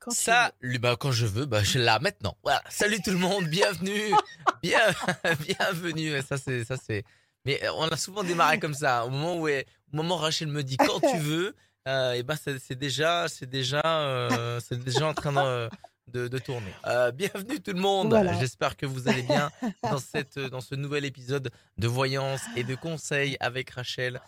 Quand Ça, lui, bah, quand je veux, bah, je là maintenant. Voilà. Salut tout le monde, bienvenue, bien, bienvenue. Ça c'est, ça c'est. Mais euh, on a souvent démarré comme ça. Au moment où, au moment où Rachel me dit quand tu veux, euh, et ben c'est déjà, c'est déjà, euh, c'est déjà en train de, de, de tourner. Euh, bienvenue tout le monde. Voilà. J'espère que vous allez bien dans cette, dans ce nouvel épisode de voyance et de conseils avec Rachel.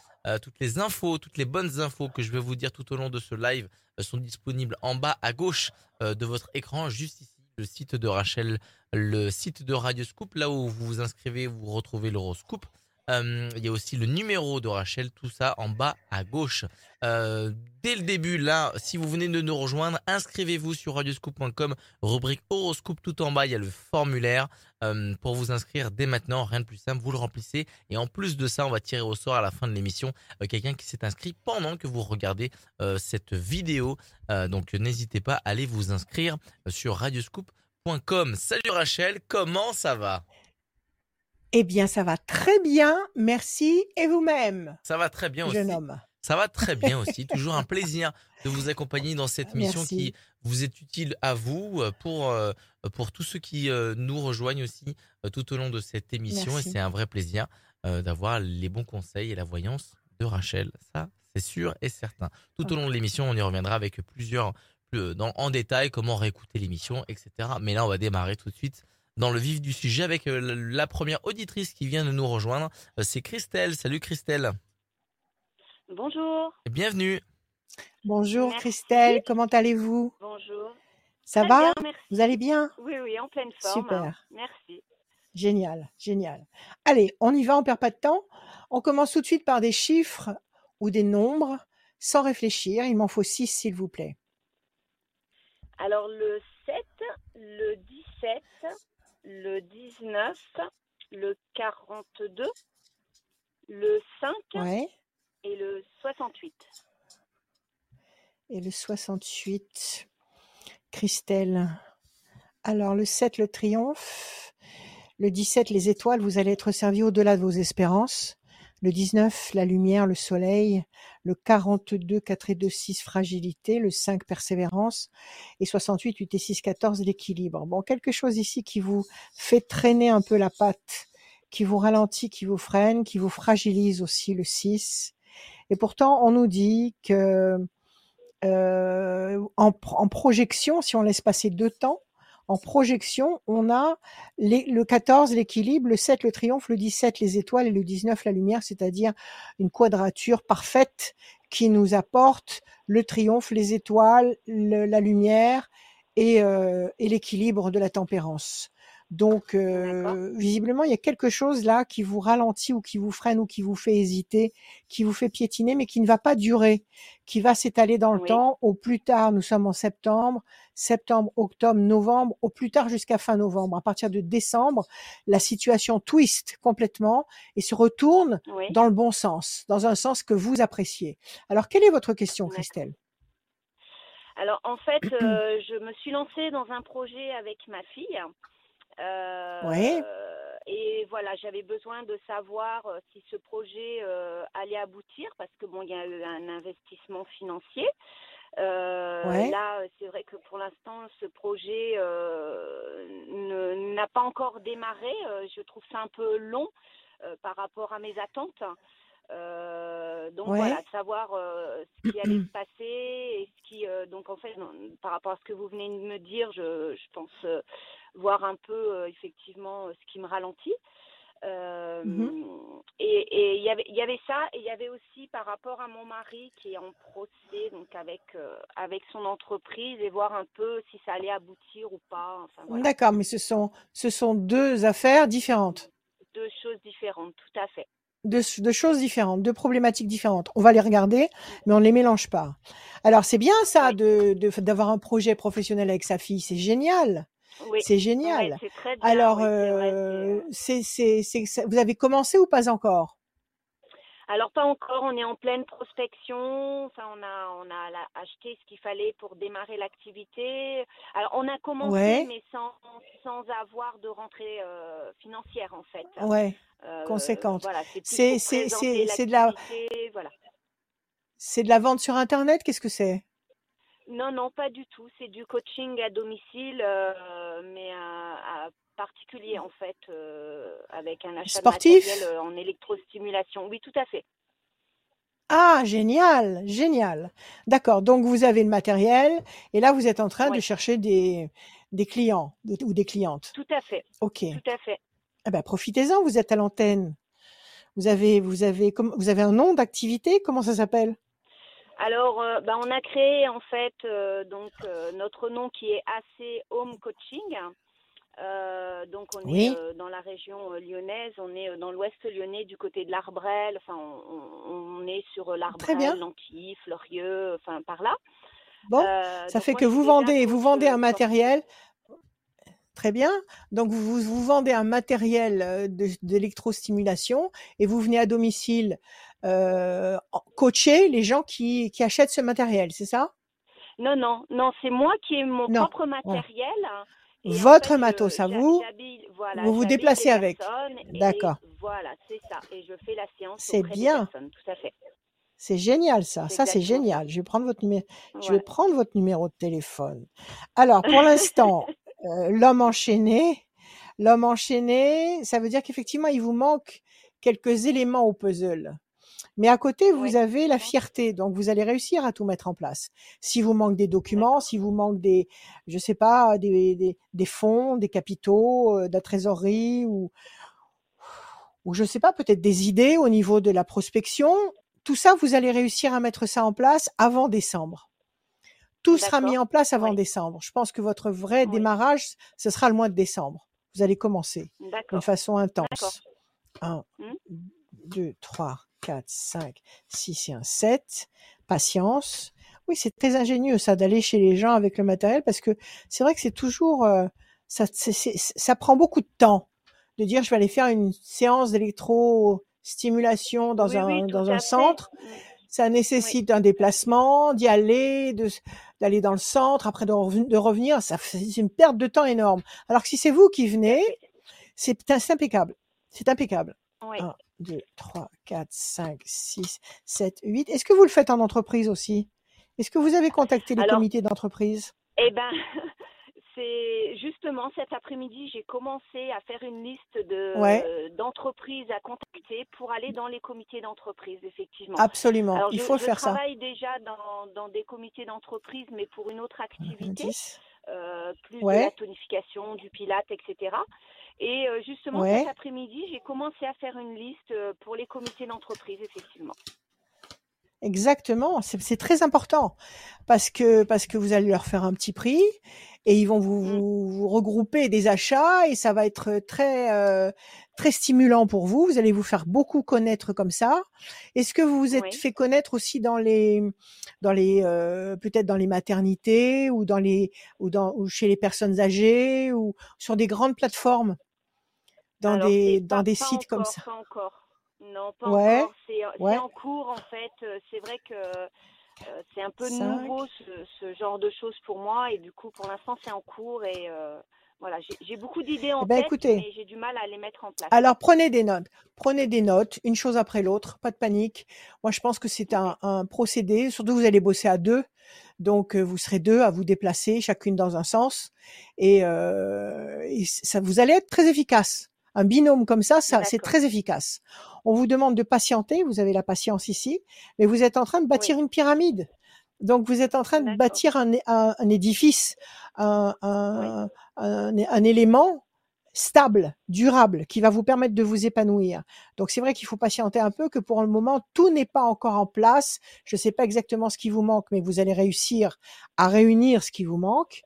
Toutes les infos, toutes les bonnes infos que je vais vous dire tout au long de ce live sont disponibles en bas à gauche euh, de votre écran, juste ici, le site de Rachel, le site de Radio Scoop, là où vous vous inscrivez, vous retrouvez l'horoscope. Euh, il y a aussi le numéro de Rachel, tout ça en bas à gauche. Euh, dès le début, là, si vous venez de nous rejoindre, inscrivez-vous sur radioscoop.com, rubrique horoscope tout en bas, il y a le formulaire euh, pour vous inscrire dès maintenant, rien de plus simple, vous le remplissez. Et en plus de ça, on va tirer au sort à la fin de l'émission quelqu'un qui s'est inscrit pendant que vous regardez cette vidéo. Donc n'hésitez pas à aller vous inscrire sur radioscoop.com. Salut Rachel, comment ça va? Eh bien, ça va très bien, merci. Et vous-même, Ça va très bien aussi. jeune homme. Ça va très bien aussi. Toujours un plaisir de vous accompagner dans cette mission Merci. qui vous est utile à vous, euh, pour, euh, pour tous ceux qui euh, nous rejoignent aussi tout au long de cette émission. Merci. Et c'est un vrai plaisir d'avoir les bons conseils et la voyance de Rachel. Ça, c'est sûr et certain. Tout au long de l'émission, on y reviendra avec plusieurs, dans, en détail, comment réécouter l'émission, etc. Mais là, on va démarrer tout de suite dans le vif du sujet avec euh, la première auditrice qui vient de nous rejoindre. Euh, C'est Christelle. Salut Christelle. Bonjour. Bienvenue. Bonjour Merci. Christelle, comment allez-vous? Bonjour. Ça Très va? bien. Vous allez bien? Oui, oui, en pleine forme. Super. Merci. Génial, génial. Allez, on y va, on perd pas de temps. On commence tout de suite par des chiffres ou des nombres, sans réfléchir. Il m'en faut six, s'il vous plaît. Alors, le 7, le 17, le 19, le 42, le 5 Ouais. et le 68. Et le 68, Christelle. Alors, le 7, le triomphe. Le 17, les étoiles. Vous allez être servi au-delà de vos espérances. Le 19, la lumière, le soleil. Le 42, 4 et 2, 6, fragilité. Le 5, persévérance. Et 68, 8 et 6, 14, l'équilibre. Bon, quelque chose ici qui vous fait traîner un peu la patte, qui vous ralentit, qui vous freine, qui vous fragilise aussi, le 6. Et pourtant, on nous dit que euh, en, en projection, si on laisse passer deux temps, en projection, on a les- le 14, l'équilibre, le 7, le triomphe, le 17, les étoiles et le 19, la lumière, c'est-à-dire une quadrature parfaite qui nous apporte le triomphe, les étoiles, le- la lumière euh, et l'équilibre de la tempérance. Donc, euh, visiblement, il y a quelque chose là qui vous ralentit ou qui vous freine ou qui vous fait hésiter, qui vous fait piétiner, mais qui ne va pas durer, qui va s'étaler dans le Oui. temps. Au plus tard, nous sommes en septembre, septembre, octobre, novembre, au plus tard jusqu'à fin novembre. À partir de décembre, la situation twist complètement et se retourne Oui. dans le bon sens, dans un sens que vous appréciez. Alors, quelle est votre question. Christelle? Alors, en fait, euh, je me suis lancée dans un projet avec ma fille. Euh. Et voilà, j'avais besoin de savoir euh, si ce projet euh, allait aboutir parce que bon, il y a eu un investissement financier. Euh, Ouais. Là, c'est vrai que pour l'instant, ce projet euh, n'a pas encore démarré. Je trouve ça un peu long euh, par rapport à mes attentes. Euh, donc Ouais. voilà, savoir euh, ce qui allait se passer et ce qui euh, donc en fait par rapport à ce que vous venez de me dire, je, je pense voir un peu effectivement ce qui me ralentit. Euh, Mhm. Et il y avait il y avait ça et il y avait aussi par rapport à mon mari qui est en procès donc avec euh, avec son entreprise et voir un peu si ça allait aboutir ou pas. Enfin voilà, D'accord, mais ce sont, ce sont deux affaires différentes, deux choses différentes, tout à fait. Deux, deux choses différentes, deux problématiques différentes. On va les regarder, mais on ne les mélange pas. Alors, c'est bien ça de, de- d'avoir un projet professionnel avec sa fille, c'est génial, Oui, c'est ouais, génial. c'est très bien. Alors, oui, euh, c'est, c'est, c'est, ça- vous avez commencé ou pas encore? Alors pas encore, on est en pleine prospection. Enfin, on a on a acheté ce qu'il fallait pour démarrer l'activité. Alors on a commencé, Ouais. mais sans sans avoir de rentrée euh, financière en fait. Ouais, Euh, conséquente. voilà, c'est de la, voilà. c'est de la vente sur Internet, qu'est-ce que c'est? Non, non, pas du tout. C'est du coaching à domicile, euh, mais à, à particulier en fait, euh, avec un achat Sportif? de matériel euh, en électrostimulation. Oui, tout à fait. Ah, génial, génial. D'accord. Donc vous avez le matériel et là vous êtes en train de chercher des des clients de- ou des clientes. tout à fait, Ok. tout à fait. Eh ben profitez-en. Vous êtes à l'antenne. Vous avez vous avez vous avez un nom d'activité? Comment ça s'appelle? Alors, euh, bah, on a créé en fait euh, donc euh, notre nom qui est AC Home Coaching. Donc on est Oui. dans la région lyonnaise, on est dans l'ouest lyonnais du côté de l'Arbrel, enfin on, est sur l'Arbrel, Nanty, Fleurieux, enfin par là. Bon, ça fait moi que vous vendez vous vendez un matériel. Très bien. Donc vous vous, vendez un matériel d'électrostimulation et vous venez à domicile coacher les gens qui qui achètent ce matériel. C'est ça? Non, non, non, c'est moi qui ai mon Non. propre matériel. En Votre je, matos à vous. voilà, Vous vous déplacez avec. D'accord. voilà, c'est ça. Et je fais la séance C'est bien. tout à fait. C'est génial ça. Ça c'est génial. Je vais prendre votre numéro. Je vais prendre votre numéro de téléphone. Alors pour l'instant, euh, l'homme enchaîné, l'homme enchaîné, ça veut dire qu'effectivement il vous manque quelques éléments au puzzle. Mais à côté, vous Oui, avez la fierté, donc vous allez réussir à tout mettre en place. Si vous manque des documents, si vous manque des, je sais pas, des, des, des fonds, des capitaux, euh, de la trésorerie ou, ou je sais pas, peut-être des idées au niveau de la prospection, tout ça, vous allez réussir à mettre ça en place avant décembre. Tout sera mis en place avant Oui, décembre. Je pense que votre vrai démarrage, ce sera le mois de décembre. Vous allez commencer d'une D'accord. façon intense. 1. 2, 3, 4, 5, 6 et un 7. Patience. Oui, c'est très ingénieux ça d'aller chez les gens avec le matériel parce que c'est vrai que c'est toujours euh, ça, ça prend beaucoup de temps de dire je vais aller faire une séance d'électrostimulation dans Oui, un dans un fait. centre. Ça Oui, nécessite un déplacement, d'y aller, d'aller dans le centre, après de, reven- de revenir. Ça, c'est une perte de temps énorme. Alors que si c'est vous qui venez, c'est impeccable. C'est impeccable. Oui. 1, 2, 3, 4, 5, 6, 7, 8. Est-ce que vous le faites en entreprise aussi? Est-ce que vous avez contacté les Alors, comités d'entreprise? Eh ben, c'est justement cet après-midi, j'ai commencé à faire une liste Ouais, de d'entreprises à contacter pour aller dans les comités d'entreprise, effectivement. absolument. Alors, Il je, faut je faire ça. travaille déjà dans, dans des comités d'entreprise, mais pour une autre activité, 10. euh, plus de la tonification, du pilate, etc. Et euh, justement, cet après-midi, j'ai commencé à faire une liste euh, pour les comités d'entreprise, effectivement. Exactement, c'est très important parce que parce que vous allez leur faire un petit prix et ils vont vous, Mm. vous, vous regrouper des achats et ça va être très euh, très stimulant pour vous. Vous allez vous faire beaucoup connaître comme ça. Est-ce que vous vous êtes Oui. fait connaître aussi dans les dans les euh, peut-être dans les maternités ou dans les ou dans ou chez les personnes âgées ou sur des grandes plateformes? Dans Alors, des dans des sites comme ça. pas encore. Non, pas Ouais, encore. C'est ouais. en cours, en fait. Euh, C'est vrai que euh, c'est un peu 5 nouveau, ce, ce genre de choses pour moi. Et du coup, pour l'instant, c'est en cours. Et euh, voilà, j'ai beaucoup d'idées en Eh ben tête, écoutez, mais j'ai du mal à les mettre en place. Alors prenez des notes, prenez des notes, une chose après l'autre, pas de panique. Moi je pense que c'est un, un procédé, surtout vous allez bosser à deux, donc euh, vous serez deux à vous déplacer, chacune dans un sens, et, euh, et ça vous allez être très efficace. Un binôme comme ça, ça c'est très efficace. On vous demande de patienter, vous avez la patience ici, mais vous êtes en train de Oui. bâtir une pyramide. Donc vous êtes en train de bâtir un, é- un, un édifice, un, Oui. un, un, un élément stable, durable, qui va vous permettre de vous épanouir. Donc c'est vrai qu'il faut patienter un peu, que pour le moment, tout n'est pas encore en place. Je ne sais pas exactement ce qui vous manque, mais vous allez réussir à réunir ce qui vous manque.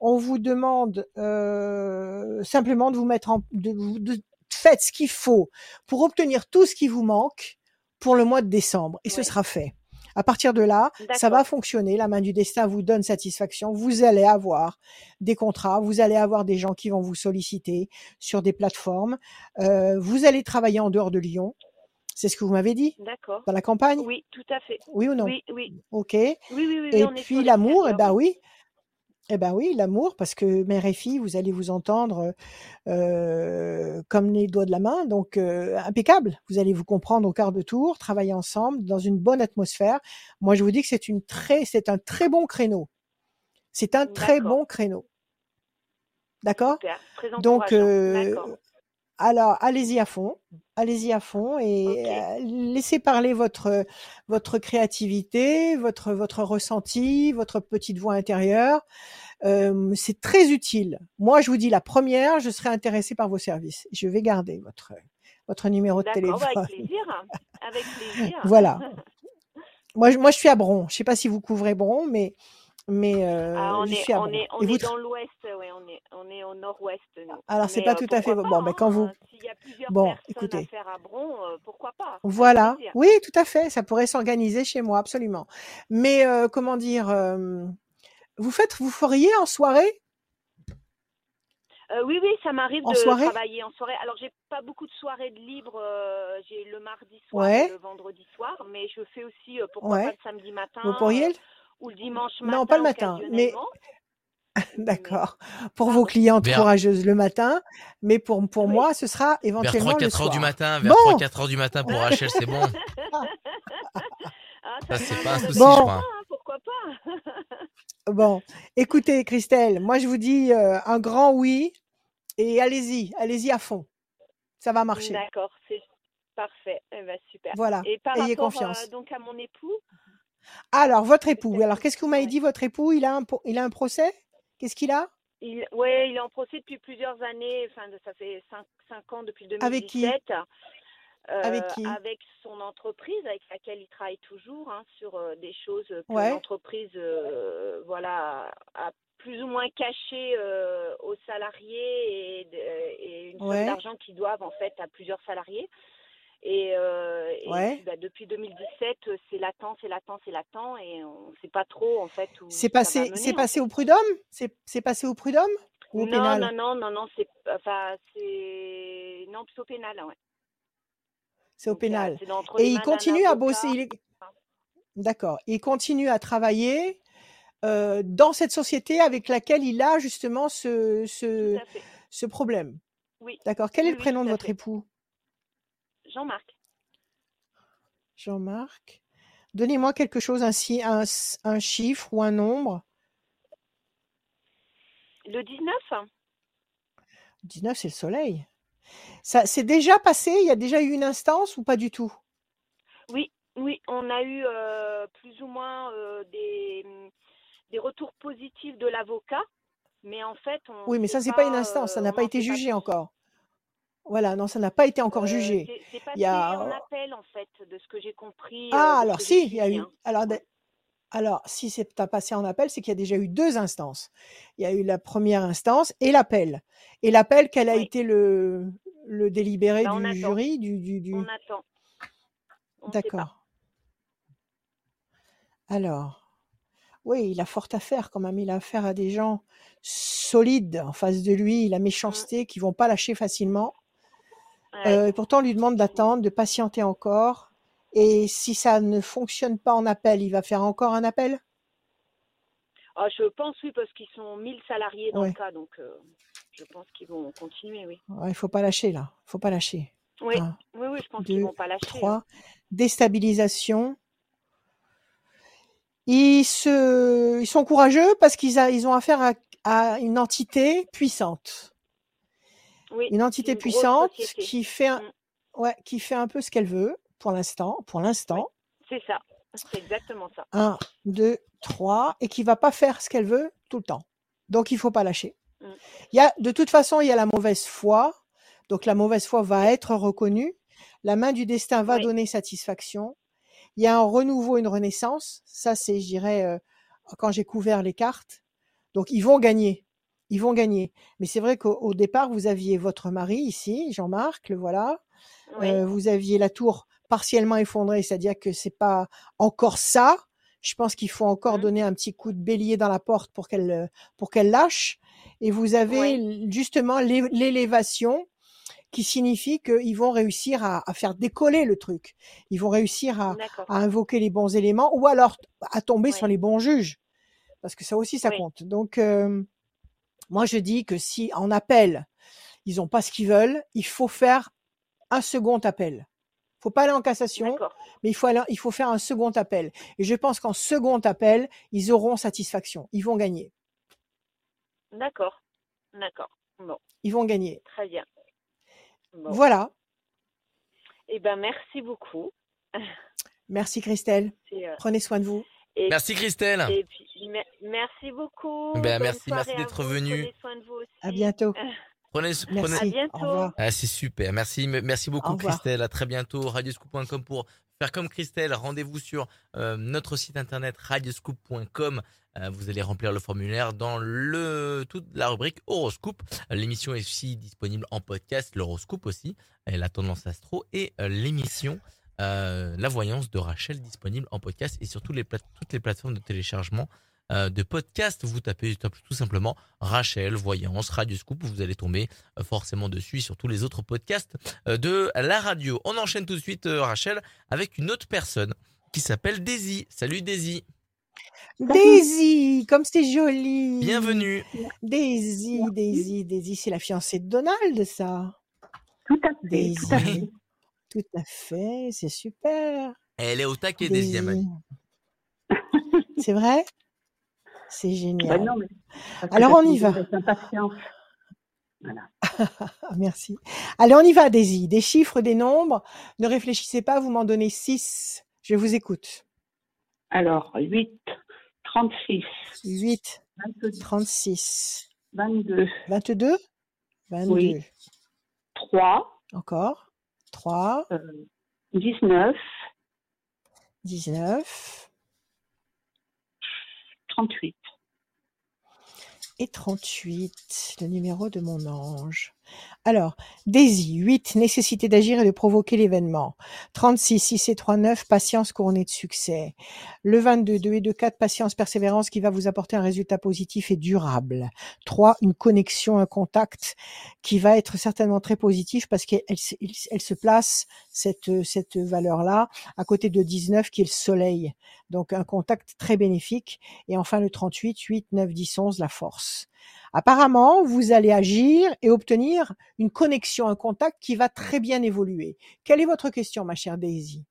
On vous demande euh, simplement de vous mettre en... De, vous- de, faites ce qu'il faut pour obtenir tout ce qui vous manque pour le mois de décembre, et ce sera fait. À partir de là, ça va fonctionner. La main du destin vous donne satisfaction. Vous allez avoir des contrats, vous allez avoir des gens qui vont vous solliciter sur des plateformes. Euh, vous allez travailler en dehors de Lyon. C'est ce que vous m'avez dit? D'accord. dans la campagne, Oui, tout à fait. oui ou non? Oui, oui. Ok. Oui, oui, oui, Et puis l'amour, ben oui. Eh ben oui, l'amour, parce que mère et fille, vous allez vous entendre euh, comme les doigts de la main, donc euh, impeccable. Vous allez vous comprendre au quart de tour, travailler ensemble dans une bonne atmosphère. Moi, je vous dis que c'est une très, c'est un très bon créneau. C'est un très bon créneau. D'accord? Donc, euh. Alors, allez-y à fond, allez-y à fond et euh, laissez parler votre votre créativité, votre votre ressenti, votre petite voix intérieure. Euh, c'est très utile. Moi, je vous dis la première, je serai intéressée par vos services. Je vais garder votre votre numéro de bah, téléphone. avec plaisir. Avec plaisir. Voilà. Moi, je, moi, je suis à Bron. Je sais pas si vous couvrez Bron, mais mais euh, Ah, on est, on on dans l'ouest, on est, on est au nord-ouest. Alors, c'est Mais pas euh, tout à fait bon. Ben quand vous hein, S'il y a plusieurs bon, personnes écoutez. à faire à Bron, euh, pourquoi pas Voilà. Oui, tout à fait. Ça pourrait s'organiser chez moi, absolument. Mais comment dire, vous faites, vous feriez en soirée, Euh, oui, oui, ça m'arrive de soirée? travailler en soirée. Alors, j'ai pas beaucoup de soirées de libre. euh, j'ai le mardi soir et le vendredi soir, mais je fais aussi, euh, pourquoi pas le samedi matin Vous pourriez ou le dimanche Non, pas matin le matin, mais d'accord. Pour vos clientes Vers, courageuses le matin, mais pour pour Oui. moi, ce sera vers éventuellement le 3-4 heures du matin, vers Bon, 3-4 heures du matin pour Rachel, c'est bon. Ah, Ça, c'est pas un bon souci, je bon, matin, crois. hein, pourquoi pas? Bon. Écoutez, Christelle, moi je vous dis euh, un grand oui et allez-y, allez-y à fond. Ça va marcher. D'accord, c'est parfait. Eh ben, super. Voilà. Et par Ayez rapport euh, confiance. donc à mon époux, Alors, votre époux. Alors, que qu'est-ce que vous m'avez dit, votre époux Il a un, il a un procès? Qu'est-ce qu'il a? Il, ouais, il est en procès depuis plusieurs années. Enfin, ça fait cinq, cinq ans depuis Avec qui? 2017. Avec euh, qui? avec son entreprise, avec laquelle il travaille toujours, hein, sur euh, des choses que Ouais. l'entreprise, euh, voilà, a plus ou moins caché euh, aux salariés et, une somme Ouais. d'argent qu'ils doivent en fait à plusieurs salariés. Et, euh, et Ouais. puis, bah, depuis 2017, euh, c'est latent, c'est latent, c'est latent, et on ne sait pas trop en fait où C'est passé, c'est en passé fait. au prud'homme? C'est c'est passé au prud'homme ou au Non, pénal? non, non, non, non, c'est enfin c'est non plutôt pénal, hein, ouais. C'est au Donc pénal. c'est Et il continue à bosser. Il est... D'accord. Il continue à travailler euh, dans cette société avec laquelle il a justement ce, ce, problème. Oui, D'accord. Quel est oui, le prénom de votre fait. époux? Jean-Marc. Jean-Marc. Donnez-moi quelque chose, un, si- un, chiffre ou un nombre. Le 19 19, c'est le soleil. Ça, c'est déjà passé? Il y a déjà eu une instance ou pas du tout? Oui, oui, on a eu euh, plus ou moins euh, des, des retours positifs de l'avocat, mais en fait, on Oui, mais ça, c'est pas une pas, instance. Ça euh, n'a on pas été pas jugé encore. Voilà, non, ça n'a pas été encore Euh, jugé. c'est Il y a... en appel, en fait, de ce que j'ai compris, euh, Ah, alors si, il y a eu. Hein. Alors, alors si c'est passé en appel, c'est qu'il y a déjà eu deux instances. Il y a eu la première instance et l'appel. Et l'appel, quel a Oui, été le, le délibéré bah, du attend, jury du, du, du... on attend. D'accord. Alors, oui, il a fort à faire quand même. Il a affaire à des gens solides en face de lui, la Mm, méchanceté, qui vont pas lâcher facilement. Ouais. Euh, et pourtant, on lui demande d'attendre, de patienter encore. Et si ça ne fonctionne pas en appel, il va faire encore un appel? Ah, je pense, oui, parce qu'ils sont 1000 salariés dans le cas, donc euh, je pense qu'ils vont continuer, oui. Ouais, Il faut pas lâcher là. Il faut pas lâcher. Oui, Un, oui, oui, je pense qu'ils deux, vont pas lâcher. hein. trois. Déstabilisation. Ils, se... ils sont courageux parce qu'ils a... ils ont affaire à... à une entité puissante. Oui, Une entité une puissante qui fait, un... Mm, ouais, qui fait un peu ce qu'elle veut pour l'instant. Pour Oui, l'instant. c'est ça. C'est exactement ça. Un, deux, trois. Et qui va pas faire ce qu'elle veut tout le temps. Donc il faut pas lâcher. Mm. Il y a, de toute façon, il y a la mauvaise foi. Donc la mauvaise foi va être reconnue. La main du destin va oui, donner satisfaction. Il y a un renouveau, une renaissance. Ça, c'est, je dirais, euh, quand j'ai couvert les cartes. Donc ils vont gagner. Ils vont gagner. Mais c'est vrai qu'au au départ, vous aviez votre mari ici, Jean-Marc, le voilà. oui, Euh, vous aviez la tour partiellement effondrée, c'est-à-dire que c'est pas encore ça. Je pense qu'il faut encore mm, donner un petit coup de bélier dans la porte pour qu'elle pour qu'elle lâche. Et vous avez oui, justement l'é- l'élévation qui signifie qu'ils vont réussir à, à faire décoller le truc. Ils vont réussir à, à invoquer les bons éléments ou alors à tomber sur les bons juges, parce que ça aussi ça compte. Donc euh, moi je dis que si en appel ils n'ont pas ce qu'ils veulent, il faut faire un second appel. faut pas aller en cassation, mais il faut, aller, il faut faire un second appel. Et je pense qu'en second appel, ils auront satisfaction. Ils vont gagner. D'accord. D'accord. Bon, Ils vont gagner. très bien. Bon. Voilà. Eh ben, merci beaucoup. Merci Christelle. Euh, Prenez soin de vous. Et, Merci Christelle. et puis, me- merci beaucoup. Ben, merci, d'être venu. Prenez soin de vous aussi. À bientôt. Prenez, Merci. prenez- À bientôt. Au revoir. Ah, c'est super. Merci, merci beaucoup. Christelle. À très bientôt. Radioscoop.com pour faire comme Christelle. Rendez-vous sur euh, notre site internet radioscoop.com. Euh, vous allez remplir le formulaire dans le toute la rubrique horoscope. L'émission est aussi disponible en podcast, l'horoscope aussi, et la tendance astro et euh, l'émission euh, La voyance de Rachel disponible en podcast et sur toutes les, plate- toutes les plateformes de téléchargement euh, de podcast. Vous tapez tout simplement Rachel, Voyance, Radio Scoop, vous allez tomber euh, forcément dessus et sur tous les autres podcasts euh, de la radio. On enchaîne tout de suite, euh, Rachel, avec une autre personne qui s'appelle Daisy. Salut Daisy, Daisy, comme c'est joli. bienvenue. Daisy, Daisy, Daisy, c'est la fiancée de Donald, ça. Tout à fait, Daisy. tout à fait. Tout à fait, c'est super. Elle est au taquet, m'a dit. C'est vrai? C'est Ben génial. non, mais Alors, on y va. Voilà. Merci. Allez, on y va, Daisy. Des chiffres, des nombres. Ne réfléchissez pas, vous m'en donnez 6. Je vous écoute. Alors, 8, 36, 8, 22, 36, 22, 22, 22. Oui. 3, Encore. 3, euh, 19, 19 38. et 38, le numéro de mon ange. Alors, Daisy, 8, nécessité d'agir et de provoquer l'événement. 36, 6 et 3, 9, patience couronnée de succès. Le 22, 2 et 2, 4, patience, persévérance qui va vous apporter un résultat positif et durable. 3, une connexion, un contact qui va être certainement très positif parce qu'elle se- place, cette, cette valeur-là, à côté de 19 qui est le soleil. Donc un contact très bénéfique. Et enfin le 38, 8, 9, 10, 11, la force. Apparemment, vous allez agir et obtenir une connexion, un contact qui va très bien évoluer. Quelle est votre question, ma chère Daisy?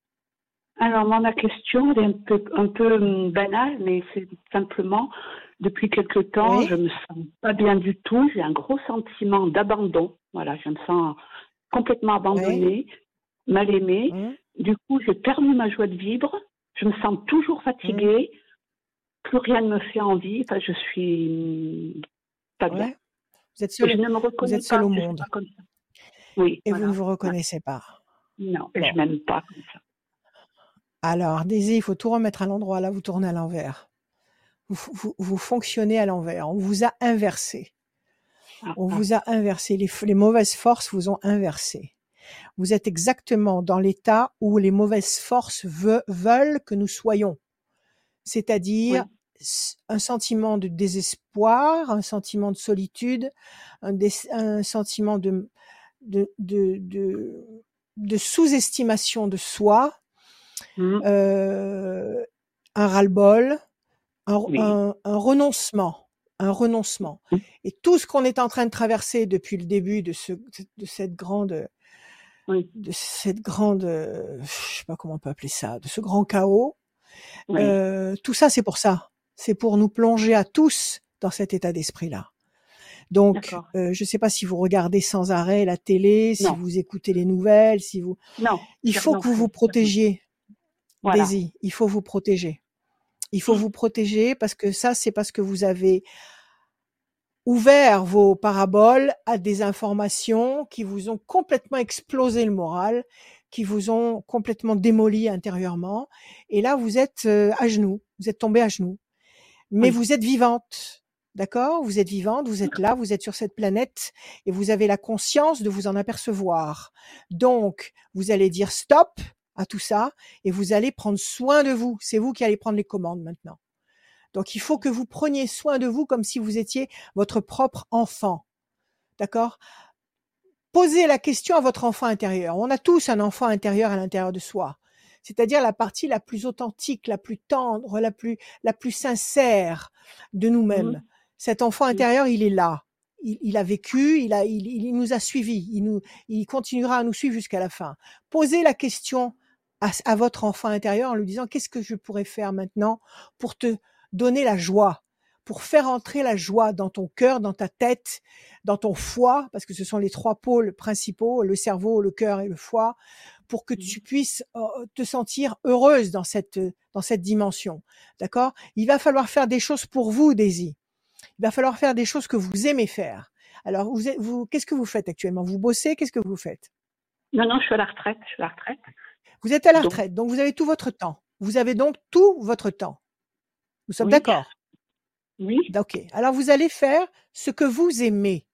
Alors, moi, ma question, elle est un peu, un peu hum, banale, mais c'est simplement, depuis quelque temps, Oui. je me sens pas bien du tout. J'ai un gros sentiment d'abandon. Voilà, je me sens complètement abandonnée, mal aimée. Hum Du coup, j'ai perdu ma joie de vivre. Je me sens toujours fatiguée. Plus rien ne me fait envie. Enfin, je suis hum, pas bien. Vous êtes Je seul ne me reconnais êtes au monde. pas comme ça. Oui, et voilà. vous ne vous reconnaissez pas. Non, Bon. je m'aime pas comme ça. Alors, Daisy, il faut tout remettre à l'endroit. Là, vous tournez à l'envers. Vous, vous, vous fonctionnez à l'envers. On vous a inversé. Ah, On ah. vous a inversé. Les, mauvaises forces vous ont inversé. Vous êtes exactement dans l'état où les mauvaises forces ve- veulent que nous soyons. C'est-à-dire un sentiment de désespoir, un sentiment de solitude, un, sentiment de, de, de, de, de sous-estimation de soi, Hum, euh, un ras-le-bol, un, Oui. un- un renoncement, un renoncement. Mm. Et tout ce qu'on est en train de traverser depuis le début de, ce, de cette grande, Oui. de cette grande, euh, je sais pas comment on peut appeler ça, de ce grand chaos, oui. euh, tout ça c'est pour ça. C'est pour nous plonger à tous dans cet état d'esprit-là. Donc, euh, je ne sais pas si vous regardez sans arrêt la télé, si Non. vous écoutez les nouvelles, si vous, non. il faut non, que vous vous protégiez. Voilà. Daisy, il faut vous protéger. Il faut Mm. vous protéger parce que ça, c'est parce que vous avez ouvert vos paraboles à des informations qui vous ont complètement explosé le moral, qui vous ont complètement démoli intérieurement. Et là, vous êtes euh, à genoux, vous êtes tombé à genoux. Mais Oui. vous êtes vivante. D'accord? Vous êtes vivante, vous êtes là, vous êtes sur cette planète et vous avez la conscience de vous en apercevoir. Donc, vous allez dire stop à tout ça et vous allez prendre soin de vous. C'est vous qui allez prendre les commandes maintenant. Donc, il faut que vous preniez soin de vous comme si vous étiez votre propre enfant. D'accord? Posez la question à votre enfant intérieur. On a tous un enfant intérieur à l'intérieur de soi. C'est-à-dire la partie la plus authentique, la plus tendre, la plus, la plus sincère de nous-mêmes. Mhm. Cet enfant intérieur, il est là. Il, il a vécu, il, a, il, il nous a suivis, il, nous, il continuera à nous suivre jusqu'à la fin. Posez la question à, à votre enfant intérieur en lui disant qu'est-ce que je pourrais faire maintenant pour te donner la joie, pour faire entrer la joie dans ton cœur, dans ta tête, dans ton foie, parce que ce sont les trois pôles principaux, le cerveau, le cœur et le foie, pour que Mmh. tu puisses euh, te sentir heureuse dans cette, dans cette dimension. D'accord? Il va falloir faire des choses pour vous, Daisy. Il va falloir faire des choses que vous aimez faire. Alors, vous, qu'est-ce que vous faites actuellement? Vous bossez? Qu'est-ce que vous faites? Non, non, je suis à la retraite. Je suis à la retraite. Vous êtes à la Donc- retraite, donc vous avez tout votre temps. Vous avez donc tout votre temps. Nous sommes Oui. d'accord? Oui. Ok. Alors vous allez faire ce que vous aimez.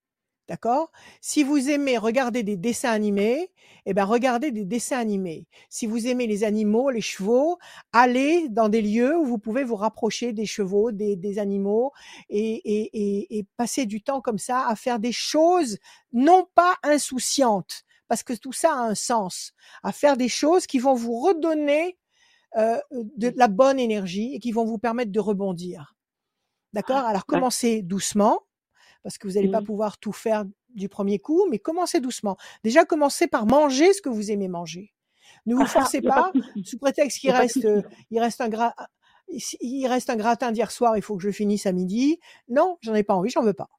D'accord? Si vous aimez regarder des dessins animés, eh ben regardez des dessins animés. Si vous aimez les animaux, les chevaux, allez dans des lieux où vous pouvez vous rapprocher des chevaux, des, des animaux et, et, et, et passer du temps comme ça à faire des choses non pas insouciantes, parce que tout ça a un sens, à faire des choses qui vont vous redonner euh, de la bonne énergie et qui vont vous permettre de rebondir. D'accord? Alors d'accord. commencez doucement, parce que vous n'allez pas Mmh. pouvoir tout faire du premier coup, mais commencez doucement. Déjà, commencez par manger ce que vous aimez manger. Ne vous Ah, ça, forcez pas, sous prétexte qu'il reste, euh, il reste un gras, il reste un gratin d'hier soir, il faut que je finisse à midi. Non, j'en ai pas envie, j'en veux pas.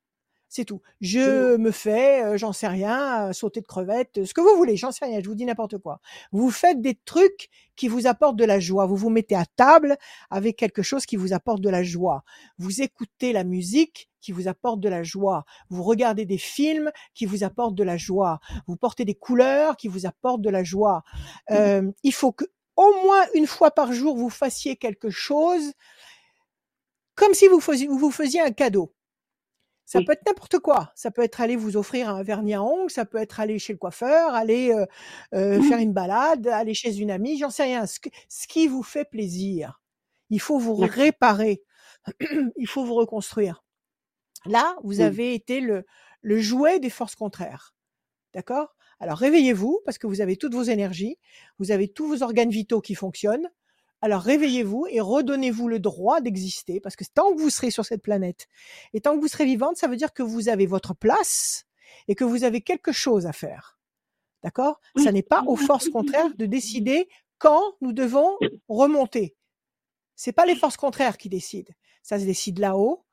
C'est tout. Je me fais, euh, j'en sais rien, euh, sauter de crevettes, euh, ce que vous voulez, j'en sais rien, je vous dis n'importe quoi. Vous faites des trucs qui vous apportent de la joie. Vous vous mettez à table avec quelque chose qui vous apporte de la joie. Vous écoutez la musique qui vous apporte de la joie. Vous regardez des films qui vous apportent de la joie. Vous portez des couleurs qui vous apportent de la joie. Euh, il faut que au moins une fois par jour vous fassiez quelque chose comme si vous faisiez, vous faisiez un cadeau. Ça Oui. peut être n'importe quoi. Ça peut être aller vous offrir un vernis à ongles, ça peut être aller chez le coiffeur, aller euh, euh, faire une balade, aller chez une amie, j'en sais rien. Ce, que- ce qui vous fait plaisir. Il faut vous Oui. réparer. Il faut vous reconstruire. Là, vous avez été le, le jouet des forces contraires. D'accord? Alors réveillez-vous parce que vous avez toutes vos énergies, vous avez tous vos organes vitaux qui fonctionnent. Alors réveillez-vous et redonnez-vous le droit d'exister parce que tant que vous serez sur cette planète et tant que vous serez vivante, ça veut dire que vous avez votre place et que vous avez quelque chose à faire. D'accord? Oui. Ça n'est pas aux forces contraires de décider quand nous devons remonter. C'est pas les forces contraires qui décident. Ça se décide là-haut.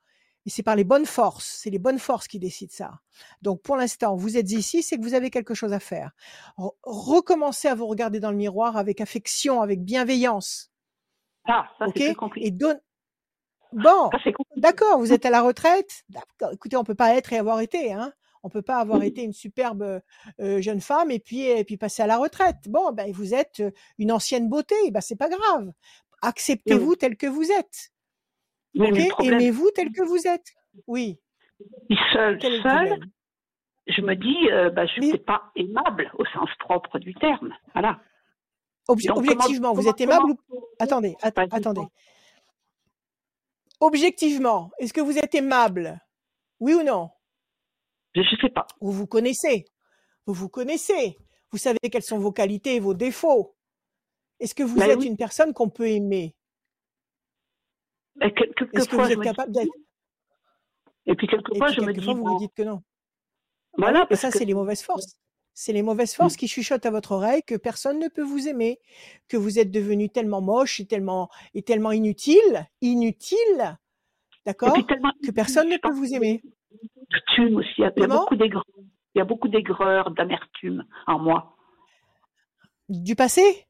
Et c'est par les bonnes forces. C'est les bonnes forces qui décident ça. Donc, pour l'instant, vous êtes ici, c'est que vous avez quelque chose à faire. Re- recommencez à vous regarder dans le miroir avec affection, avec bienveillance. Ah, ça, c'est plus compliqué. Et donne. Bon, d'accord, vous êtes à la retraite. Écoutez, on peut pas être et avoir été, hein. On peut pas avoir été une superbe euh, jeune femme et puis et puis passer à la retraite. Bon, ben vous êtes euh, une ancienne beauté, ben c'est pas grave. Acceptez-vous tel que vous êtes. Oui, problème, Aimez-vous tel que vous êtes. Oui. seul, seul, je me dis, euh, bah, je Oui. suis pas aimable au sens propre du terme. Voilà. Obje- Donc, comment- objectivement, vous êtes aimable comment- ou attendez, attendez. Objectivement, est-ce que vous êtes aimable? Oui ou non? Je ne sais pas. Vous vous connaissez. Vous vous connaissez. Vous savez quelles sont vos qualités et vos défauts. Est-ce que vous Ben êtes oui. une personne qu'on peut aimer? Est-ce que vous je tes me capable d'être et puis Et quelquefois, puis je me dis, vous vous dites que non. Voilà, et ça que c'est les mauvaises forces. C'est les mauvaises forces qui chuchotent à votre oreille que personne ne peut vous aimer, que vous êtes devenu tellement moche et tellement et tellement inutile, inutile, d'accord Que personne ne peut vous aimer. aussi. Il y a, il y a Comment? beaucoup d'aigreur. Il y a beaucoup d'aigreur, d'amertume en moi. Du passé?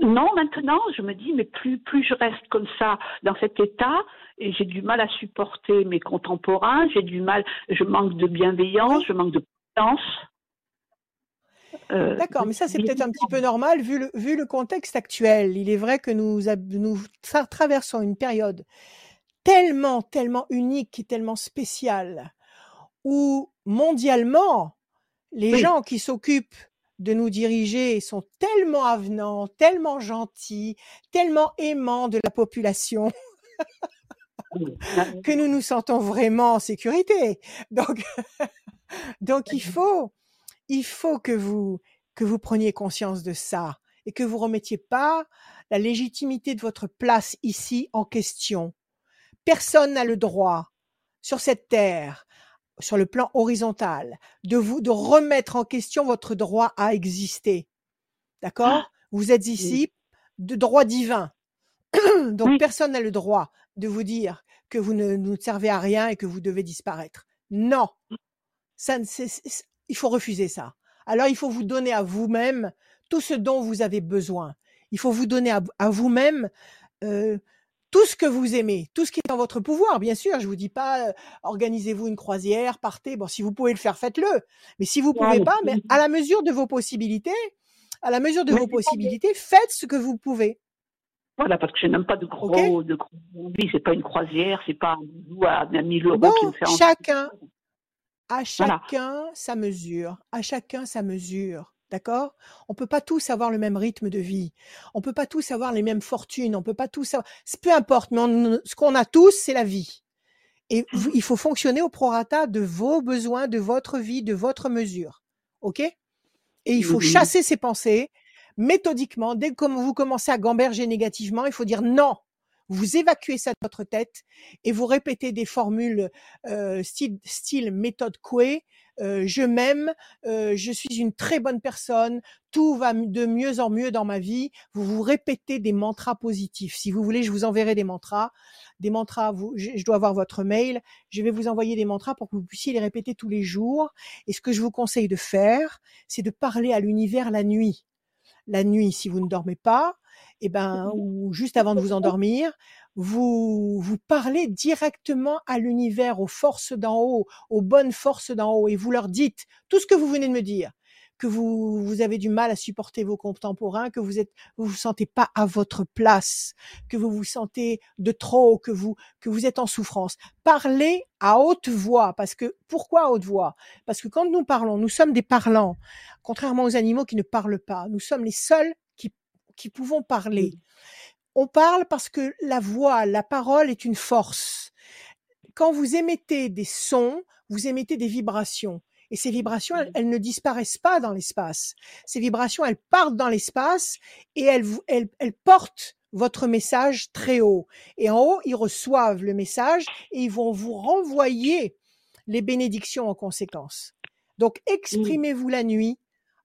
Non, maintenant, je me dis, mais plus, plus je reste comme ça, dans cet état, et j'ai du mal à supporter mes contemporains, j'ai du mal, je manque de bienveillance, je manque de prudence. Euh, D'accord, mais ça c'est peut-être un petit peu normal vu le, vu le contexte actuel. Il est vrai que nous, a- nous tra- traversons une période tellement, tellement unique et tellement spéciale où mondialement, les Oui. gens qui s'occupent de nous diriger sont tellement avenants, tellement gentils, tellement aimants de la population que nous nous sentons vraiment en sécurité. Donc, donc il faut, il faut que vous, que vous preniez conscience de ça et que vous remettiez pas la légitimité de votre place ici en question. Personne n'a le droit sur cette terre, sur le plan horizontal, de vous, de remettre en question votre droit à exister. D'accord? Vous êtes ici de droit divin. Donc Oui. personne n'a le droit de vous dire que vous ne, ne servez à rien et que vous devez disparaître. Non, ça, ne- c'est- c'est- il faut refuser ça. Alors il faut vous donner à vous-même tout ce dont vous avez besoin. Il faut vous donner à, à vous-même euh, tout ce que vous aimez, tout ce qui est en votre pouvoir. Bien sûr, je vous dis pas euh, organisez-vous une croisière, partez. Bon, si vous pouvez le faire, faites-le. Mais si vous Ouais, pouvez pas, mais à la mesure de vos possibilités, à la mesure de vos possibilités, faites ce que vous pouvez. Voilà, parce que je n'aime pas de gros, de gros c'est pas une croisière, c'est pas un à, à 1000 euros Bon, qui me fait chacun, à Voilà. chacun sa mesure, à chacun sa mesure. D'accord? On peut pas tous avoir le même rythme de vie. On peut pas tous avoir les mêmes fortunes. On peut pas tous avoir... c'est- Peu importe, mais on- ce qu'on a tous, c'est la vie. Et vous- il faut fonctionner au prorata de vos besoins, de votre vie, de votre mesure. OK? Et il faut Mhm. chasser ces pensées méthodiquement. Dès que vous commencez à gamberger négativement, il faut dire non. Vous évacuez ça de votre tête et vous répétez des formules euh, style, style méthode Coué. euh, je m'aime, euh, je suis une très bonne personne, tout va de mieux en mieux dans ma vie. Vous vous répétez des mantras positifs. Si vous voulez, je vous enverrai des mantras. Des mantras, je dois avoir votre mail. Je vais vous envoyer des mantras pour que vous puissiez les répéter tous les jours. Et ce que je vous conseille de faire, c'est de parler à l'univers la nuit. La nuit, si vous ne dormez pas, eh ben, ou juste avant de vous endormir, vous, vous parlez directement à l'univers, aux forces d'en haut, aux bonnes forces d'en haut, et vous leur dites tout ce que vous venez de me dire, que vous, vous avez du mal à supporter vos contemporains, que vous êtes, vous vous sentez pas à votre place, que vous vous sentez de trop, que vous, que vous êtes en souffrance. Parlez à haute voix, parce que, pourquoi à haute voix? Parce que quand nous parlons, nous sommes des parlants, contrairement aux animaux qui ne parlent pas. Nous sommes les seuls qui, pouvons parler. On parle parce que la voix, la parole est une force. Quand vous émettez des sons, vous émettez des vibrations. Et ces vibrations, elles, elles ne disparaissent pas dans l'espace. Ces vibrations, elles partent dans l'espace et elles, elles, elles portent votre message très haut. Et en haut, ils reçoivent le message et ils vont vous renvoyer les bénédictions en conséquence. Donc, exprimez-vous la nuit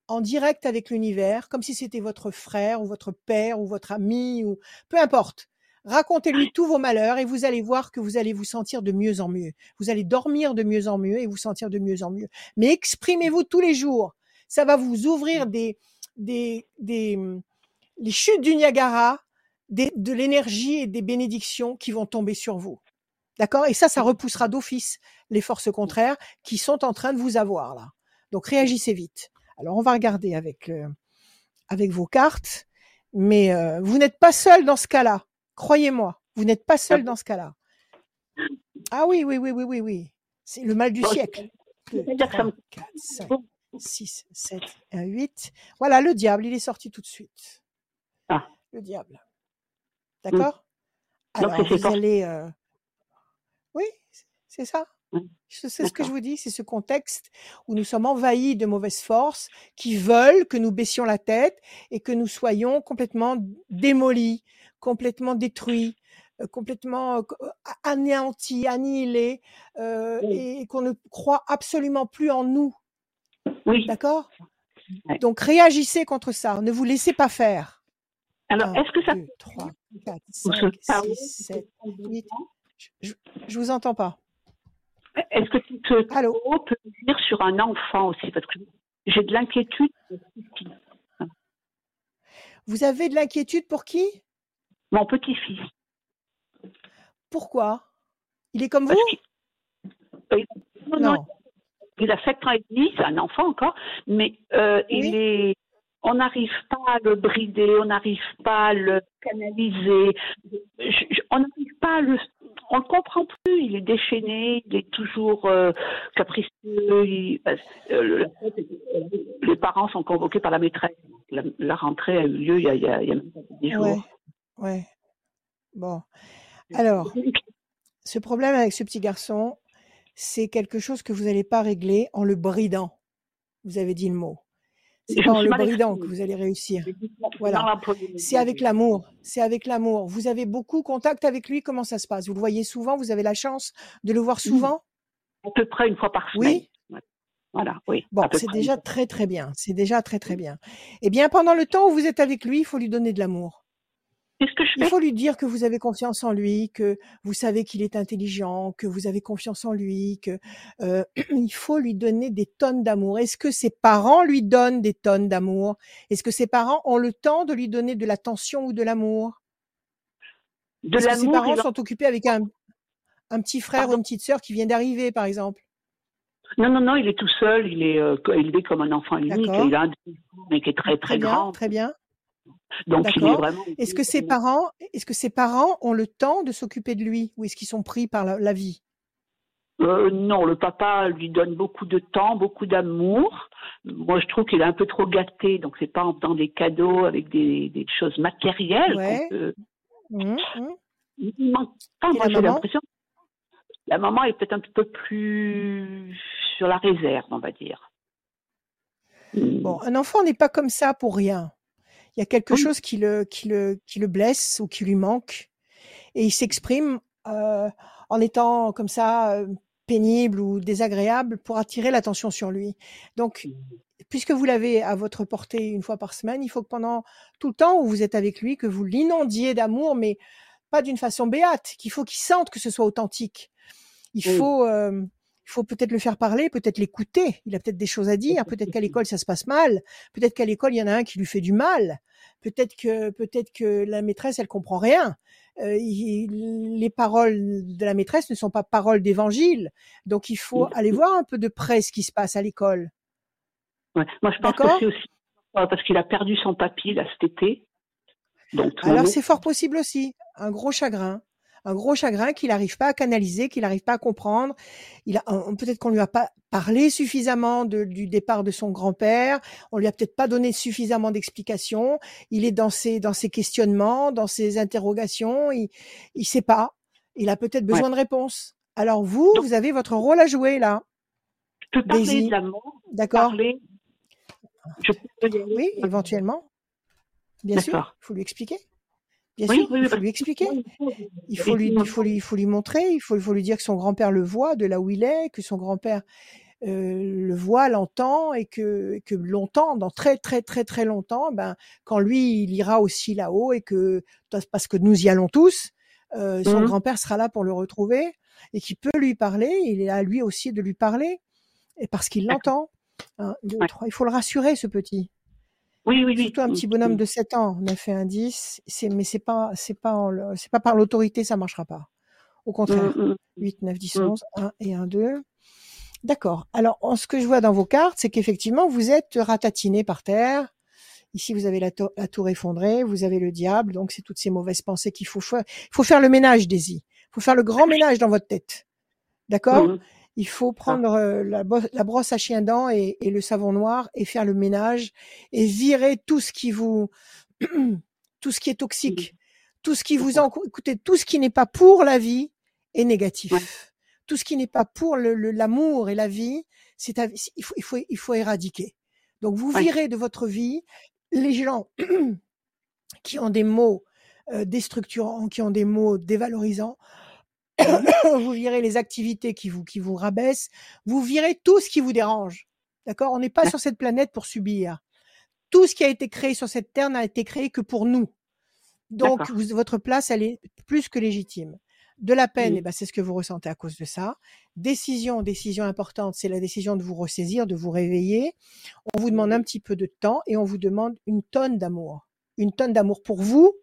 en direct avec l'univers, comme si c'était votre frère ou votre père ou votre ami ou peu importe. Racontez-lui tous vos malheurs et vous allez voir que vous allez vous sentir de mieux en mieux. Vous allez dormir de mieux en mieux et vous sentir de mieux en mieux. Mais exprimez-vous tous les jours. Ça va vous ouvrir des, des, des, les chutes du Niagara, des, de l'énergie et des bénédictions qui vont tomber sur vous. D'accord? Et ça, ça repoussera d'office les forces contraires qui sont en train de vous avoir là. Donc réagissez vite. Alors on va regarder avec euh, avec vos cartes, mais euh, vous n'êtes pas seul dans ce cas-là. Croyez-moi, vous n'êtes pas seul dans ce cas-là. Ah oui, oui, oui, oui, oui, oui. C'est le mal du siècle. 2, c'est-à-dire que ça 3, me- 4, 5, 6, 7, 1, 8. Voilà, le diable, il est sorti tout de suite. Ah. Le diable. D'accord? Donc, Alors, vous allez... euh, Oui, c'est ça. Mm. C'est ce que je vous dis, c'est ce contexte où nous sommes envahis de mauvaises forces qui veulent que nous baissions la tête et que nous soyons complètement démolis, complètement détruits, euh, complètement euh, euh, anéantis, annihilés, euh, Oui. et qu'on ne croit absolument plus en nous. Oui. D'accord? Donc réagissez contre ça, ne vous laissez pas faire. Alors, 1, est-ce que ça 2, 3, 4, Pour 5, ce tarot, 6, 7, 8. Je, je, je vous entends pas. Est-ce que ce Allô tarot peut venir sur un enfant aussi Parce que j'ai de l'inquiétude. Vous avez de l'inquiétude pour qui? Mon petit-fils. Pourquoi? Il est comme vous? Parce Euh, non, non, Non. il a 7 ans et demi, c'est un enfant encore, mais euh, il est. On n'arrive pas à le brider, on n'arrive pas à le canaliser. Je- je- on n'arrive pas à le. On le comprend plus. Il est déchaîné, il est toujours euh, capricieux. il- euh, le- les parents sont convoqués par la maîtresse. La, rentrée a eu lieu il y a, dix jours. Ouais. Bon. Alors, ce problème avec ce petit garçon, c'est quelque chose que vous n'allez pas régler en le bridant. Vous avez dit le mot. C'est pas en le bridant que vous allez réussir. Voilà. C'est avec l'amour. C'est avec l'amour. Vous avez beaucoup contact avec lui. Comment ça se passe? Vous le voyez souvent? Vous avez la chance de le voir souvent? À peu près une fois par semaine. Oui. Voilà, oui. Bon, c'est déjà très très bien. C'est déjà très très bien. Eh bien, pendant le temps où vous êtes avec lui, il faut lui donner de l'amour. Qu'est-ce que je Il fais? faut lui dire que vous avez confiance en lui, que vous savez qu'il est intelligent, que vous avez confiance en lui, que euh, il faut lui donner des tonnes d'amour. Est-ce que ses parents lui donnent des tonnes d'amour? Est-ce que ses parents ont le temps de lui donner de l'attention ou de l'amour? De Est-ce que ses parents il en- sont occupés avec un, un petit frère ou une petite sœur qui vient d'arriver, par exemple. Non, non, non, il est tout seul, il est euh, élevé comme un enfant unique, il a un mais qui est très très Très bien, grand, très bien. Donc il est D'accord. vraiment... Est-ce que ses parents, est-ce que ses parents ont le temps de s'occuper de lui ou est-ce qu'ils sont pris par la, la vie? Euh, non, le papa lui donne beaucoup de temps, beaucoup d'amour. Moi, je trouve qu'il est un peu trop gâté, donc c'est pas en faisant des cadeaux avec des, des choses matérielles Ouais. peut... Il manque pas, Et moi j'ai l'impression. La maman est peut-être un petit peu plus sur la réserve, on va dire. Bon, un enfant n'est pas comme ça pour rien. Il y a quelque Oui. chose qui le, qui le, qui le blesse ou qui lui manque, et il s'exprime euh, en étant comme ça euh, pénible ou désagréable pour attirer l'attention sur lui. Donc, puisque vous l'avez à votre portée une fois par semaine, il faut que pendant tout le temps où vous êtes avec lui, que vous l'inondiez d'amour, mais pas d'une façon béate, qu'il faut qu'il sente que ce soit authentique. Il Oui. faut, euh, il faut peut-être le faire parler, peut-être l'écouter. Il a peut-être des choses à dire. Peut-être qu'à l'école ça se passe mal. Peut-être qu'à l'école il y en a un qui lui fait du mal. Peut-être que peut-être que la maîtresse elle comprend rien. Euh, il- les paroles de la maîtresse ne sont pas paroles d'évangile. Donc il faut aller voir un peu de près ce qui se passe à l'école. Ouais. Moi, je pense que c'est aussi parce qu'il a perdu son papy là cet été. Donc, Alors c'est fort possible aussi. Un gros chagrin. Un gros chagrin qu'il n'arrive pas à canaliser, qu'il n'arrive pas à comprendre. Il a, peut-être qu'on lui a pas parlé suffisamment de- du départ de son grand-père. On lui a peut-être pas donné suffisamment d'explications. Il est dans ses, dans ses questionnements, dans ses interrogations. Il, il sait pas. Il a peut-être besoin de réponses. Alors vous, Donc- vous avez votre rôle à jouer là. je peux parler Daisy. de l'amour, D'accord? parler. Je peux Oui, éventuellement. Bien sûr. Il faut lui expliquer. Bien Oui, sûr. oui, il faut lui expliquer. que- Il faut lui, il faut lui, il faut lui montrer, il faut, il faut lui dire que son grand-père le voit de là où il est, que son grand-père euh, le voit, l'entend et que, que longtemps, dans très très très très longtemps, ben quand lui il ira aussi là-haut et que parce que nous y allons tous, euh, son Mhm. grand-père sera là pour le retrouver et qui peut lui parler. Il est à lui aussi de lui parler et parce qu'il l'entend. Un, deux, Ouais. trois. Il faut le rassurer ce petit. Oui, oui, oui. Surtout un petit bonhomme de 7 ans, 9 et un 10, c'est, mais c'est pas, c'est pas, en c'est pas par l'autorité, ça marchera pas. Au contraire. Mm, mm. 8, 9, 10, Mm. 11, 1 et 1, 2. D'accord. Alors, en- ce que je vois dans vos cartes, c'est qu'effectivement, vous êtes ratatiné par terre. Ici, vous avez la, to- la tour effondrée, vous avez le diable, donc c'est toutes ces mauvaises pensées qu'il faut faire. Il faut faire le ménage, Daisy. Il faut faire le grand ménage dans votre tête. D'accord? Mm. Il faut prendre euh, la, brosse à chien dent et, et le savon noir et faire le ménage et virer tout ce qui vous, tout ce qui est toxique, tout ce qui vous en, écoutez, tout ce qui n'est pas pour la vie est négatif. Ouais. Tout ce qui n'est pas pour le- le- l'amour et la vie, c'est à- il faut, il faut, il faut éradiquer. Donc vous Ouais. virez de votre vie les gens qui ont des mots euh, déstructurants, qui ont des mots dévalorisants. vous virez les activités qui vous, qui vous rabaissent. Vous virez tout ce qui vous dérange. D'accord? On n'est pas sur cette planète pour subir. Tout ce qui a été créé sur cette terre n'a été créé que pour nous. Donc, vous- votre place, elle est plus que légitime. De la peine, Mm. eh ben, c'est ce que vous ressentez à cause de ça. Décision, décision importante, c'est la décision de vous ressaisir, de vous réveiller. On vous demande un petit peu de temps et on vous demande une tonne d'amour. Une tonne d'amour pour vous,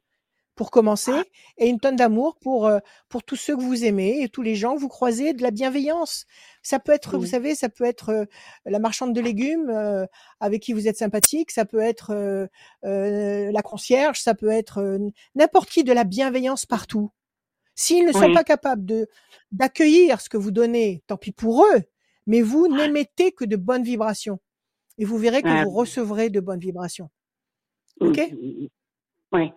pour commencer, et une tonne d'amour pour, euh, pour tous ceux que vous aimez et tous les gens que vous croisez, de la bienveillance. Ça peut être, vous savez, ça peut être euh, la marchande de légumes euh, avec qui vous êtes sympathique, ça peut être euh, euh, la concierge, ça peut être euh, n'importe qui de la bienveillance partout. S'ils ne sont pas capables de d'accueillir ce que vous donnez, tant pis pour eux, mais vous n'émettez que de bonnes vibrations. Et vous verrez que vous recevrez de bonnes vibrations. Ok? Mm. Oui,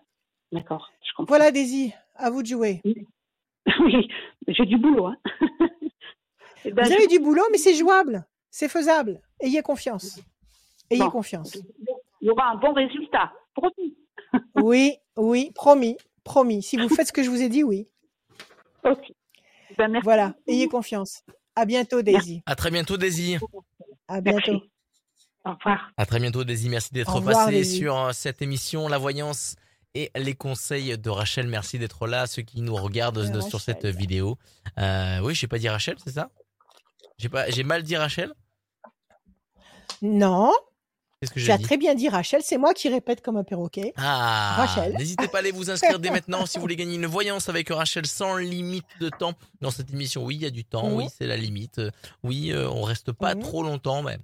d'accord, je comprends. Voilà, Daisy, à vous de jouer. Oui, j'ai du boulot. Hein. Ben, Vous je- avez du boulot, mais c'est jouable, c'est faisable. Ayez confiance. Ayez Bon. confiance. Il y aura un bon résultat. Promis. Oui, oui, promis, promis. Si vous faites ce que je vous ai dit, oui. Ok. Ben, merci. Voilà, ayez confiance. À bientôt, Daisy. À très bientôt, Daisy. À bientôt. Merci. Au revoir. À très bientôt, Daisy. Merci d'être passé sur euh, cette émission La Voyance et les conseils de Rachel. Merci d'être là, ceux qui nous regardent De sur cette vidéo. Euh, oui, j'ai pas dit Rachel, c'est ça? J'ai pas, j'ai mal dit Rachel? Non, Qu'est-ce que tu j'ai as dit? très bien dit Rachel. C'est moi qui répète comme un perroquet. Ah, Rachel. N'hésitez pas à aller vous inscrire dès maintenant si vous voulez gagner une voyance avec Rachel sans limite de temps dans cette émission. Oui, il y a du temps. Mhm. Oui, c'est la limite. Oui, euh, on reste pas Mhm. trop longtemps, mais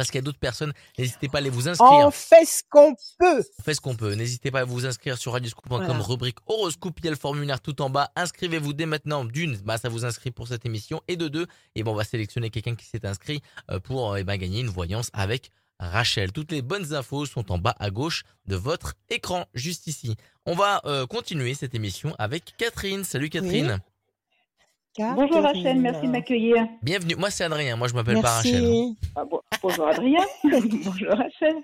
parce qu'il y a d'autres personnes. N'hésitez pas à aller vous inscrire. On fait ce qu'on peut. On fait ce qu'on peut. N'hésitez pas à vous inscrire sur radioscoop.com, Voilà. rubrique horoscope. Il y a le formulaire tout en bas. Inscrivez-vous dès maintenant. D'une, bah, ça vous inscrit pour cette émission. Et de deux, et bon, on va sélectionner quelqu'un qui s'est inscrit euh, pour euh, eh ben, gagner une voyance avec Rachel. Toutes les bonnes infos sont en bas à gauche de votre écran, juste ici. On va euh, continuer cette émission avec Catherine. Salut Catherine. Bonjour Rachel, Catherine. merci de m'accueillir. Bienvenue. Moi, c'est Adrien. Moi, je m'appelle pas Rachel. Ah, bon- bonjour Adrien. bonjour Rachel.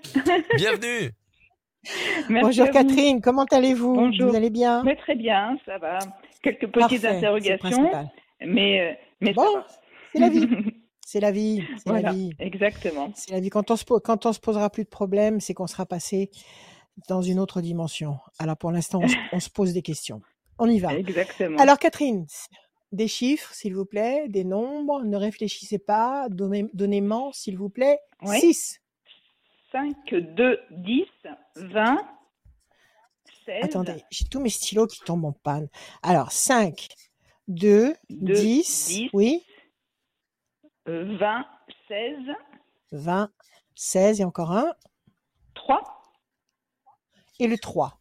Bienvenue. Merci Bonjour. Catherine, comment allez-vous? Bonjour. Vous allez bien? Mais très bien, ça va. Quelques petites Parfait, interrogations, mais, euh, mais Bon, c'est la vie. C'est la vie. C'est voilà, la vie. exactement. C'est la vie. Quand on se, po- quand on se posera plus de problèmes, c'est qu'on sera passé dans une autre dimension. Alors pour l'instant, on se pose des questions. On y va. Exactement. Alors Catherine, des chiffres, s'il vous plaît, des nombres. Ne réfléchissez pas. Donnez- Donnez-moi, s'il vous plaît. Oui. 6. 5, 2, 10, 20, 16, Attendez, j'ai tous mes stylos qui tombent en panne. Alors 5, 2, Deux, 10, dix. oui, euh, 20, 16, 20, 16 et encore un. 3, et le 3.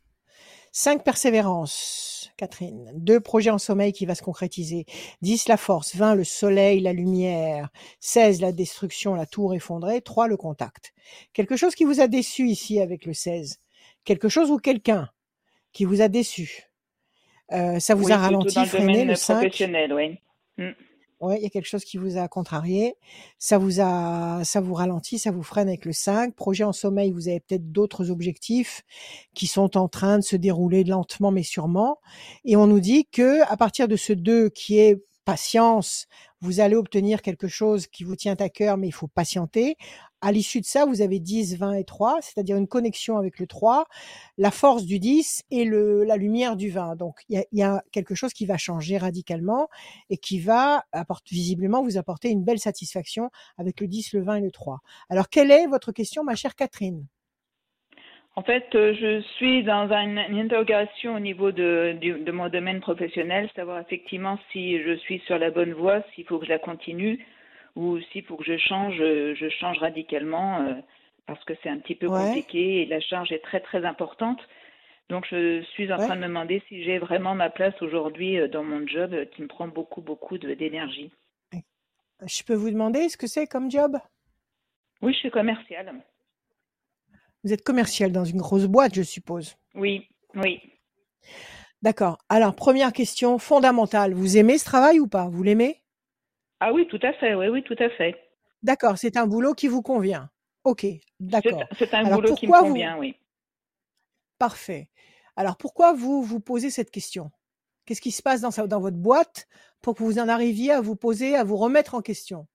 5 persévérance, Catherine. 2 projets en sommeil qui va se concrétiser. 10 la force, 20 le soleil, la lumière, 16 la destruction, la tour effondrée, 3 le contact. Quelque chose qui vous a déçu ici avec le 16. Quelque chose ou quelqu'un qui vous a déçu. Euh, ça vous oui, a ralenti, freiné le 5. professionnel, oui. Ouais, il y a quelque chose qui vous a contrarié. Ça vous a, ça vous ralentit, ça vous freine avec le 5. Projet en sommeil, vous avez peut-être d'autres objectifs qui sont en train de se dérouler lentement mais sûrement. Et on nous dit que à partir de ce 2 qui est patience, vous allez obtenir quelque chose qui vous tient à cœur, mais il faut patienter. À l'issue de ça, vous avez 10, 20 et 3, c'est-à-dire une connexion avec le 3, la force du 10 et le, la lumière du 20. Donc, il y a, y a quelque chose qui va changer radicalement et qui va apporter, visiblement vous apporter une belle satisfaction avec le 10, le 20 et le 3. Alors, quelle est votre question, ma chère Catherine? En fait, euh, je suis dans un- une interrogation au niveau de, de mon domaine professionnel, savoir effectivement si je suis sur la bonne voie, s'il faut que je la continue ou s'il faut que je change, euh, je change radicalement euh, parce que c'est un petit peu Ouais. compliqué et la charge est très très importante. Donc je suis en Ouais. train de me demander si j'ai vraiment ma place aujourd'hui dans mon job qui me prend beaucoup beaucoup d'énergie. Je peux vous demander ce que c'est comme job? Oui, je suis commerciale. Vous êtes commercial dans une grosse boîte, je suppose. Oui, oui. D'accord. Alors, première question fondamentale. Vous aimez ce travail ou pas? Vous l'aimez? Ah oui, tout à fait. Oui, oui, tout à fait. D'accord, c'est un boulot qui vous convient. Ok, d'accord. c'est un Alors, boulot qui me vous- convient, oui. Parfait. Alors, pourquoi vous vous posez cette question? Qu'est-ce qui se passe dans, sa- dans votre boîte pour que vous en arriviez à vous poser, à vous remettre en question?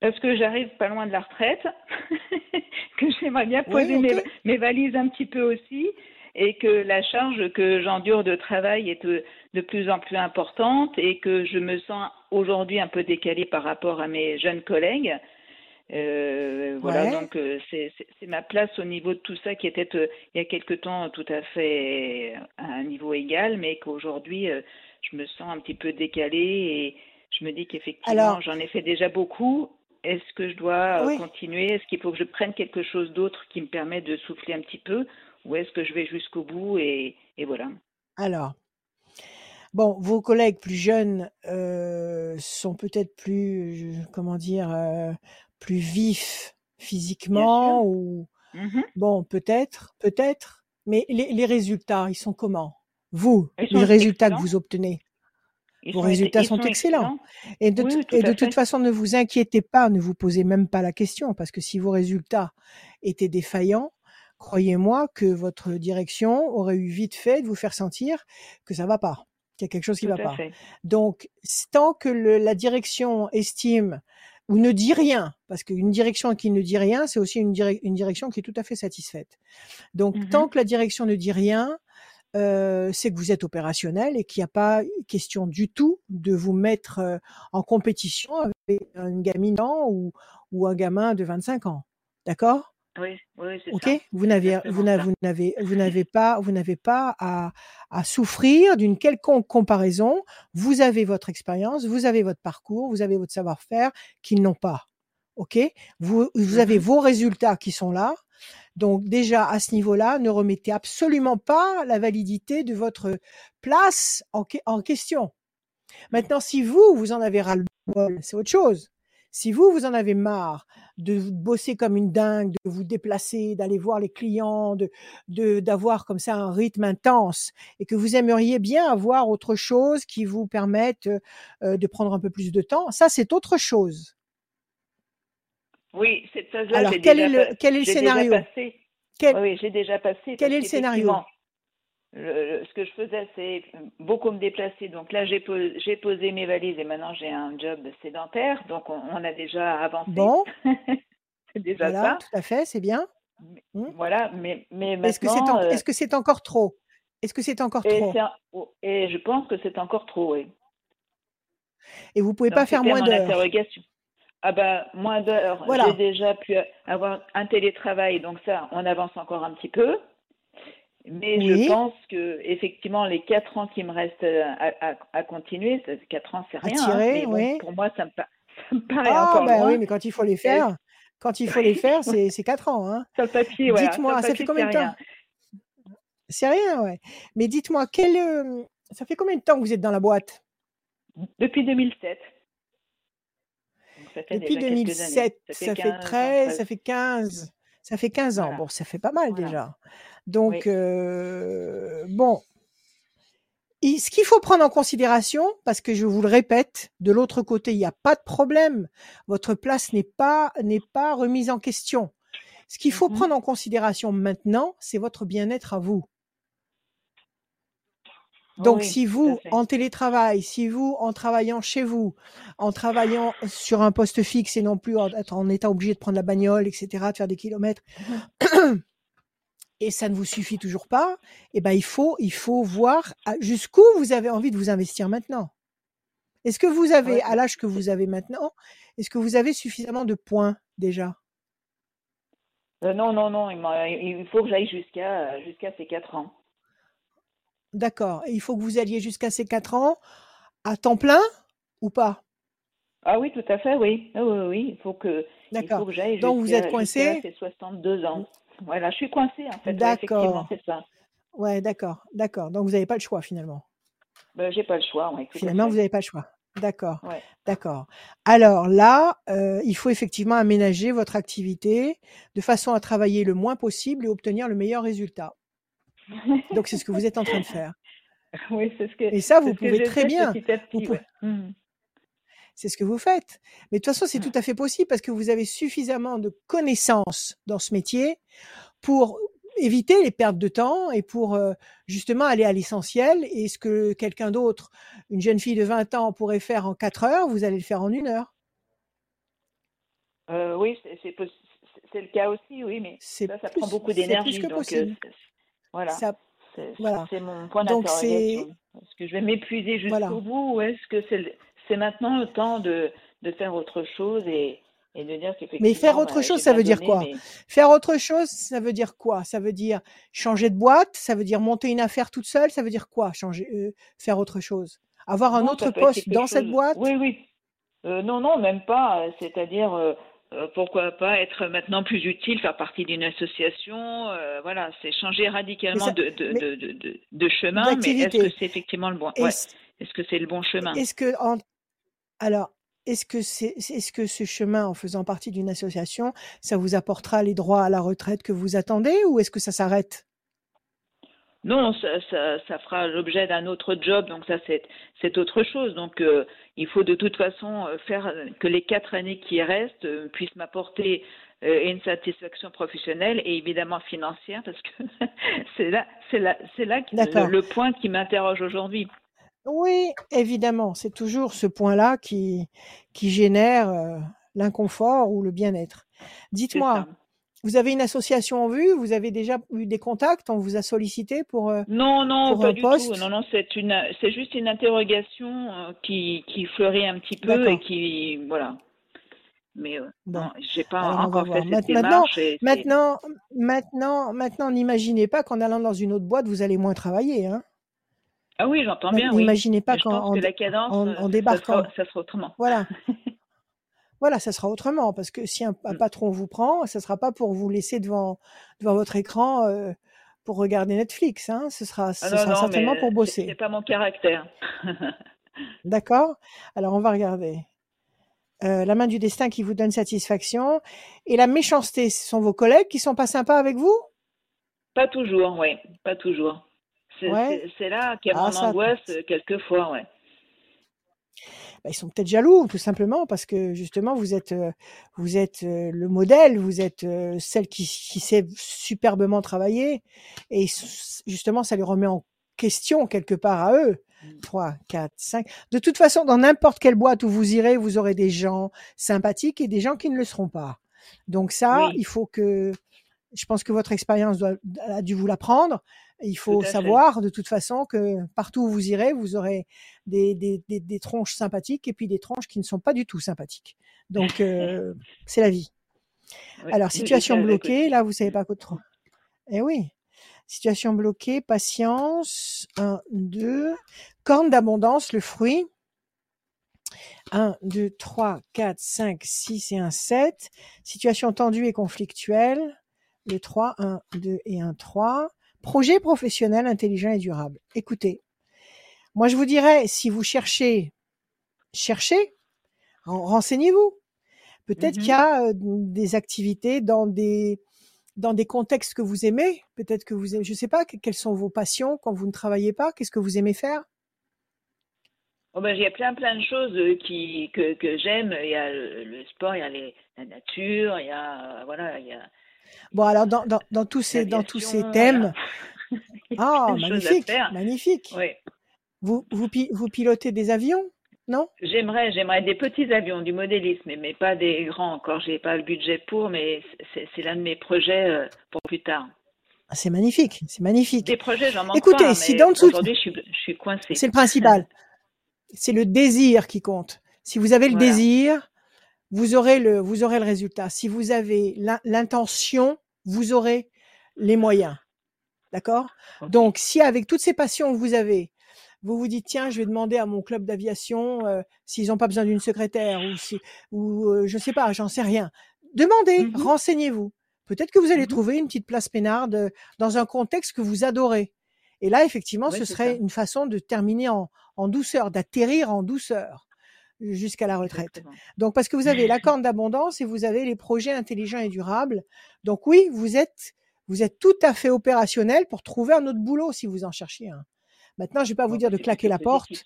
Parce que j'arrive pas loin de la retraite, que j'aimerais bien Oui, poser mes, valises un petit peu aussi, et que la charge que j'endure de travail est de, de plus en plus importante, et que je me sens aujourd'hui un peu décalée par rapport à mes jeunes collègues. Euh, voilà, Ouais. donc euh, c'est ma place au niveau de tout ça qui était euh, il y a quelque temps tout à fait à un niveau égal, mais qu'aujourd'hui euh, je me sens un petit peu décalée et je me dis qu'effectivement j'en ai fait déjà beaucoup. Est-ce que je dois euh, Oui. continuer? Est-ce qu'il faut que je prenne quelque chose d'autre qui me permet de souffler un petit peu? Ou est-ce que je vais jusqu'au bout et, et voilà Alors, bon, vos collègues plus jeunes euh, sont peut-être plus, comment dire, euh, plus vifs physiquement ou Mhm. bon, peut-être, peut-être. Mais les, les résultats, ils sont comment? Vous, Ils les résultats que vous obtenez? Ils Vos sont- résultats sont excellents. Et de, Oui, tout- tout et à de toute façon, ne vous inquiétez pas, ne vous posez même pas la question, parce que si vos résultats étaient défaillants, croyez-moi que votre direction aurait eu vite fait de vous faire sentir que ça va pas, qu'il y a quelque chose qui Tout va pas. fait. Donc, tant que le- la direction estime ou ne dit rien, parce qu'une direction qui ne dit rien, c'est aussi une, une, direction qui est tout à fait satisfaite. Donc, Mmh tant que la direction ne dit rien, euh, c'est que vous êtes opérationnel et qu'il n'y a pas question du tout de vous mettre euh, en compétition avec une gamine ou, ou un gamin de 25 ans. D'accord? Oui, oui, c'est Ok, ça. vous n'avez, vous n'avez, vous n'avez pas, vous n'avez pas à, à souffrir d'une quelconque comparaison. Vous avez votre expérience, vous avez votre parcours, vous avez votre savoir-faire qu'ils n'ont pas. Ok, vous, vous avez Mhm. vos résultats qui sont là. Donc déjà à ce niveau-là, ne remettez absolument pas la validité de votre place en, que- en question. Maintenant, si vous, vous en avez ras-le-bol, c'est autre chose. Si vous, vous en avez marre de bosser comme une dingue, de vous déplacer, d'aller voir les clients, d'avoir comme ça un rythme intense et que vous aimeriez bien avoir autre chose qui vous permette euh, de prendre un peu plus de temps, ça, c'est autre chose. Oui, cette phase-là, Alors, j'ai quel déjà, est le, quel est le scénario? passé. Quel, Oui, j'ai déjà passé. quel est le scénario? le- ce que je faisais, c'est beaucoup me déplacer. Donc là, j'ai posé, posé mes valises et maintenant j'ai un job sédentaire. Donc on, on a déjà avancé. Bon, c'est déjà voilà, ça. tout à fait, c'est bien. Hmm. Voilà, mais, mais Est-ce que c'est maintenant, en- euh, est-ce que c'est encore trop? Est-ce que c'est encore et, trop? et je pense que c'est encore trop, oui. Et vous pouvez Donc pas faire moins d'heures? Ah bah, moins d'heures. Voilà. J'ai déjà pu avoir un télétravail, donc ça, on avance encore un petit peu. Mais Oui. je pense que effectivement, les quatre ans qui me restent euh, à, à, à continuer, quatre ans, c'est rien. hein, bon, oui. pour moi, ça me, ça me paraît Ah, encore bah loin. oui, mais quand il faut les faire, quand il faut les faire, c'est quatre ans, hein. Sur le papier. Sur Dites-moi, ça papier, fait combien de temps? C'est rien, ouais. Mais dites-moi, quel, euh, ça fait combien de temps que vous êtes dans la boîte? Depuis 2007. Donc, ça fait Depuis déjà quelques années. 2007, ça fait 15 ans, 13, 13. ça fait 15, ça fait 15 ans. Voilà. Bon, ça fait pas mal Voilà. déjà. Donc, Oui. euh, bon, Et ce qu'il faut prendre en considération, parce que je vous le répète, de l'autre côté, il n'y a pas de problème. Votre place n'est pas, n'est pas remise en question. Ce qu'il faut Mhm. prendre en considération maintenant, c'est votre bien-être à vous. Donc, Oui, si vous, en télétravail, si vous, en travaillant chez vous, en travaillant sur un poste fixe et non plus en, étant obligé de prendre la bagnole, etc., de faire des kilomètres, et ça ne vous suffit toujours pas, eh ben, il faut, il faut voir à- jusqu'où vous avez envie de vous investir maintenant. Est-ce que vous avez, Ouais, à l'âge que vous avez maintenant, est-ce que vous avez suffisamment de points déjà? Euh, non, non, non, il, faut que j'aille jusqu'à jusqu'à ces quatre ans. D'accord. Et il faut que vous alliez jusqu'à ces quatre ans à temps plein ou pas? Ah oui, tout à fait, oui. Ah oui, oui, il faut que, D'accord. Donc, vous êtes coincé? jusqu'à ces 62 ans. Voilà, je suis coincée en fait. ouais, D'accord. c'est ça. Ouais, d'accord, d'accord. Donc vous n'avez pas le choix finalement? Ben, j'ai pas le choix, Finalement, vous n'avez pas le choix. D'accord, Ouais. d'accord. Alors là, euh, il faut effectivement aménager votre activité de façon à travailler le moins possible et obtenir le meilleur résultat. Donc c'est ce que vous êtes en train de faire. oui, c'est ce que, Et ça, vous pouvez très bien. pouvez-. Mhm. C'est ce que vous faites. Mais de toute façon, c'est Mm. tout à fait possible parce que vous avez suffisamment de connaissances dans ce métier pour éviter les pertes de temps et pour euh, justement aller à l'essentiel. Et ce que quelqu'un d'autre, une jeune fille de 20 ans, pourrait faire en 4 heures, vous allez le faire en une heure. Euh, oui, c'est le cas aussi, oui, mais ça, prend beaucoup c'est plus d'énergie, que donc euh, voilà. Ça, C'est voilà. mon point d'interrogation. Est-ce que je vais m'épuiser voilà. jusqu'au bout ou est-ce que c'est c'est maintenant le temps de, de faire autre chose et, et de dire Mais faire autre bah, chose, ça veut dire quoi? mais Faire autre chose, ça veut dire quoi? Ça veut dire changer de boîte? Ça veut dire monter une affaire toute seule? Ça veut dire quoi Changer, euh, faire autre chose? Avoir un non, autre poste dans cette boîte? Oui, oui. Euh, non, non, même pas. C'est-à-dire, euh, euh, pourquoi pas être maintenant plus utile, faire partie d'une association. euh, voilà, c'est changer radicalement ça, de, de, mais de, de, de- de chemin, mais est-ce que c'est effectivement le bon Ouais, Est-ce, que c'est le bon chemin? est-ce que en, alors est-ce que c'est, est-ce que ce chemin, en faisant partie d'une association, ça vous apportera les droits à la retraite que vous attendez, ou est-ce que ça s'arrête? Non, ça, ça, ça fera l'objet d'un autre job, donc ça c'est autre chose. Donc euh, il faut de toute façon euh, faire que les quatre années qui restent euh, puissent m'apporter euh, une satisfaction professionnelle et évidemment financière, parce que c'est là, c'est là, c'est là le, point qui m'interroge aujourd'hui. Oui, évidemment, c'est toujours ce point-là qui qui génère euh, l'inconfort ou le bien-être. Dites-moi. Vous avez une association en vue? Vous avez déjà eu des contacts? On vous a sollicité pour euh, Non, non, pour pas du poste? Tout. Non, non, c'est une, c'est juste une interrogation euh, qui, qui fleurit un petit peu et qui, voilà. Mais euh, Bon, non, j'ai pas alors encore fait cette Ma- Maintenant, et maintenant, maintenant, maintenant, n'imaginez pas qu'en allant dans une autre boîte, vous allez moins travailler. Hein Ah oui, j'entends bien, oui. N'imaginez pas Mais je qu'en que la cadence, en- en ça débarquant, sera, ça sera autrement. voilà, voilà, ça sera autrement parce que si un, un Mm. patron vous prend, ça sera pas pour vous laisser devant devant votre écran euh, pour regarder Netflix. Hein, ce sera, Ah ce non, sera non, certainement pour c'est c'est bosser. pas mon caractère. D'accord Alors on va regarder. Euh, la main du destin qui vous donne satisfaction et la méchanceté, ce sont vos collègues qui sont pas sympas avec vous? Pas toujours, oui, pas toujours. C'est Ouais. là qu'est Ah mon ça, angoisse quelquefois, ouais. Bah, ils sont peut-être jaloux, tout simplement, parce que justement vous êtes euh, vous êtes euh, le modèle, vous êtes euh, celle qui, qui sait superbement travailler, et justement ça les remet en question quelque part à eux. Mm. 3, 4, 5. De toute façon, dans n'importe quelle boîte où vous irez, vous aurez des gens sympathiques et des gens qui ne le seront pas. Donc ça, Oui, il faut que, je pense que votre expérience doit, a dû vous l'apprendre. Il faut fait. savoir de toute façon que partout où vous irez, vous aurez des, des, des, des tronches sympathiques et puis des tronches qui ne sont pas du tout sympathiques. Donc euh, c'est la vie. Oui, Alors situation bloquée, là vous savez pas quoi trop. Eh oui. Situation bloquée, patience. 1, 2. Corne d'abondance, le fruit. 1, 2, 3, 4, 5, 6 et un 7. Situation tendue et conflictuelle. Le 3, 1, 2 et un 3. Projet professionnel intelligent et durable. Écoutez, moi je vous dirais, si vous cherchez, cherchez, ren- renseignez-vous. Peut-être qu'il y Mhm. a euh, des activités dans des dans des contextes que vous aimez. Peut-être que vous aimez, je sais pas, que- quelles sont vos passions quand vous ne travaillez pas? Qu'est-ce que vous aimez faire? Oh ben, il y a plein plein de choses euh, qui que, que j'aime. Il y a le, le sport, il y a les, la nature, il y a voilà, il y a Bon, alors dans, dans, dans tous ces dans tous ces thèmes, ah magnifique, magnifique. Oui. Vous vous pi- vous pilotez des avions, non? J'aimerais, j'aimerais des petits avions, du modélisme, mais, pas des grands encore. J'ai pas le budget pour, mais c'est l'un de mes projets euh, pour plus tard. Ah, C'est magnifique, c'est magnifique. Des projets, j'en manque Écoutez, pas, si dans le dessous, aujourd'hui, je suis, je suis coincée. c'est le principal. C'est le désir qui compte. Si vous avez le Voilà. désir, vous aurez le vous aurez le résultat. Si vous avez l'in- l'intention, vous aurez les moyens. D'accord? Donc, si avec toutes ces passions que vous avez, vous vous dites tiens, je vais demander à mon club d'aviation euh, s'ils n'ont pas besoin d'une secrétaire ou si ou euh, je sais pas, j'en sais rien. Demandez, Mhm. renseignez-vous. Peut-être que vous allez Mhm. trouver une petite place peinarde euh, dans un contexte que vous adorez. Et là, effectivement, ce serait ça. une façon de terminer en, en douceur, d'atterrir en douceur jusqu'à la retraite. Exactement. Donc, parce que vous avez la corne d'abondance et vous avez les projets intelligents et durables. Donc, oui, vous êtes, vous êtes tout à fait opérationnel pour trouver un autre boulot si vous en cherchiez un. Maintenant, je vais pas vous dire de claquer la porte.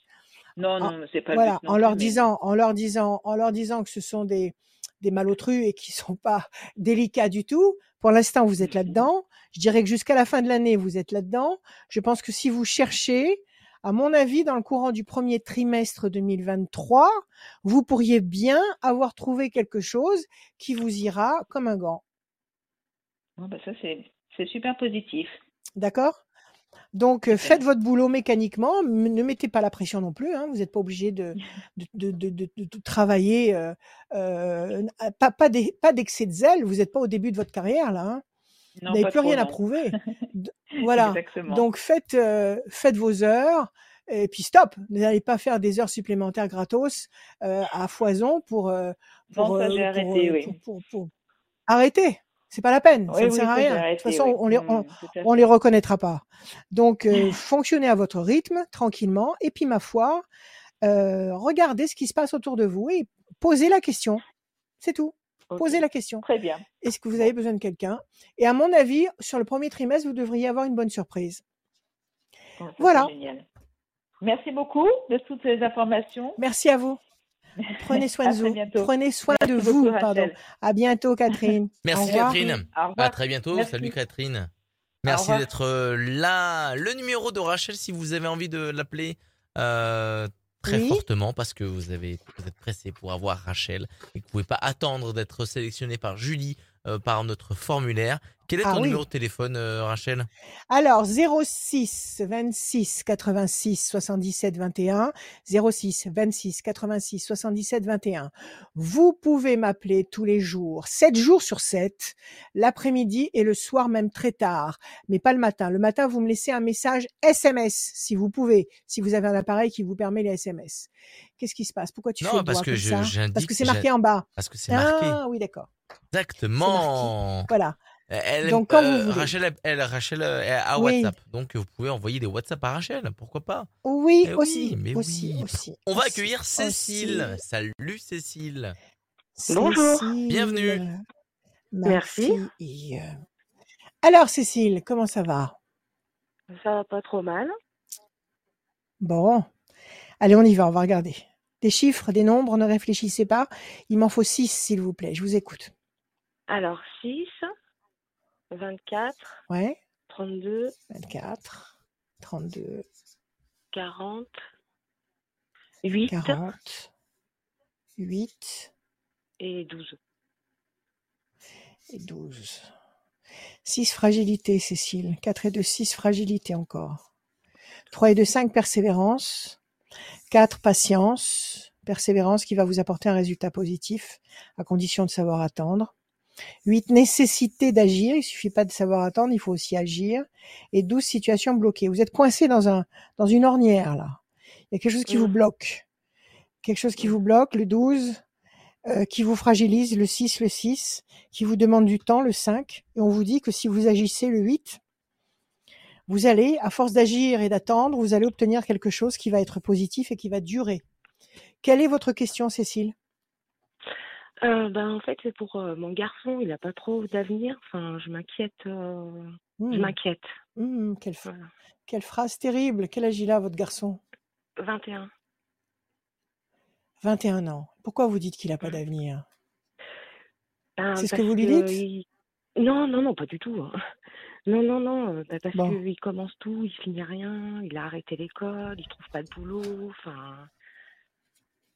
Non, non, c'est pas voilà, le but non en leur mais disant, en leur disant, en leur disant que ce sont des, des malotrus et qui sont pas délicats du tout. Pour l'instant, vous êtes Mhm. là-dedans. Je dirais que jusqu'à la fin de l'année, vous êtes là-dedans. Je pense que si vous cherchez, à mon avis, dans le courant du premier trimestre 2023, vous pourriez bien avoir trouvé quelque chose qui vous ira comme un gant. Bon, bah, ça, c'est super positif. D'accord? Donc, euh, faites votre boulot mécaniquement. Ne mettez pas la pression non plus. hein, Vous n'êtes pas obligé de, de, de, de, travailler. euh, euh, pas pas d'excès de zèle. Vous n'êtes pas au début de votre carrière là. hein. Vous n'avez plus rien à prouver. Voilà. Exactement. Donc faites euh, faites vos heures et puis stop. N'allez pas faire des heures supplémentaires gratos euh, à foison pour euh, Non, pour, ça, j'ai pour, arrêté, oui. pour, pour. C'est pas la peine. ça ne oui, sert à rien. De toute façon, oui. on les on, Mm, on fait. les reconnaîtra pas. Donc, euh, fonctionnez à votre rythme, tranquillement. Et puis, ma foi, euh, regardez ce qui se passe autour de vous et posez la question. C'est tout. Posez la question. Très bien. Est-ce que vous avez besoin de quelqu'un? Et à mon avis, sur le premier trimestre, vous devriez avoir une bonne surprise. C'est Voilà. Génial. Merci beaucoup de toutes ces informations. Merci à vous. Prenez soin de vous. bientôt. Prenez soin Merci de beaucoup, vous. Pardon. Rachel. À bientôt, Catherine. Merci. Catherine. À très bientôt. Merci. Salut Catherine. Merci d'être euh, là. Le numéro de Rachel, si vous avez envie de l'appeler, euh, très Oui. fortement parce que vous avez vous êtes pressé pour avoir Rachel et que vous pouvez pas attendre d'être sélectionné par Julie euh, par notre formulaire. Quel est Ah ton oui. numéro de téléphone, euh, Rachel? Alors 06 26 86 77 21 06 26 86 77 21. Vous pouvez m'appeler tous les jours, 7 jours sur 7, l'après-midi et le soir même très tard, mais pas le matin. Le matin, vous me laissez un message SMS si vous pouvez, si vous avez un appareil qui vous permet les SMS. Qu'est-ce qui se passe? Pourquoi tu fais Non, le parce doigt que comme je- ça? j'indique- Parce que c'est marqué en bas. Parce que c'est marqué. Ah oui, d'accord. Exactement. Voilà. Elle, Donc, quand euh, vous voulez. Rachel, elle- elle, Rachel euh, Oui. WhatsApp. Donc, vous pouvez envoyer des WhatsApp à Rachel. Pourquoi pas? Oui, Mais oui, aussi, mais aussi, oui. aussi. On va aussi, accueillir Cécile. aussi. Salut Cécile. Bonjour. Bienvenue. ma Merci. fille. Alors Cécile, comment ça va? Ça va pas trop mal. Bon, allez, on y va, on va regarder. Des chiffres, des nombres, ne réfléchissez pas. Il m'en faut six, s'il vous plaît. Je vous écoute. Alors, 6, 24, Ouais, 32, 24, 32, 40, 8 40, 8 et 12. et 12. 6 fragilité, Cécile. 4 et 2, 6 fragilité encore. 3 et 2, 5 persévérance. 4 patience. Persévérance qui va vous apporter un résultat positif à condition de savoir attendre. 8 nécessité d'agir. Il suffit pas de savoir attendre, il faut aussi agir. Et 12 situations bloquées. Vous êtes coincé dans un, dans une ornière, là. Il y a quelque chose qui Mm. vous bloque. Quelque chose qui vous bloque, le 12, euh, qui vous fragilise, le 6, le 6, qui vous demande du temps, le 5. Et on vous dit que si vous agissez le 8, vous allez, à force d'agir et d'attendre, vous allez obtenir quelque chose qui va être positif et qui va durer. Quelle est votre question, Cécile? Euh, ben, en fait, c'est pour euh, mon garçon. Il n'a pas trop d'avenir. Enfin, je m'inquiète. euh, Je Hmm, m'inquiète. hmm, quelle, f- Voilà. quelle phrase terrible. Quel âge il a, votre garçon? 21. 21 ans. Pourquoi vous dites qu'il n'a pas Mm. d'avenir? Ben, C'est ce que parce vous lui dites? il- Non, non, non, pas du tout. hein. Non, non, non. euh, ben, parce Bon. qu'il commence tout, il finit rien. Il a arrêté l'école, il trouve pas de boulot. Enfin,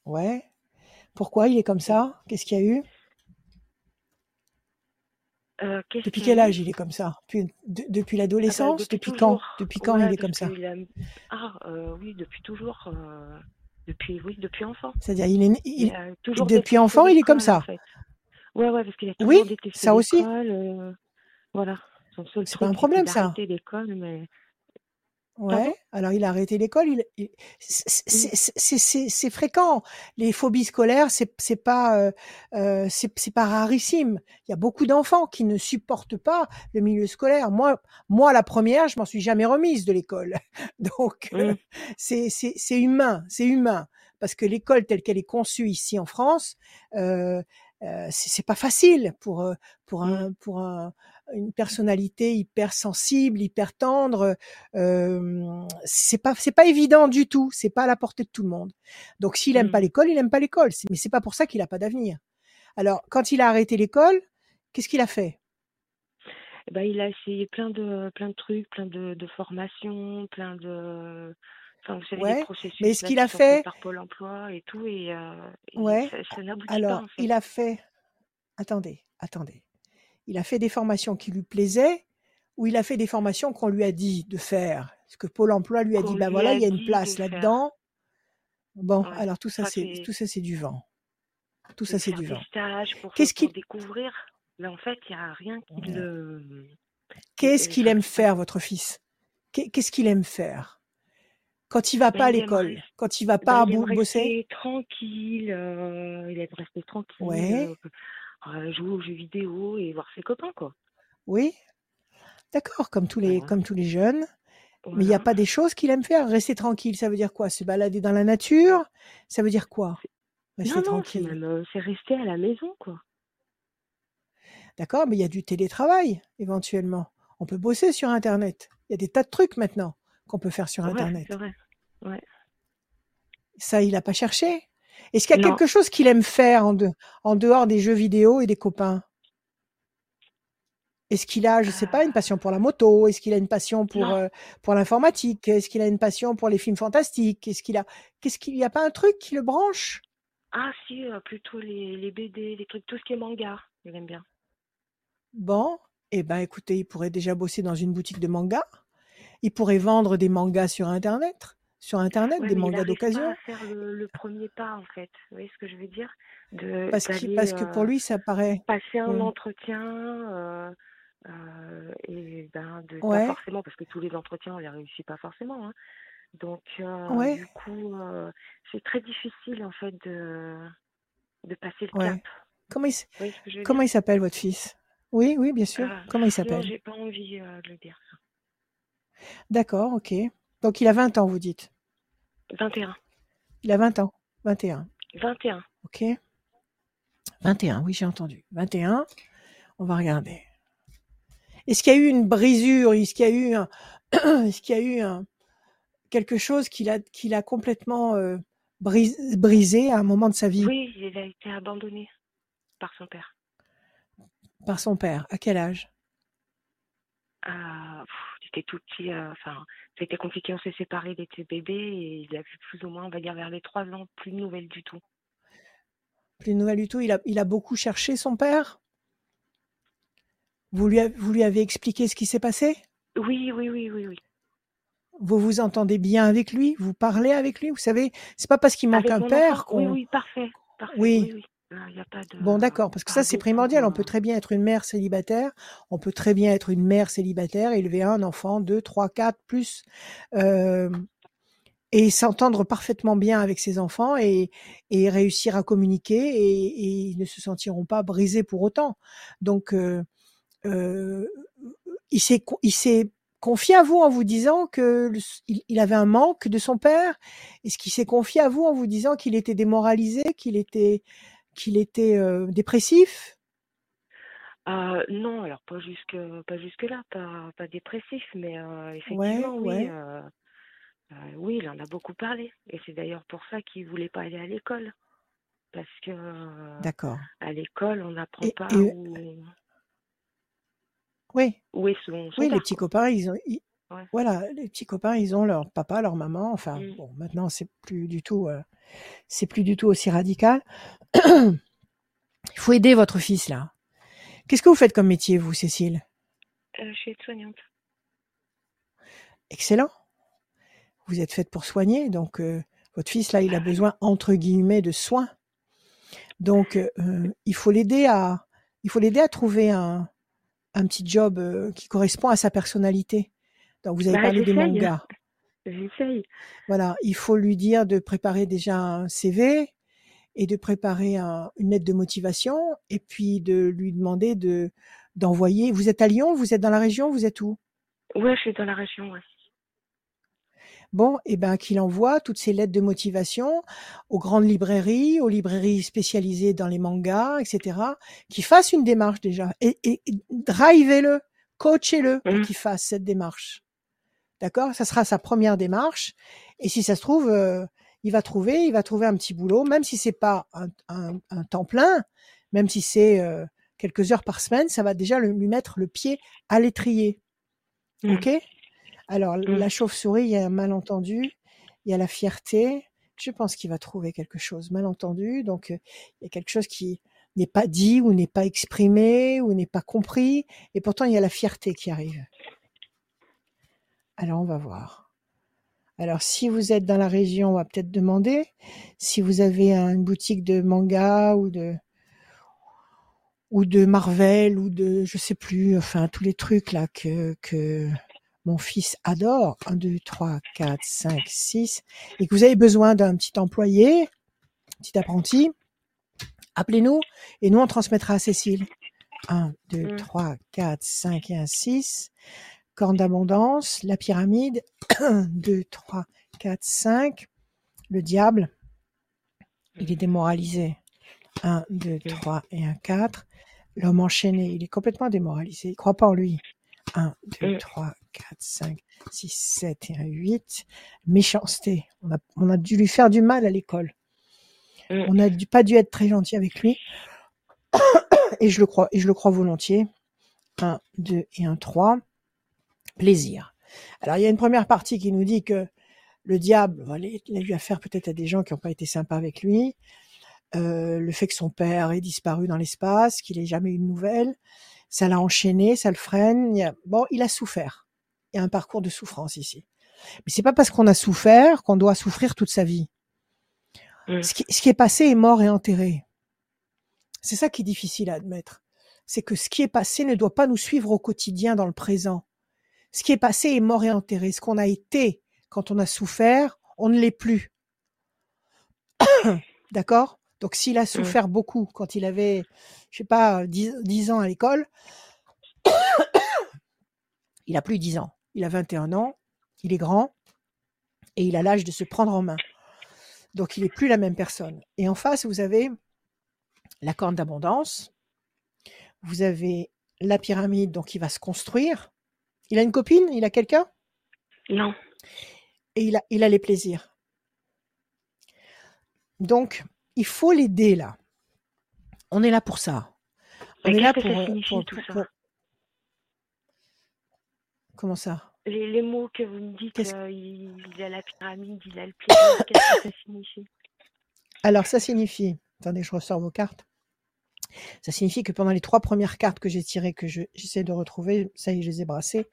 Ouais. Pourquoi il est comme ça? Qu'est-ce qu'il y a eu? Euh, Depuis quel âge il est comme ça? Depuis, de- depuis Ah bah, l'adolescence depuis Depuis quand? Depuis quand Ouais, il est comme ça Ah, euh, oui, depuis toujours. euh, Depuis, oui, depuis enfant. C'est-à-dire, il est, né- Il depuis enfant, il est comme ça. en fait. Ouais, ouais, parce qu'il a toujours Oui, ça aussi. Voilà. C'est pas un problème, ça. mais Ouais. Alors, il a arrêté l'école. Il, il- c'est- fréquent. Les phobies scolaires, c'est pas euh, euh, c'est pas rarissime. Il y a beaucoup d'enfants qui ne supportent pas le milieu scolaire. Moi, moi, la première, je m'en suis jamais remise de l'école. Donc, Mm. c'est c'est c'est humain, c'est humain. Parce que l'école telle qu'elle est conçue ici en France, euh, euh, c'est pas facile pour euh, pour Mm. un pour un une personnalité hyper sensible, hyper tendre. Euh, c'est pas c'est pas évident du tout. C'est pas à la portée de tout le monde. Donc s'il aime Mm. pas l'école, il aime pas l'école. Mais c'est pas pour ça qu'il a pas d'avenir. Alors quand il a arrêté l'école, qu'est-ce qu'il a fait? Ben, il a essayé plein de, plein de trucs, plein de, de formations, plein de. Enfin, vous savez, Ouais, les processus mais là, qu'il qui a fait par Pôle emploi et tout, et, euh, et Ouais. ça, ça n'aboutit pas, Alors en fait. il a fait. Attendez, attendez. Il a fait des formations qui lui plaisaient ou il a fait des formations qu'on lui a dit de faire. Parce que Pôle Emploi lui a dit bah lui voilà il y a une place là-dedans. Bon, Ouais, alors tout ça c'est tout ça c'est du vent. Tout ça c'est du vent. Qu'est-ce qu'il découvrir. Mais en fait, il n'y a rien qui Ouais. le. Qu'est-ce qu'il aime faire, votre fils? Qu'est- Qu'est-ce qu'il aime faire? Quand il va Ben, pas à l'école, quand il va ben, pas à il aime bosser rester tranquille, euh, il aime rester tranquille, Ouais. euh, euh, jouer aux jeux vidéo et voir ses copains, quoi. Oui D'accord, comme tous les Voilà. comme tous les jeunes. Mais il n'y a pas des choses qu'il aime faire. Rester tranquille, ça veut dire quoi? Se balader dans la nature? Ça veut dire quoi? Rester Non, tranquille. euh, c'est rester à la maison, quoi. D'accord, mais il y a du télétravail, éventuellement. On peut bosser sur Internet. Il y a des tas de trucs maintenant qu'on peut faire sur Ouais, Internet. c'est vrai. Ouais. Ça, il n'a pas cherché. Est-ce qu'il y a Non. quelque chose qu'il aime faire en, de- en dehors des jeux vidéo et des copains? Est-ce qu'il a, je sais pas, Ah. une passion pour la moto? Est-ce qu'il a une passion pour euh, pour l'informatique? Est-ce qu'il a une passion pour les films fantastiques? Est-ce qu'il a qu'est-ce qu'il y a pas un truc qui le branche? Ah si, euh, plutôt les, les BD, les trucs, tout ce qui est manga, il aime bien. Bon, eh ben écoutez, il pourrait déjà bosser dans une boutique de manga. Il pourrait vendre des mangas sur internet, sur internet, Ouais, des mangas pas d'occasion. à faire le, le premier pas en fait. Vous voyez ce que je veux dire? De Parce que d'aller parce que pour euh, lui, ça paraît. passer un entretien euh, euh, et ben de pas Ouais, forcément parce que tous les entretiens on les réussit pas forcément. hein. Donc euh, ouais, du coup euh, c'est très difficile en fait de de passer le ouais. cap. Comment il comment il s'appelle votre fils? Oui, oui, bien sûr. Ah, Comment il s'appelle? j'ai pas envie de le dire. D'accord, ok. Donc il a 20 ans, vous dites? 21. Il a 20 ans. 21. 21. Ok. 21, oui, j'ai entendu. 21. On va regarder. Est-ce qu'il y a eu une brisure? Est-ce qu'il y a eu un, est-ce qu'il y a eu un, quelque chose qui l'a, qui l'a complètement euh, bris- brisé à un moment de sa vie? Oui, il a été abandonné par son père. par son père À quel âge? Ah, pff, il était tout petit. euh, Enfin, été compliqué. On s'est séparés. Il était bébé et il a vu plus ou moins, on va dire, vers les trois ans, plus de nouvelles du tout. Plus de nouvelles du tout. Il a, il a beaucoup cherché son père? Vous lui, avez, vous lui avez expliqué ce qui s'est passé? Oui, oui, oui, oui, oui. Vous vous entendez bien avec lui? Vous parlez avec lui? Vous savez, c'est pas parce qu'il manque Avec un père enfant, oui, qu'on. oui, parfait, parfait. Oui. Oui, oui. Il n'y a pas de Bon, d'accord, parce que ça, c'est primordial. On peut euh, très bien être une mère célibataire. On peut très bien être une mère célibataire, élever un enfant, deux, trois, quatre, plus, euh, et s'entendre parfaitement bien avec ses enfants et, et réussir à communiquer et, et ils ne se sentiront pas brisés pour autant. Donc, euh, euh, il s'est, confié à vous en vous disant que le- il, il avait un manque de son père. Est-ce qu'il s'est confié à vous en vous disant qu'il était démoralisé, qu'il était, qu'il était euh, dépressif? Euh, non, alors pas jusque pas jusque là, pas pas dépressif, mais euh, Ouais, effectivement, oui, ouais. euh, euh, oui, il en a beaucoup parlé. Et c'est d'ailleurs pour ça qu'il voulait pas aller à l'école. Parce que D'accord. à l'école, on n'apprend pas et où, oui, où est son, son oui, les petits quoi. copains, ils ont, ils- Ouais. voilà, les petits copains, ils ont leur papa, leur maman. Enfin, Mm. bon, maintenant, c'est plus du tout, euh, c'est plus du tout aussi radical. Il faut aider votre fils là. Qu'est-ce que vous faites comme métier, vous, Cécile? Euh, je suis aide-soignante. Excellent. Vous êtes faite pour soigner, donc euh, votre fils là, il a besoin entre guillemets de soins. Donc, il faut l'aider à, il faut l'aider à trouver un, un petit job qui correspond à sa personnalité. Donc, vous avez Bah, parlé des mangas. J'essaye. Voilà, il faut lui dire de préparer déjà un CV et de préparer un- une lettre de motivation et puis de lui demander de d'envoyer. Vous êtes à Lyon, vous êtes dans la région, vous êtes où? Ouais, je suis dans la région, ouais. Bon, et ben qu'il envoie toutes ces lettres de motivation aux grandes librairies, aux librairies spécialisées dans les mangas, etc. Qu'il fasse une démarche déjà et, et, et drivez-le, coachez-le pour Mhm. qu'il fasse cette démarche. D'accord? Ça sera sa première démarche. Et si ça se trouve, euh, il va trouver, il va trouver un petit boulot, même si c'est pas un, un- un temps plein, même si c'est euh, quelques heures par semaine, ça va déjà le- lui mettre le pied à l'étrier. Mm. Ok? Alors Mm. la chauve-souris, il y a un malentendu, il y a la fierté. Je pense qu'il va trouver quelque chose malentendu. Donc euh, il y a quelque chose qui n'est pas dit ou n'est pas exprimé ou n'est pas compris. Et pourtant il y a la fierté qui arrive. Alors on va voir. Alors si vous êtes dans la région, on va peut-être demander si vous avez un- une boutique de manga ou de ou de Marvel ou de je sais plus, enfin tous les trucs là que que mon fils adore. 1, 2, 3, 4, 5, 6. Et que vous avez besoin d'un petit employé, petit apprenti, appelez-nous et nous on transmettra à Cécile. 1, 2, Mm. 3, 4, 5 et 1, 6. Corne d'abondance, la pyramide. 1, 2, 3, 4, 5. Le diable, il est démoralisé. 1, 2, 3 et 1, 4. L'homme enchaîné, il est complètement démoralisé. Il croit pas en lui. 1, 2, Mm. 3, 4, 5, 6, 7 et 1, 8. Méchanceté. On a, on a dû lui faire du mal à l'école. Mm. On n'a pas dû être très gentil avec lui. Et je le crois, et je le crois volontiers. 1, 2 et 1, 3. Plaisir. Alors, il y a une première partie qui nous dit que le diable, voilà, il a eu affaire peut-être à des gens qui n'ont pas été sympas avec lui. Euh, le fait que son père ait disparu dans l'espace, qu'il ait jamais eu de nouvelles, ça l'a enchaîné, ça le freine. Il a- bon, il a souffert. Il y a un parcours de souffrance ici. Mais c'est pas parce qu'on a souffert qu'on doit souffrir toute sa vie. Mm. Ce, qui, ce qui est passé est mort et enterré. C'est ça qui est difficile à admettre. C'est que ce qui est passé ne doit pas nous suivre au quotidien dans le présent. Ce qui est passé est mort et enterré. Ce qu'on a été quand on a souffert, on ne l'est plus. D'accord? Donc s'il a souffert beaucoup quand il avait, je sais pas, 10, 10 ans à l'école, il a plus 10 ans. Il a 21 ans, il est grand et il a l'âge de se prendre en main. Donc il n'est plus la même personne. Et en face, vous avez la corne d'abondance, vous avez la pyramide, donc il va se construire. Il a une copine? Il a quelqu'un? Non. et il a, il a les plaisirs. Donc, il faut l'aider là. On est là pour ça. On Mais est là que pour, ça signifie, pour- tout pour- ça? pour- Comment ça? Les, les mots que vous me dites, Qu'est-ce- euh, il, il a la pyramide, il a le plaisir, qu'est-ce que ça signifie? Alors, ça signifie, attendez, je ressors vos cartes. Ça signifie que pendant les trois premières cartes que j'ai tirées, que je- j'essaie de retrouver, ça y est, je les ai brassées,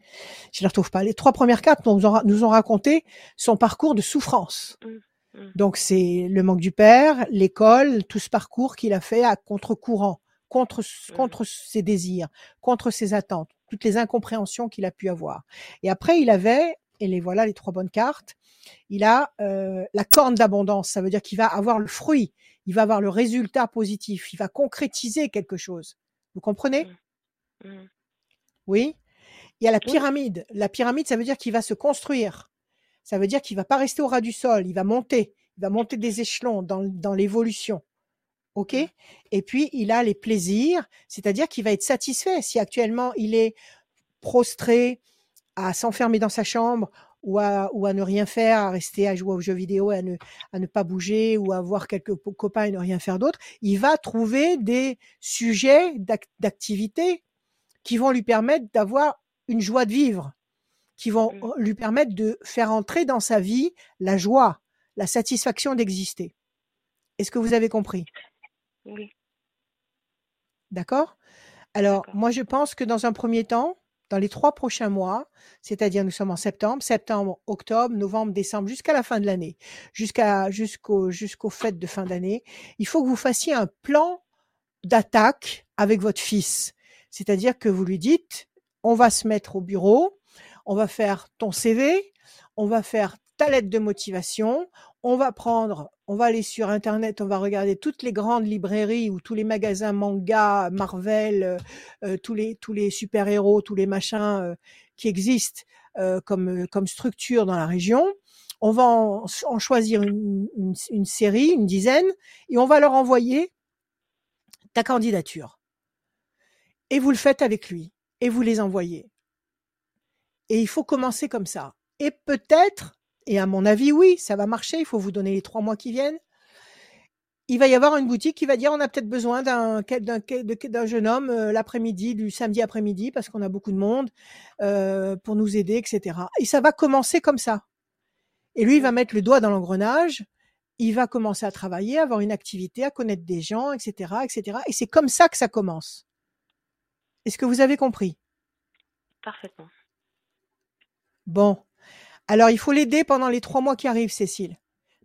je ne les retrouve pas. Les trois premières cartes nous ont, nous ont raconté son parcours de souffrance. Mm, mm. Donc, c'est le manque du père, l'école, tout ce parcours qu'il a fait à contre-courant, contre, Mm. contre ses désirs, contre ses attentes, toutes les incompréhensions qu'il a pu avoir. Et après, il avait, et les voilà les trois bonnes cartes, il a euh, la corne d'abondance, ça veut dire qu'il va avoir le fruit, il va avoir le résultat positif, il va concrétiser quelque chose. Vous comprenez? Mm. Oui. Il y a la pyramide. La pyramide, ça veut dire qu'il va se construire. Ça veut dire qu'il va pas rester au ras du sol, il va monter, il va monter des échelons dans, dans l'évolution. OK? Mm. Et puis, il a les plaisirs, c'est-à-dire qu'il va être satisfait. Si actuellement, il est prostré à s'enfermer dans sa chambre ou à, ou à ne rien faire, à rester à jouer aux jeux vidéo, à ne, à ne pas bouger ou à voir quelques copains et ne rien faire d'autre, il va trouver des sujets d'ac- d'activité qui vont lui permettre d'avoir une joie de vivre, qui vont Mm. lui permettre de faire entrer dans sa vie la joie, la satisfaction d'exister. Est-ce que vous avez compris? Oui. D'accord? Alors, moi, je pense que dans un premier temps, dans les trois prochains mois, c'est-à-dire nous sommes en septembre, septembre, octobre, novembre, décembre, jusqu'à la fin de l'année, jusqu'à jusqu'au jusqu'aux fêtes de fin d'année, il faut que vous fassiez un plan d'attaque avec votre fils. C'est-à-dire que vous lui dites, on va se mettre au bureau, on va faire ton CV, on va faire ta lettre de motivation, on va prendre, on va aller sur Internet, on va regarder toutes les grandes librairies ou tous les magasins manga, Marvel, euh, euh, tous les tous les super héros, tous les machins euh, qui existent comme comme structure dans la région. On va en, choisir une, une série, une dizaine, et on va leur envoyer ta candidature. Et vous le faites avec lui, et vous les envoyez. Et il faut commencer comme ça. Et peut-être, et à mon avis, oui, ça va marcher, il faut vous donner les trois mois qui viennent. Il va y avoir une boutique qui va dire on a peut-être besoin d'un jeune homme euh, l'après-midi, du samedi après-midi, parce qu'on a beaucoup de monde, euh, pour nous aider, etc. Et ça va commencer comme ça. Et lui, il va mettre le doigt dans l'engrenage, il va commencer à travailler, avoir une activité, à connaître des gens, etc., etc. Et c'est comme ça que ça commence. Est-ce que vous avez compris? Parfaitement. Bon. Alors, il faut l'aider pendant les trois mois qui arrivent, Cécile.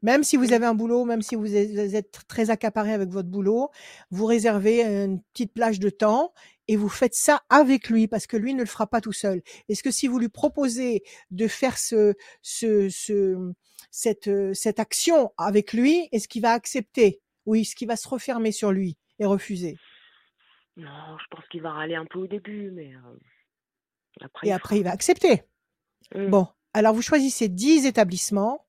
Même si vous Oui. avez un boulot, même si vous êtes très accaparé avec votre boulot, vous réservez une petite plage de temps et vous faites ça avec lui parce que lui ne le fera pas tout seul. Est-ce que si vous lui proposez de faire ce, ce, ce, cette, cette action avec lui, est-ce qu'il va accepter ou est-ce qu'il va se refermer sur lui et refuser? Non, je pense qu'il va râler un peu au début, mais euh, après. Et il après, il va accepter. fera. Mm. Bon, alors vous choisissez 10 établissements,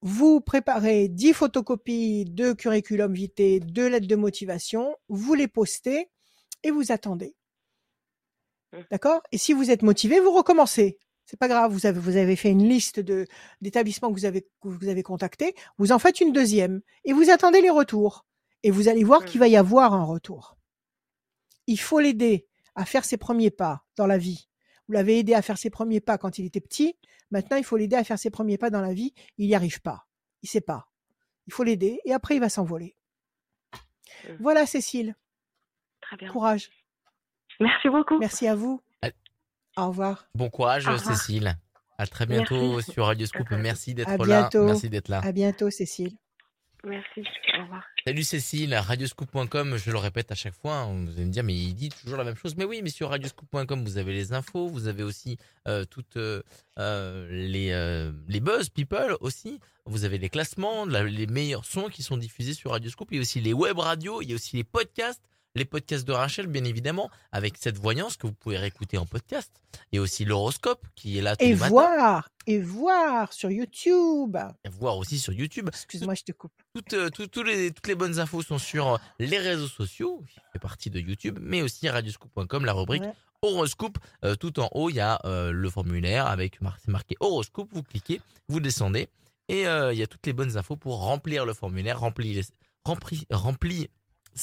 vous préparez 10 photocopies de curriculum vitae, de lettres de motivation, vous les postez et vous attendez. Mm. D'accord? Et si vous êtes motivé, vous recommencez. C'est pas grave, vous avez, vous avez fait une liste de d'établissements que vous avez que vous avez contactés, vous en faites une deuxième et vous attendez les retours. Et vous allez voir qu'il va y avoir un retour. Il faut l'aider à faire ses premiers pas dans la vie. Vous l'avez aidé à faire ses premiers pas quand il était petit. Maintenant, il faut l'aider à faire ses premiers pas dans la vie. Il n'y arrive pas. Il sait pas. Il faut l'aider et après, il va s'envoler. Mmh. Voilà, Cécile. Très bien. Courage. Merci beaucoup. Merci à vous. À- Au revoir. Bon courage, revoir. Cécile. À très bientôt Merci. sur Radio Scoop. Merci d'être À là. bientôt. Merci d'être là. À bientôt, Cécile. Merci. Au revoir. Salut Cécile, radioscoop.com, je le répète à chaque fois, hein, vous allez me dire mais il dit toujours la même chose. Mais oui, mais sur radioscoop.com vous avez les infos, vous avez aussi euh, toutes euh, euh, les, euh, les buzz people aussi, vous avez les classements, la- les meilleurs sons qui sont diffusés sur Radioscoop, il y a aussi les web radios, il y a aussi les podcasts, les podcasts de Rachel bien évidemment, avec cette voyance que vous pouvez réécouter en podcast. A aussi l'horoscope qui est là tous Et les voir, et voir sur YouTube. et voir aussi sur YouTube. Excuse-moi, je te coupe. Toutes, euh, tout- tous les, toutes les bonnes infos sont sur les réseaux sociaux, qui fait partie de YouTube, mais aussi radioscoop.com, la rubrique Ouais. horoscope. Euh, tout en haut, il y a euh, le formulaire avec mar- c'est marqué horoscope. Vous cliquez, vous descendez et euh, il y a toutes les bonnes infos pour remplir le formulaire. Remplis,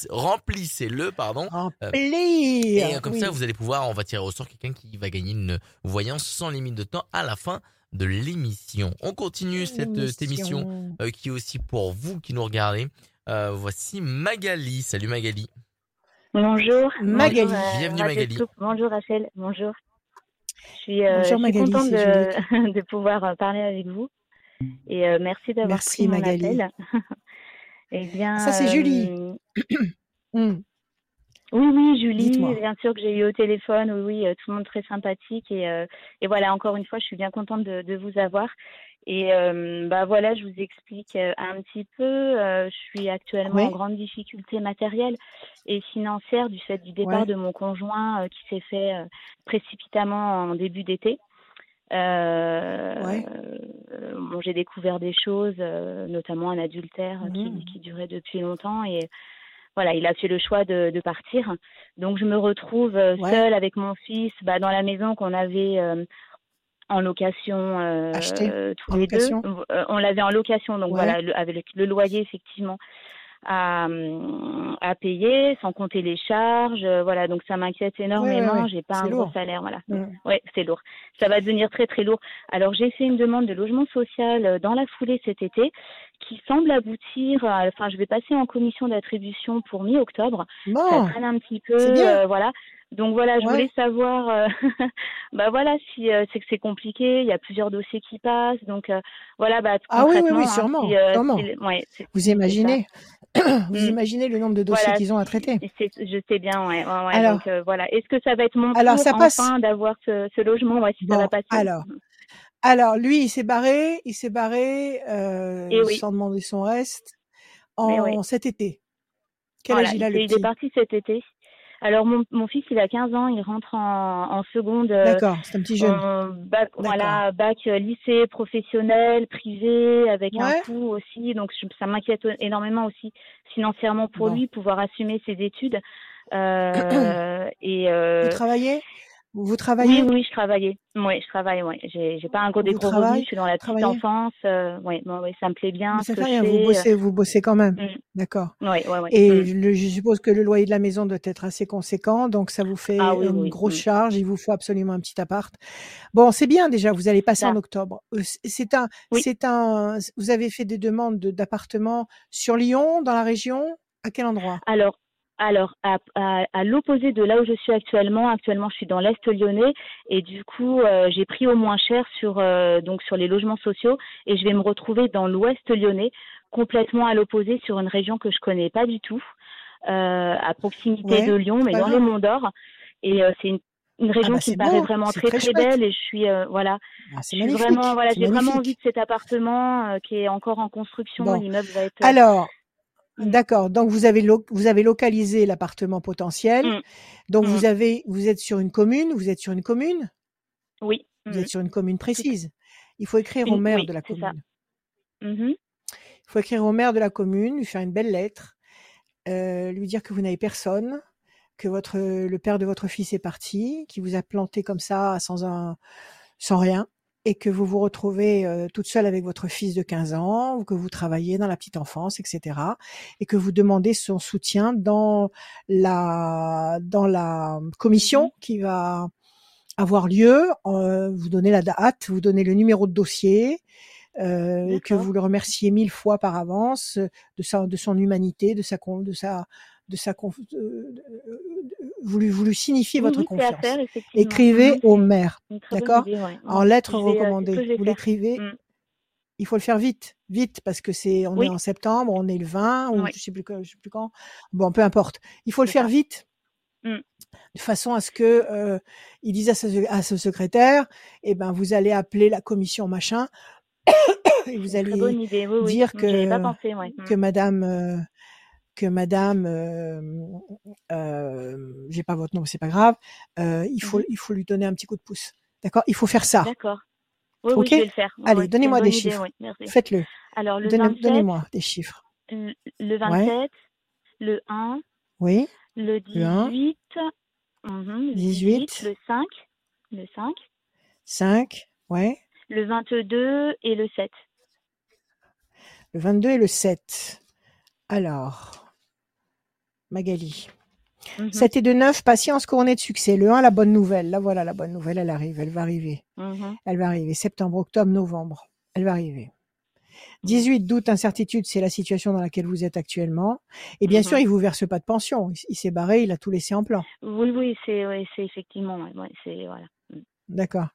remplissez-le, pardon. Remplir. Et euh, comme oui. ça, vous allez pouvoir, on va tirer au sort quelqu'un qui va gagner une voyance sans limite de temps à la fin de l'émission. On continue cette, euh, cette émission euh, qui est aussi pour vous qui nous regardez. Euh, voici Magali. Salut Magali. Bonjour. Magali. Bonjour, euh, Bienvenue, Magali. Bonjour Rachel. Bonjour. Je suis, euh, Bonjour, je suis Magali, contente de, de pouvoir euh, parler avec vous. Et euh, merci d'avoir Merci, pris mon Magali. appel. eh bien, Ça, c'est Julie. euh, Hmm. Oui, oui, Julie, bien sûr que j'ai eu au téléphone, oui, oui, euh, tout le monde très sympathique et, euh, et voilà, encore une fois, je suis bien contente de, de vous avoir. Et euh, bah voilà, je vous explique un petit peu. euh, je suis actuellement Oui. en grande difficulté matérielle et financière du fait du départ de mon conjoint qui s'est fait précipitamment en début d'été. Euh, Ouais. euh, bon, j'ai découvert des choses, euh, notamment un adultère qui, Mhm. qui durait depuis longtemps et voilà, il a fait le choix de, de partir. Donc je me retrouve Ouais. seule avec mon fils bah, dans la maison qu'on avait euh, en location euh, Acheté euh, tous en les location deux. On l'avait en location, donc Ouais. voilà, le- avec le loyer effectivement à, à payer, sans compter les charges. euh, Voilà, donc ça m'inquiète énormément. ouais, J'ai pas un gros salaire, voilà. Ouais, c'est lourd. Ça va devenir très très lourd. Alors j'ai fait une demande de logement social euh, dans la foulée cet été, qui semble aboutir. à- Enfin, je vais passer en commission d'attribution pour mi-octobre. Ça Bon, traîne un petit peu, euh, voilà. Donc voilà, je Ouais. voulais savoir, euh, bah voilà, si euh, c'est que c'est compliqué. Il y a plusieurs dossiers qui passent, donc euh, voilà, bah Ah oui, oui, oui, hein, sûrement, euh, sûrement. si- ouais, vous ça. imaginez, vous Mm. imaginez le nombre de dossiers Voilà, qu'ils ont à traiter. Je sais bien, ouais, ouais. Alors- donc euh, voilà. Est-ce que ça va être mon Alors, tour ça passe. enfin d'avoir ce, ce logement, ouais, si ça Bon, va passer? alors, alors lui, il s'est barré, il s'est barré euh, oui. sans demander son reste en oui. cet été. Quel Voilà, âge il a le est- il est petit? parti cet été. Alors mon, mon fils, il a 15 ans, il rentre en, en seconde. euh, D'accord, c'est un petit jeune. en bac, voilà, bac euh, lycée professionnel, privé, avec un coût aussi. Donc je- ça m'inquiète énormément aussi financièrement pour Bon. lui, pouvoir assumer ses études. Euh, et euh, Vous travaillez? Vous oui, travaillez? oui, oui, je travaillais. Oui, je travaille. Ouais, j'ai, j'ai pas un gros des gros revenus. Je suis dans la petite enfance. Euh, ouais, bon, ouais, ça me plaît bien. Mais ça fait rien, vous fais. bossez, vous bossez quand même. Mm. D'accord. Ouais, ouais, ouais. Et Mm. le- je suppose que le loyer de la maison doit être assez conséquent, donc ça vous fait Ah oui, une oui. grosse Mm. charge. Il vous faut absolument un petit appart. Bon, c'est bien déjà. Vous allez passer en octobre. Euh, C'est un, Oui. c'est un. Vous avez fait des demandes de- d'appartements sur Lyon, dans la région? À quel endroit? Alors, alors à, à, à l'opposé de là où je suis actuellement, actuellement je suis dans l'est lyonnais et du coup euh, j'ai pris au moins cher sur euh, donc sur les logements sociaux et je vais me retrouver dans l'ouest lyonnais, complètement à l'opposé sur une région que je connais pas du tout, euh, à proximité Ouais, de Lyon, mais dans grave. Monts d'Or et c'est une une région bah, qui me paraît vraiment très très chouette. belle et je suis voilà Ah, C'est je suis magnifique. vraiment voilà j'ai vraiment envie de cet appartement qui est encore en construction Bon. l'immeuble va être Alors. D'accord. Donc vous avez lo- vous avez localisé l'appartement potentiel. Mm. Donc Mm. vous avez vous êtes sur une commune. Vous êtes sur une commune? oui Vous êtes sur une commune précise. Il faut écrire au maire oui, de la commune. Il faut écrire au maire de la commune, lui faire une belle lettre, euh, lui dire que vous n'avez personne, que votre le père de votre fils est parti, qu'il vous a planté comme ça sans un sans rien. Et que vous vous retrouvez euh, toute seule avec votre fils de 15 ans ou que vous travaillez dans la petite enfance, etc. et que vous demandez son soutien dans la dans la commission Mhm. qui va avoir lieu. Euh, vous donnez la date, vous donnez le numéro de dossier, euh, que vous le remerciez mille fois par avance euh, de sa de son humanité, de sa de sa de sa de- de- de- vous lui vous lui signifiez Oui, votre oui, confiance. faire. Écrivez au maire, d'accord ouais. En lettres vais, euh, recommandées. Vous l'écrivez. Mm. Il faut le faire vite, vite, parce que c'est, on est en septembre, on est le 20 ou je sais plus quand, je sais plus quand. Bon, peu importe. Il faut le faire vite, Mm. de façon à ce que euh, il dise à ce, à ce secrétaire, eh ben vous allez appeler la commission machin et vous allez idée, oui, dire Mm, que pensé, ouais. que. Madame euh, que Madame, euh, euh, j'ai pas votre nom, c'est pas grave. euh, il faut Mhm. il faut lui donner un petit coup de pouce, d'accord? Il faut faire ça, D'accord. Oui, oui, ok? je vais le faire. Allez, ouais, donnez-moi des idée, chiffres. oui. Faites-le. Alors, le Donnez- 27, Donnez-moi des chiffres. le le Ouais. 27, le 1, Oui. le Le 1, 18, mhm, le 18, 18, le 5, le 5, 5, ouais. le 22 et le 7. Le 22 et le 7. Alors, Magali. Mhm, 7 et 2, 9, patience couronnée de succès. Le 1, la bonne nouvelle. Là, voilà, la bonne nouvelle, elle arrive, elle va arriver. mhm, Elle va arriver. Septembre, octobre, novembre. Elle va arriver. mhm, 18, doute, incertitude, c'est la situation dans laquelle vous êtes actuellement. Et bien sûr, mhm. il vous verse pas de pension. Il, il s'est barré, il a tout laissé en plan. Oui, oui, c'est ouais, effectivement, ouais, ouais, c'est voilà. Mm. D'accord.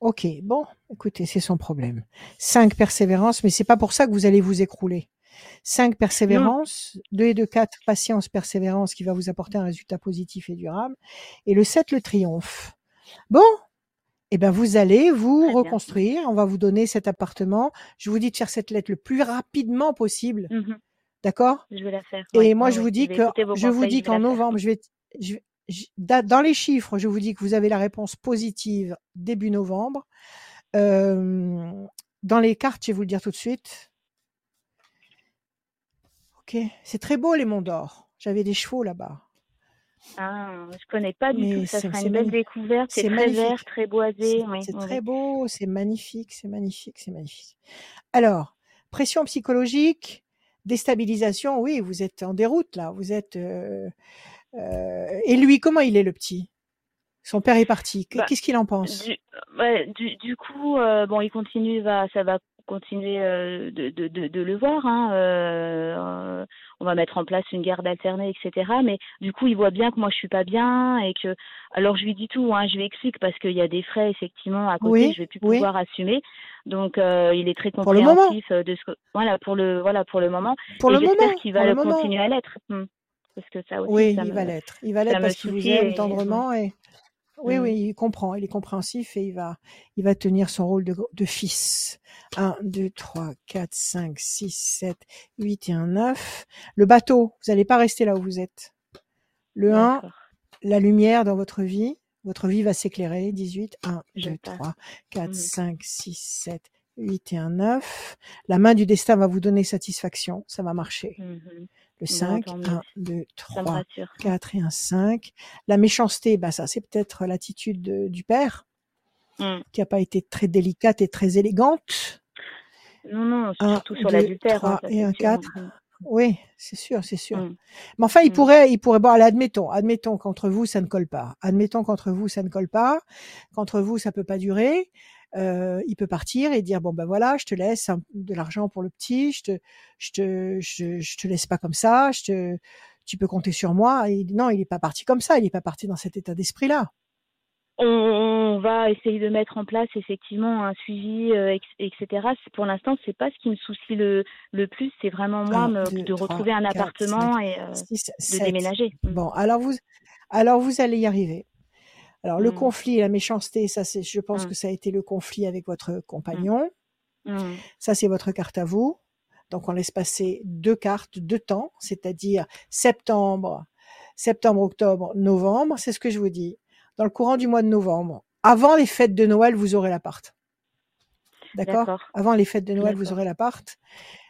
Ok. Bon, écoutez, c'est son problème. 5, persévérance, mais c'est pas pour ça que vous allez vous écrouler. 5, Non, persévérance. 2 et 2, 4, patience, persévérance qui va vous apporter un résultat positif et durable. Et le 7, le triomphe. Bon, eh ben vous allez vous reconstruire. On va vous donner cet appartement. Je vous dis de faire cette lettre le plus rapidement possible. Mhm, D'accord? Je vais la faire. Et Ouais, moi, je vous Je dis que je vous dis qu'en novembre, je vais je- dans les chiffres, je vous dis que vous avez la réponse positive début novembre. Euh, dans les cartes, je vais vous le dire tout de suite. Ok, c'est très beau les Monts d'Or. J'avais des chevaux là-bas, Ah, je connais pas du tout. Ça sera une belle découverte. C'est très vert, très boisé. C'est Oui, c'est oui, très beau, c'est magnifique, c'est magnifique, c'est magnifique. Alors, pression psychologique, déstabilisation, oui, vous êtes en déroute là, vous êtes. euh, euh, et lui, comment il est le petit? Son père est parti. Bah, Qu'est-ce qu'il en pense? du, ouais, du, du coup, euh, bon, il continue, va, ça va continuer euh, de, de, de, de le voir. Hein, euh, on va mettre en place une garde alternée, etc. Mais du coup, il voit bien que moi, je suis pas bien et que. Alors, je lui dis tout. Hein, je lui explique parce qu'il y a des frais effectivement à côté. Oui, Je vais plus oui, pouvoir assumer. Donc, euh, il est très compréhensif de ce que. Voilà pour le, voilà pour le moment. Pour Et le j'espère qu'il va le le moment. continuer à l'être. Hmm. Parce que ça aussi, Oui, ça il va me, l'être. Il va l'être me parce qu'il vous et. tendrement et oui, Hmm. oui, il comprend, il est compréhensif et il va, il va tenir son rôle de, de fils. 1, 2, 3, 4, 5, 6, 7, 8 et un 9. Le bateau, vous n'allez pas rester là où vous êtes. Le 1, D'accord. la lumière dans votre vie. Votre vie va s'éclairer. 18, 1, 2, J'espère. 3, 4, Hmm. 5, 6, 7, 8 et un 9. La main du destin va vous donner satisfaction. Ça va marcher. Mhm. Le Bon, 5, tant mieux. 1, 2, Ça me 3, rassure. 4 et un 5. La méchanceté, bah ça c'est peut-être l'attitude de- du père Hmm. qui n'a pas été très délicate et très élégante. Non, non, 1, surtout sur 2, l'adultère, hein, 3 ça et un sûr. 4. Mm, Oui, c'est sûr, c'est sûr. mm, Mais enfin, il mm. pourrait, il pourrait, bon, allez, admettons, admettons qu'entre vous, ça ne colle pas. Admettons qu'entre vous, ça ne colle pas, qu'entre vous, ça peut pas durer. Euh, il peut partir et dire, bon, ben voilà, je te laisse un- de l'argent pour le petit, je te, je te, je, je te laisse pas comme ça, je te, tu peux compter sur moi. Et non, il n'est pas parti comme ça, il n'est pas parti dans cet état d'esprit-là. On, on va essayer de mettre en place effectivement un suivi, euh, etc. Pour l'instant, c'est pas ce qui me soucie le, le plus. C'est vraiment moi 1, me- 2, de 3, retrouver un 4, 5, appartement et euh, 6, de 7. déménager. Mm, Bon, alors vous, alors vous allez y arriver. Alors le mm, conflit et la méchanceté, ça c'est, je pense mm, que ça a été le conflit avec votre compagnon. mm. Ça c'est votre carte à vous. Donc on laisse passer deux cartes, deux temps, c'est-à-dire septembre, septembre, octobre, novembre. C'est ce que je vous dis. Dans le courant du mois de novembre, avant les fêtes de Noël, vous aurez l'appart. D'accord? D'accord, Avant les fêtes de Noël, vous aurez l'appart.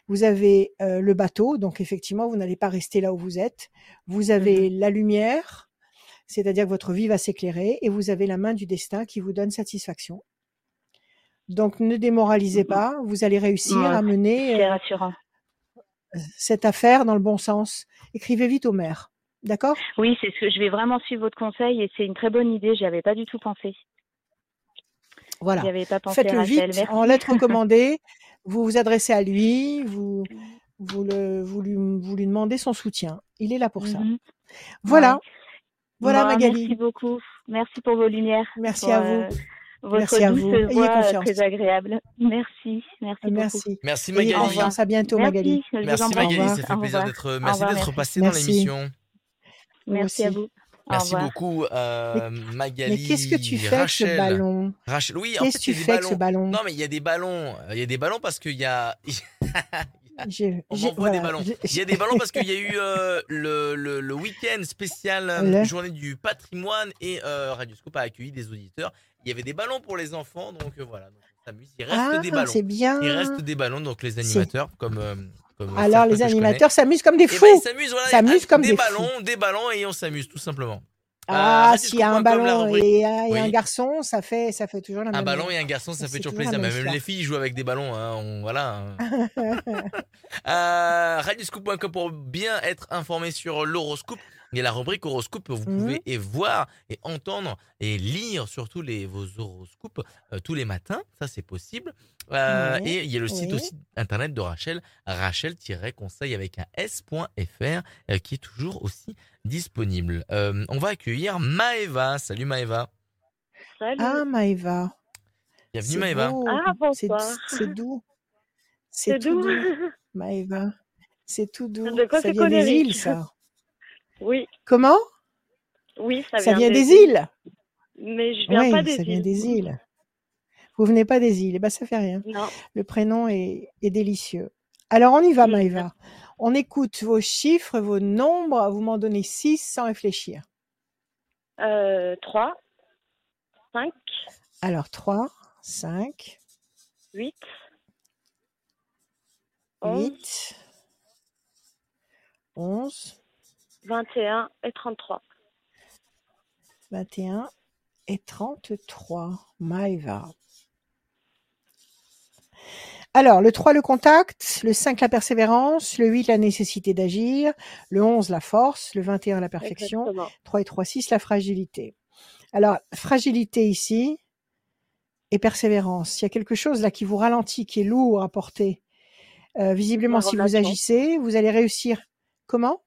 Vous avez euh, le bateau, donc effectivement, vous n'allez pas rester là où vous êtes. Vous avez la lumière, c'est-à-dire que votre vie va s'éclairer, et vous avez la main du destin qui vous donne satisfaction. Donc ne démoralisez pas, vous allez réussir Ouais, à mener euh, cette affaire dans le bon sens. Écrivez vite au maire. D'accord? Oui, c'est ce que je vais vraiment suivre votre conseil et c'est une très bonne idée. J'y avais pas du tout pensé. Voilà. Faites-le vite, en lettre recommandée, vous vous adressez à lui, vous, vous, le, vous, lui, vous lui demandez son soutien. Il est là pour ça. Mhm. Voilà, Ouais. Voilà Bon, Magali. Merci beaucoup. Merci pour vos lumières. Merci pour, à vous. euh, votre Merci à vous. Ayez voix confiance. très agréable. Merci. Merci beaucoup. Merci. Merci Ayez Magali. confiance. À bientôt Magali. Merci. Vous Merci. Magali, ça fait plaisir d'être merci merci. passé dans Merci. l'émission. Merci à vous. Merci beaucoup euh, Magali. Mais qu'est-ce que tu fais avec ce ballon Rachel, oui, en Qu'est-ce fait, tu fais avec ce ballons. ballon? Non, mais il y a des ballons. Il y a des ballons parce qu'il y a. J'ai- On j'ai- m'envoie des voilà, ballons. j'ai- Il y a des ballons parce qu'il y a eu euh, le, le, le week-end spécial euh, journée du patrimoine et euh, Radioscope a accueilli des auditeurs. Il y avait des ballons pour les enfants, donc euh, voilà. Donc on s'amuse. Il reste Ah, des ballons. c'est bien. Il reste des ballons, donc les C'est- animateurs, comme. comme Alors les animateurs s'amusent comme des Eh fous. ben, ils s'amusent, voilà. S'amusent comme des, des ballons, des ballons et on s'amuse tout simplement. Ah, Euh, s'il y a un ballon et, un- et Oui. un garçon, ça fait, ça fait toujours la Un même. ballon et un garçon, ça fait toujours toujours la plaisir. même Même histoire. les filles jouent avec des ballons. Hein, on- voilà. euh, Radioscoop.com pour bien être informé sur l'horoscope. Et la rubrique horoscope, vous Mhm. pouvez et voir et entendre et lire surtout les, vos horoscopes euh, tous les matins. Ça, c'est possible. Euh, et il y a le site oui. aussi internet de Rachel, rachel-conseil avec un s.fr euh, qui est toujours aussi disponible. Euh, on va accueillir Maeva. Salut Maeva. Salut. Ah, Maëva. Bienvenue C'est Maeva. Ah, C'est bonsoir. c'est doux. C'est doux. doux, Maëva. C'est tout doux. De quoi ça c'est vient des îles, ça. Oui, Comment? Oui, ça, Ça vient des îles. Mais je viens Oui, pas des ça vient des îles. Vous venez pas des îles. Eh ben, ça fait rien. Non. Le prénom est, est délicieux. Alors, on y va. Maëva. On écoute vos chiffres, vos nombres. Vous m'en donnez 6 sans réfléchir. Euh, 3, 5, Alors, 3, 5, 8, 11, 8, 11, 21 et 33. 21 et 33. Maëva. Alors, le 3, le contact, le 5, la persévérance, le 8, la nécessité d'agir, le 11, la force, le 21, la perfection, Exactement. 3 et 3, 6, la fragilité. Alors, fragilité ici et persévérance. Il y a quelque chose là qui vous ralentit, qui est lourd à porter. Euh, visiblement, si vous agissez, vous allez réussir. Comment?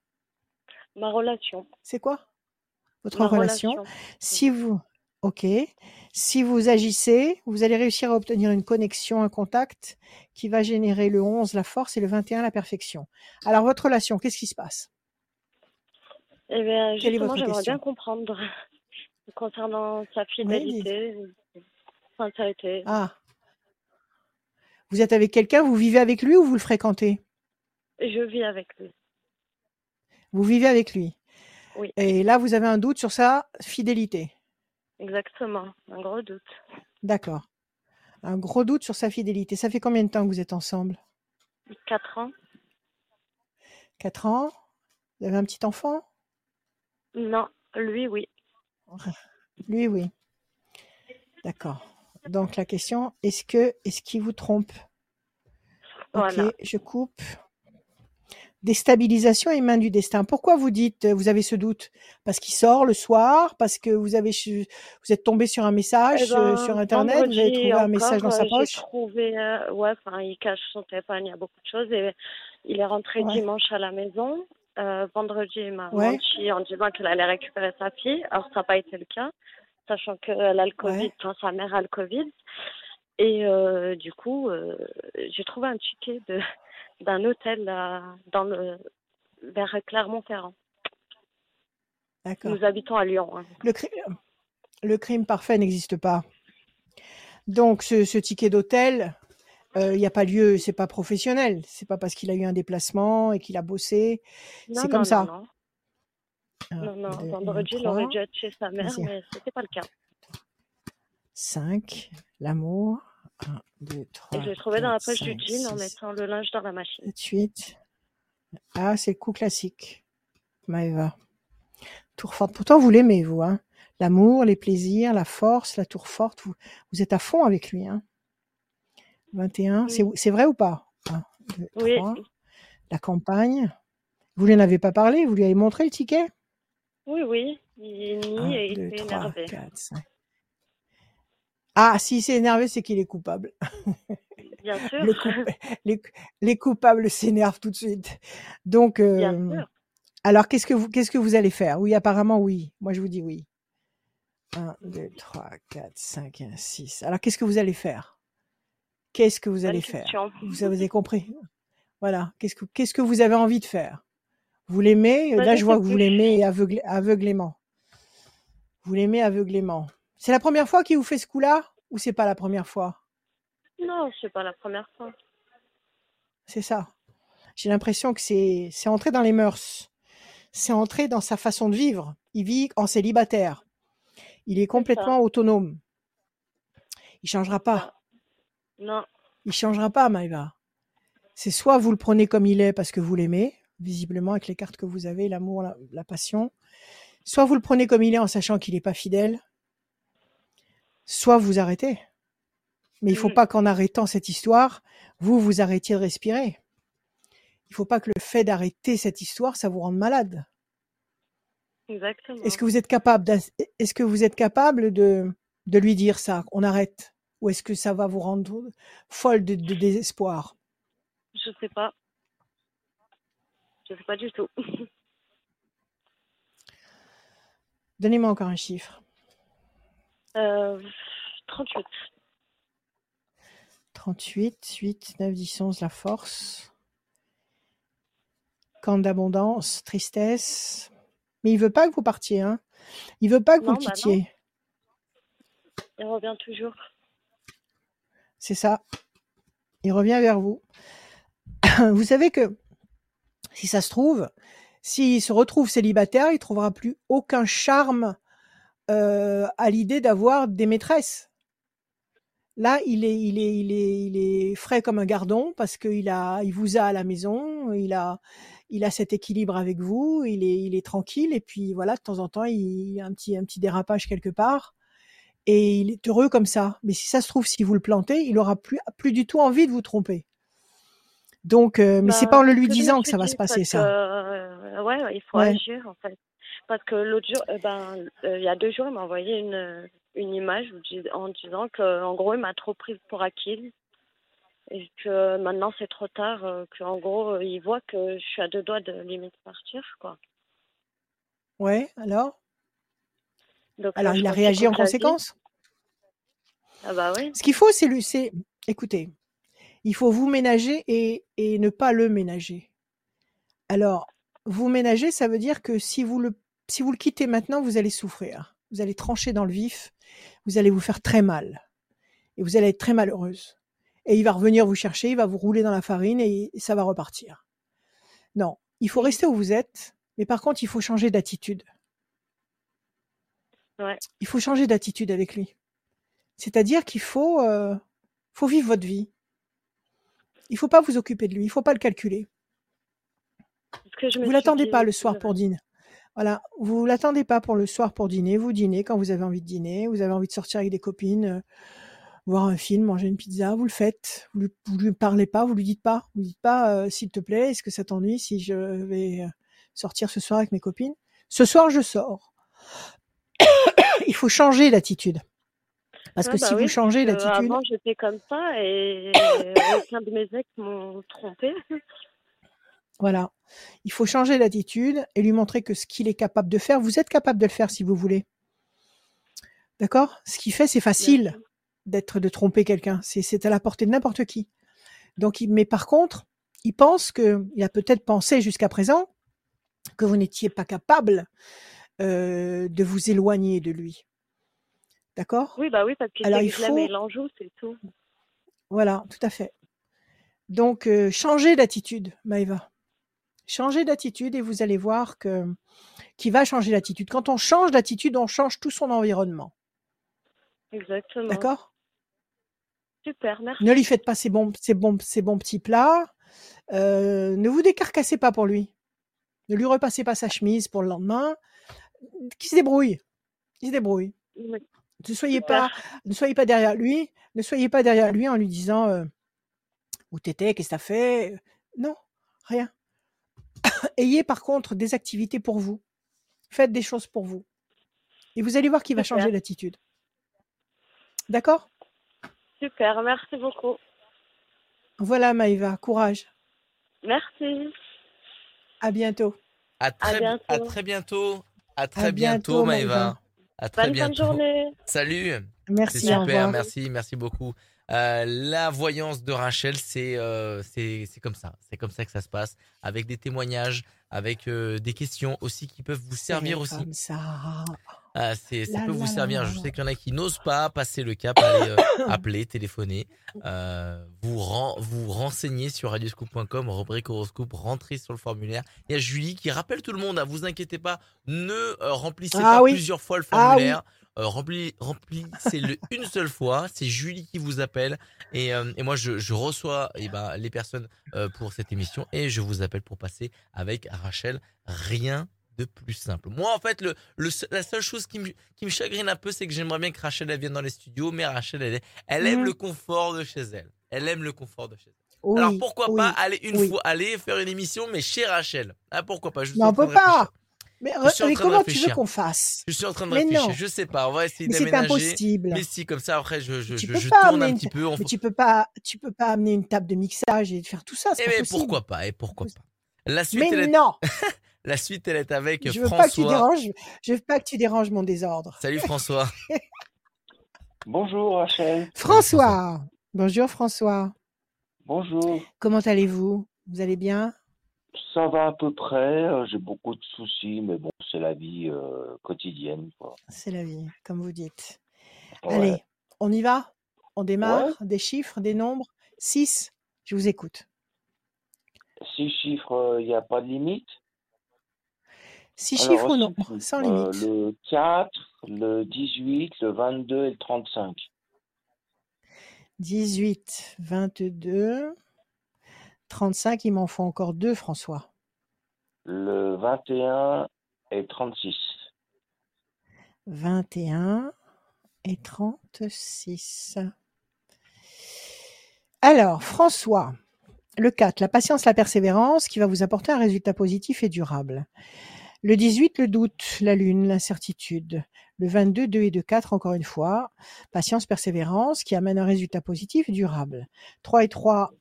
Ma relation. C'est quoi? Votre relation. relation. Si vous, ok, si vous agissez, vous allez réussir à obtenir une connexion, un contact qui va générer le 11, la force, et le 21, la perfection. Alors, votre relation, qu'est-ce qui se passe? Eh bien, justement, j'aimerais bien comprendre concernant sa fidélité, sincérité. Ah. Vous êtes avec quelqu'un, vous vivez avec lui ou vous le fréquentez? Je vis avec lui. Vous vivez avec lui. Oui. Et là, vous avez un doute sur sa fidélité. Exactement. Un gros doute. D'accord. Un gros doute sur sa fidélité. Ça fait combien de temps que vous êtes ensemble? 4 ans. Quatre ans Vous avez un petit enfant? Non, lui, oui. Lui, oui. D'accord. Donc la question, est-ce que est-ce qu'il vous trompe? Ok, Voilà. je coupe. Déstabilisation et main du destin. Pourquoi vous dites, euh, vous avez ce doute? Parce qu'il sort le soir Parce que vous avez, vous êtes tombé sur un message Eh euh, ben, sur internet Vous avez trouvé un message dans sa euh, poche? trouvé, euh, ouais, enfin, il cache son téléphone, il y a beaucoup de choses. Et il est rentré Ouais. dimanche à la maison. Euh, vendredi, il m'a Ouais. menti en disant qu'il allait récupérer sa fille. Alors, ça n'a pas été le cas, sachant qu'elle a le Covid, Ouais. enfin, sa mère a le Covid. Et euh, du coup, euh, j'ai trouvé un ticket de, d'un hôtel là, dans le, vers Clermont-Ferrand. D'accord. Nous habitons à Lyon. hein. Le, cri- le crime parfait n'existe pas. Donc ce, ce ticket d'hôtel, euh, il n'y a pas lieu, c'est pas professionnel. C'est pas parce qu'il a eu un déplacement et qu'il a bossé. Non, C'est non, comme non, ça. non. Non, non, deux, vendredi, il aurait dû être chez sa mère, Vas-y. mais c'était pas le cas. cinq, l'amour. Un, deux, trois, Et je l'ai trouvé dans la poche du cinq, jean en six, mettant le linge dans la machine. sept, huit. Ah, c'est le coup classique. Maëva. Tour forte. Pourtant, vous l'aimez, vous. Hein L'amour, les plaisirs, la force, la tour forte. Vous, vous êtes à fond avec lui. Hein 21. C'est Oui. c'est vrai ou pas? 1, 2, Oui. 3. La campagne. Vous lui en avez pas parlé? Vous lui avez montré le ticket? Oui, oui. Il 1, nie et il 2, s'est 3, énervé. 4, 5. Ah, s'il s'est énervé, c'est qu'il est coupable. Bien sûr. Coup- les, les coupables s'énervent tout de suite. Donc, Bien euh, sûr. alors qu'est-ce que vous qu'est-ce que vous allez faire? Oui, apparemment oui. Moi, je vous dis oui. 1, 2, 3, 4, 5, 1, 6. Alors, qu'est-ce que vous allez faire? Qu'est-ce que vous allez faire? Vous avez compris? Voilà. Qu'est-ce que qu'est-ce que vous avez envie de faire? Vous l'aimez? Là, je vois que vous l'aimez aveuglément. Vous l'aimez aveuglément. C'est la première fois qu'il vous fait ce coup-là? Ou c'est pas la première fois? Non, c'est pas la première fois. C'est ça. J'ai l'impression que c'est c'est entré dans les mœurs. C'est entré dans sa façon de vivre. Il vit en célibataire. Il est complètement autonome. Il changera pas. Non. Il changera pas, Maïva. C'est soit vous le prenez comme il est parce que vous l'aimez, visiblement avec les cartes que vous avez, l'amour, la, la passion. Soit vous le prenez comme il est en sachant qu'il n'est pas fidèle. Soit vous arrêtez. Mais il faut Mm. pas qu'en arrêtant cette histoire, vous vous arrêtiez de respirer. Il faut pas que le fait d'arrêter cette histoire, ça vous rende malade. Exactement. Est-ce que vous êtes capable, est-ce que vous êtes capable de, de lui dire ça, on arrête, ou est-ce que ça va vous rendre folle de, de désespoir? Je sais pas. Je sais pas du tout. Donnez-moi encore un chiffre. Euh, 38. 38, 8, 9, 10, 11, la force. Camp d'abondance, tristesse. Mais il veut pas que vous partiez, hein. Il veut pas que vous le bah quittiez. Il revient toujours. C'est ça. Il revient vers vous. Vous savez que si ça se trouve, s'il se retrouve célibataire, il trouvera plus aucun charme euh, à l'idée d'avoir des maîtresses. Là, il est, il est, il est, il est frais comme un gardon parce qu'il a, il vous a à la maison, il a, il a cet équilibre avec vous, il est, il est tranquille et puis voilà, de temps en temps, il y a un petit, un petit dérapage quelque part et il est heureux comme ça. Mais si ça se trouve, si vous le plantez, il aura plus, plus du tout envie de vous tromper. Donc, euh, mais c'est Bah, pas en le c'est lui disant que ça va se passer ça. euh, ouais, ouais, il faut Ouais. agir en fait. Parce que l'autre jour, euh, ben, euh, il y a deux jours, il m'a envoyé une, une image en disant que, en gros, il m'a trop prise pour acquis et que maintenant c'est trop tard, euh, qu'en gros, il voit que je suis à deux doigts de limite partir, quoi. Ouais, alors? Donc Alors, là, il a réagi en conséquence? Ah bah oui. Ce qu'il faut, c'est lui, c'est, écoutez, il faut vous ménager et, et ne pas le ménager. Alors, vous ménager, ça veut dire que si vous le, si vous le quittez maintenant, vous allez souffrir. Vous allez trancher dans le vif. Vous allez vous faire très mal. Et vous allez être très malheureuse. Et il va revenir vous chercher, il va vous rouler dans la farine et, ça va repartir. Non, il faut rester où vous êtes, mais par contre, il faut changer d'attitude. Ouais. Il faut changer d'attitude avec lui. C'est-à-dire qu'il faut, euh, faut vivre votre vie. Il faut pas vous occuper de lui, il faut pas le calculer. Que je Vous l'attendez pas le soir pour dîner. Voilà, vous l'attendez pas pour le soir pour dîner. Vous dînez quand vous avez envie de dîner. Vous avez envie de sortir avec des copines, euh, voir un film, manger une pizza. Vous le faites. Vous lui, vous lui parlez pas, vous lui dites pas. Vous lui dites pas, euh, s'il te plaît, est-ce que ça t'ennuie si je vais euh, sortir ce soir avec mes copines? Ce soir, je sors. Il faut changer d'attitude. Parce que bah si oui, vous changez d'attitude, Avant, j'étais comme ça et aucun de mes ex m'ont trompé. Voilà. Il faut changer d'attitude et lui montrer que ce qu'il est capable de faire, vous êtes capable de le faire si vous voulez. D'accord? Ce qu'il fait, c'est facile d'être de tromper quelqu'un. C'est, à la portée de n'importe qui. Donc, il- mais par contre, il pense que, il a peut-être pensé jusqu'à présent que vous n'étiez pas capable euh, de vous éloigner de lui. D'accord? Oui, bah oui, parce qu'il Alors, il faut- l'enjoue, c'est tout. Voilà, tout à fait. Donc, euh, changez d'attitude, Maëva. Changez d'attitude et vous allez voir que qui va changer d'attitude. Quand on change d'attitude, on change tout son environnement. Exactement. D'accord? Super, merci. Ne lui faites pas ses bons, ses bons, ses bons petits plats. Euh, ne vous décarcassez pas pour lui. Ne lui repassez pas sa chemise pour le lendemain. Qu'il se débrouille. Il se débrouille. Oui. Ne soyez Super. pas, ne soyez pas derrière lui. Ne soyez pas derrière lui en lui disant, euh, Où t'étais, qu'est-ce que t'as fait? Non, rien. Ayez par contre des activités pour vous. Faites des choses pour vous. Et vous allez voir qu'il va changer l'attitude. D'accord? Super, merci beaucoup. Voilà Maïva, courage. Merci. À bientôt. À très, bientôt. à très bientôt. À très À bientôt, bientôt, Maëva. Maëva. À très Bonne bientôt. journée. Salut. Merci, super, merci, merci beaucoup. Euh, la voyance de Rachel, c'est euh, c'est comme ça, c'est comme ça que ça se passe, avec des témoignages, avec euh, des questions aussi qui peuvent vous servir aussi. comme ça. Ah, c'est, ça peut vous servir. Je sais qu'il y en a qui n'osent pas passer le cap, aller appeler, téléphoner, vous ren- vous renseigner sur radioscoop.com, rubrique horoscope, rentrez sur le formulaire. Il y a Julie qui rappelle tout le monde, à vous inquiétez pas, ne remplissez Ah pas oui. plusieurs fois le Ah oui. Euh, rempli- remplissez-le une seule fois. C'est Julie qui vous appelle et, euh, et moi je, je reçois eh ben, les personnes euh, pour cette émission et je vous appelle pour passer avec Rachel. Rien de plus simple. Moi en fait le, le se- la seule chose qui me, qui me chagrine un peu c'est que j'aimerais bien que Rachel elle vienne dans les studios mais Rachel elle, aime Mhm. le confort de chez elle. Elle aime le confort de chez elle. Oui, Alors pourquoi oui. pas aller une oui. fois aller faire une émission mais chez Rachel? Ah pourquoi pas? Je en on peut pas. Mais, comment tu veux qu'on fasse? Je suis en train de Mais réfléchir. non. Je sais pas. On va essayer Mais c'est impossible. Mais si, comme ça, après, je, je, Tu je, peux je pas tourne amener un une- petit peu. On... Mais tu peux pas, tu peux pas amener une table de mixage et faire tout ça. Eh pas mais possible. pourquoi pas Et pourquoi pas La suite, Mais elle est... non, La suite, elle est avec je veux pas que tu François. déranges. Je veux pas que tu déranges mon désordre. Salut François. Bonjour Rachel. François. Bonjour François. Bonjour. Comment allez-vous? Vous allez bien? Ça va à peu près. euh, J'ai beaucoup de soucis, mais bon, c'est la vie euh, quotidienne. Quoi. C'est la vie, comme vous dites. Ouais. Allez, on y va? On démarre? Ouais. Des chiffres, des nombres? 6 Je vous écoute. Six chiffres, il n'y a pas de limite? 6 Alors, chiffres ou six non chiffres. Sans Euh, limite? le 4, le 18, le 22 et le 35. 18, 22, 35, il m'en faut encore deux, François. Le 21 et 36. 21 et 36. Alors, François, le 4, la patience, la persévérance qui va vous apporter un résultat positif et durable. Le 18, le doute, la lune, l'incertitude. Le 22, 2 et 2, 4, encore une fois, patience, persévérance qui amène un résultat positif et durable. 3 et 3, s-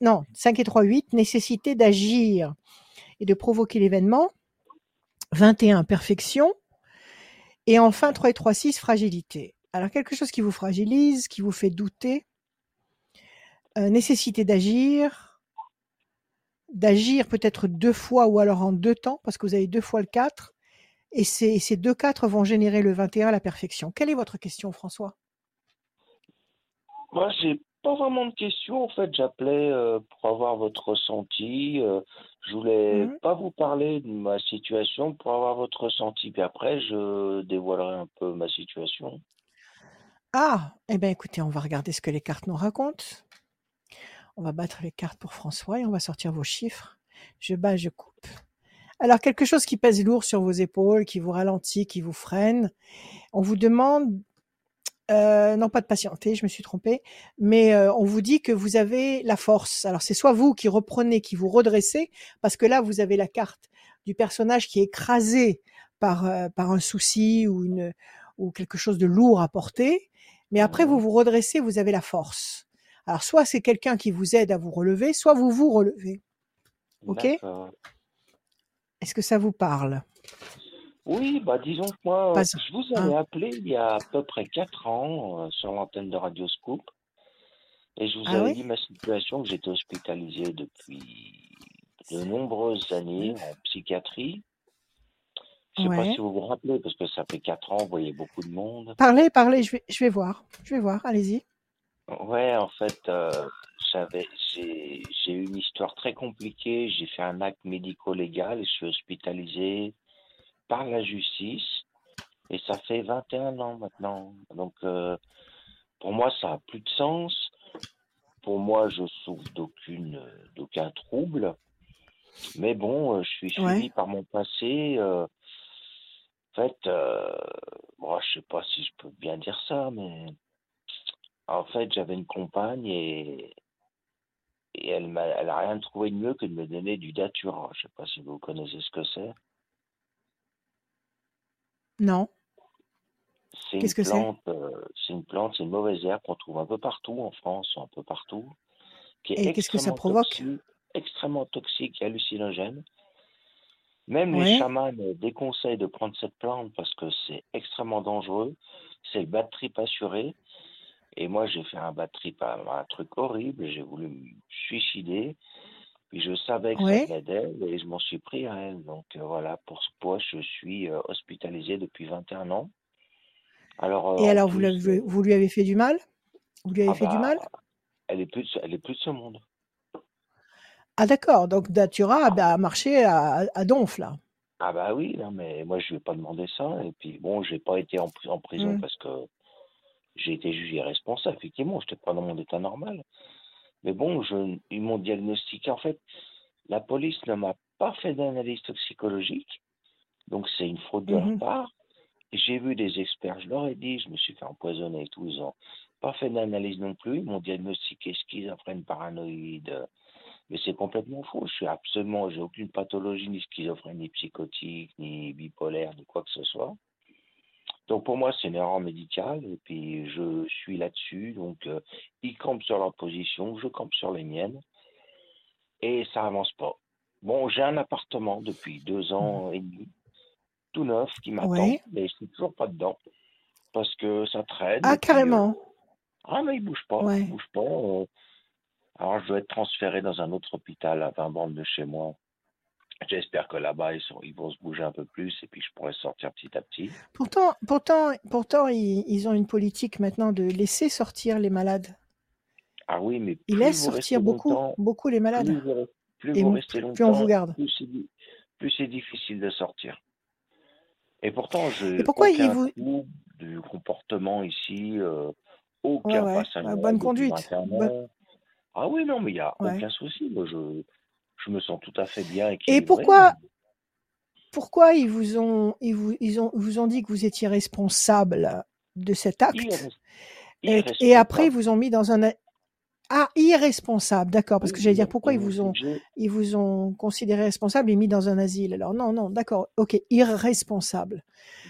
non, 5 et 3, 8, nécessité d'agir et de provoquer l'événement. 21, perfection. Et enfin, 3 et 3, 6, fragilité. Alors, quelque chose qui vous fragilise, qui vous fait douter, euh, nécessité d'agir, d'agir peut-être deux fois ou alors en deux temps, parce que vous avez deux fois le 4, et ces, deux 4 vont générer le 21 à la perfection. Quelle est votre question, François? Moi, j'ai pas vraiment de questions. En fait, j'appelais euh, pour avoir votre ressenti. euh, je voulais Mhm. pas vous parler de ma situation pour avoir votre ressenti. Puis après, je dévoilerai un peu ma situation. Ah, eh bien écoutez, on va regarder ce que les cartes nous racontent. On va battre les cartes pour François et on va sortir vos chiffres. Je bats, je coupe. Alors, quelque chose qui pèse lourd sur vos épaules, qui vous ralentit, qui vous freine. On vous demande, euh, non pas de patienter, je me suis trompée, mais euh, on vous dit que vous avez la force. Alors, c'est soit vous qui reprenez, qui vous redressez, parce que là, vous avez la carte du personnage qui est écrasé par, euh, par un souci ou, une, ou quelque chose de lourd à porter. Mais après, vous vous redressez, vous avez la force. Alors, soit c'est quelqu'un qui vous aide à vous relever, soit vous vous relevez. Ok? Est-ce que ça vous parle? Oui, bah disons que moi, Pas- je vous hein. avais appelé il y a à peu près quatre ans euh, sur l'antenne de Radio Scoop. Et je vous Ah avais dit ma situation, que j'étais hospitalisé depuis de nombreuses années en psychiatrie. Je sais pas Ouais. si vous vous rappelez, parce que ça fait quatre ans, vous voyez beaucoup de monde. Parlez, parlez, je vais, je vais voir. Je vais voir, allez-y. Ouais, en fait, euh, j'avais, j'ai, j'ai eu une histoire très compliquée. J'ai fait un acte médico-légal et je suis hospitalisé par la justice. Et ça fait 21 ans maintenant. Donc, euh, pour moi, ça a plus de sens. Pour moi, je souffre d'aucune, d'aucun trouble. Mais bon, euh, je suis suivi Ouais. par mon passé. euh, en fait, euh, bon, je sais pas si je peux bien dire ça, mais en fait, j'avais une compagne et et elle m'a, elle a rien trouvé de mieux que de me donner du datura. Je sais pas si vous connaissez ce que c'est. Non. C'est une Qu'est-ce que c'est plante, euh, c'est une plante, c'est une mauvaise herbe qu'on trouve un peu partout en France, un peu partout, qui est Et qu'est-ce que ça provoque toxique, extrêmement toxique et hallucinogène. Même les chamans déconseillent de prendre cette plante parce que c'est extrêmement dangereux. C'est le bad trip assuré. Et moi, j'ai fait un bad trip, un, un truc horrible. J'ai voulu me suicider. Puis je savais que ça Ouais. venait d'elle et je m'en suis pris à elle. Donc euh, voilà, pour ce poids, je suis euh, hospitalisé depuis 21 ans. Alors, euh, Et alors, vous, l'avez- vous lui avez fait du mal? Vous lui avez ah fait du mal? bah, elle est plus de ce, elle est plus de ce monde. Ah d'accord, donc Datura bah, a marché à, à donf là. Ah bah oui, non, mais moi je lui ai pas demandé ça. Et puis bon, j'ai pas été en, pri- en prison Mm. parce que j'ai été jugé responsable. Effectivement, je n'étais pas dans mon état normal. Mais bon, je, ils m'ont diagnostiqué. En fait, la police ne m'a pas fait d'analyse toxicologique. Donc c'est une faute de leur Mhm. part. J'ai vu des experts, je leur ai dit, je me suis fait empoisonner et tout. Ils n'ont pas fait d'analyse non plus. Ils m'ont diagnostiqué schizophrène paranoïde. Mais c'est complètement faux. Je suis absolument, j'ai aucune pathologie, ni schizophrène, ni psychotique, ni bipolaire, ni quoi que ce soit. Donc pour moi, c'est une erreur médicale. Et puis je suis là-dessus. Donc euh, ils campent sur leur position, je campe sur les miennes. Et ça avance pas. Bon, j'ai un appartement depuis deux ans et demi, tout neuf, qui m'attend, Ouais. mais je suis toujours pas dedans. Parce que ça traîne. Ah puis, euh, carrément. ah, mais il bouge pas, Ouais. il bouge pas. euh. Alors, je dois être transféré dans un autre hôpital à 20 bandes de chez moi. J'espère que là-bas, ils, sont- ils vont se bouger un peu plus et puis je pourrai sortir petit à petit. Pourtant, pourtant, pourtant, ils, ils ont une politique maintenant de laisser sortir les malades. Ah oui, mais Ils plus laissent vous restez sortir beaucoup, longtemps, beaucoup les plus malades. vous, plus Et vous restez plus on vous longtemps, garde. plus c'est difficile de sortir. Et pourtant, Et j'ai pourquoi ils aucun vous... du comportement ici, euh, aucun ouais, passage ouais, à bonne conduite. 21 Bonne- ans. Ah oui, non, mais il n'y a Ouais. aucun souci. Moi, je, je me sens tout à fait bien Et équilibré. pourquoi, pourquoi ils vous ont, ils vous, ils ont, vous ont dit que vous étiez responsable de cet acte et, et après ils vous ont mis dans un... Ah, irresponsable, d'accord, parce que j'allais dire pourquoi ils vous ont, ils vous ont considéré responsable et mis dans un asile. Alors non, non, d'accord, ok, irresponsable.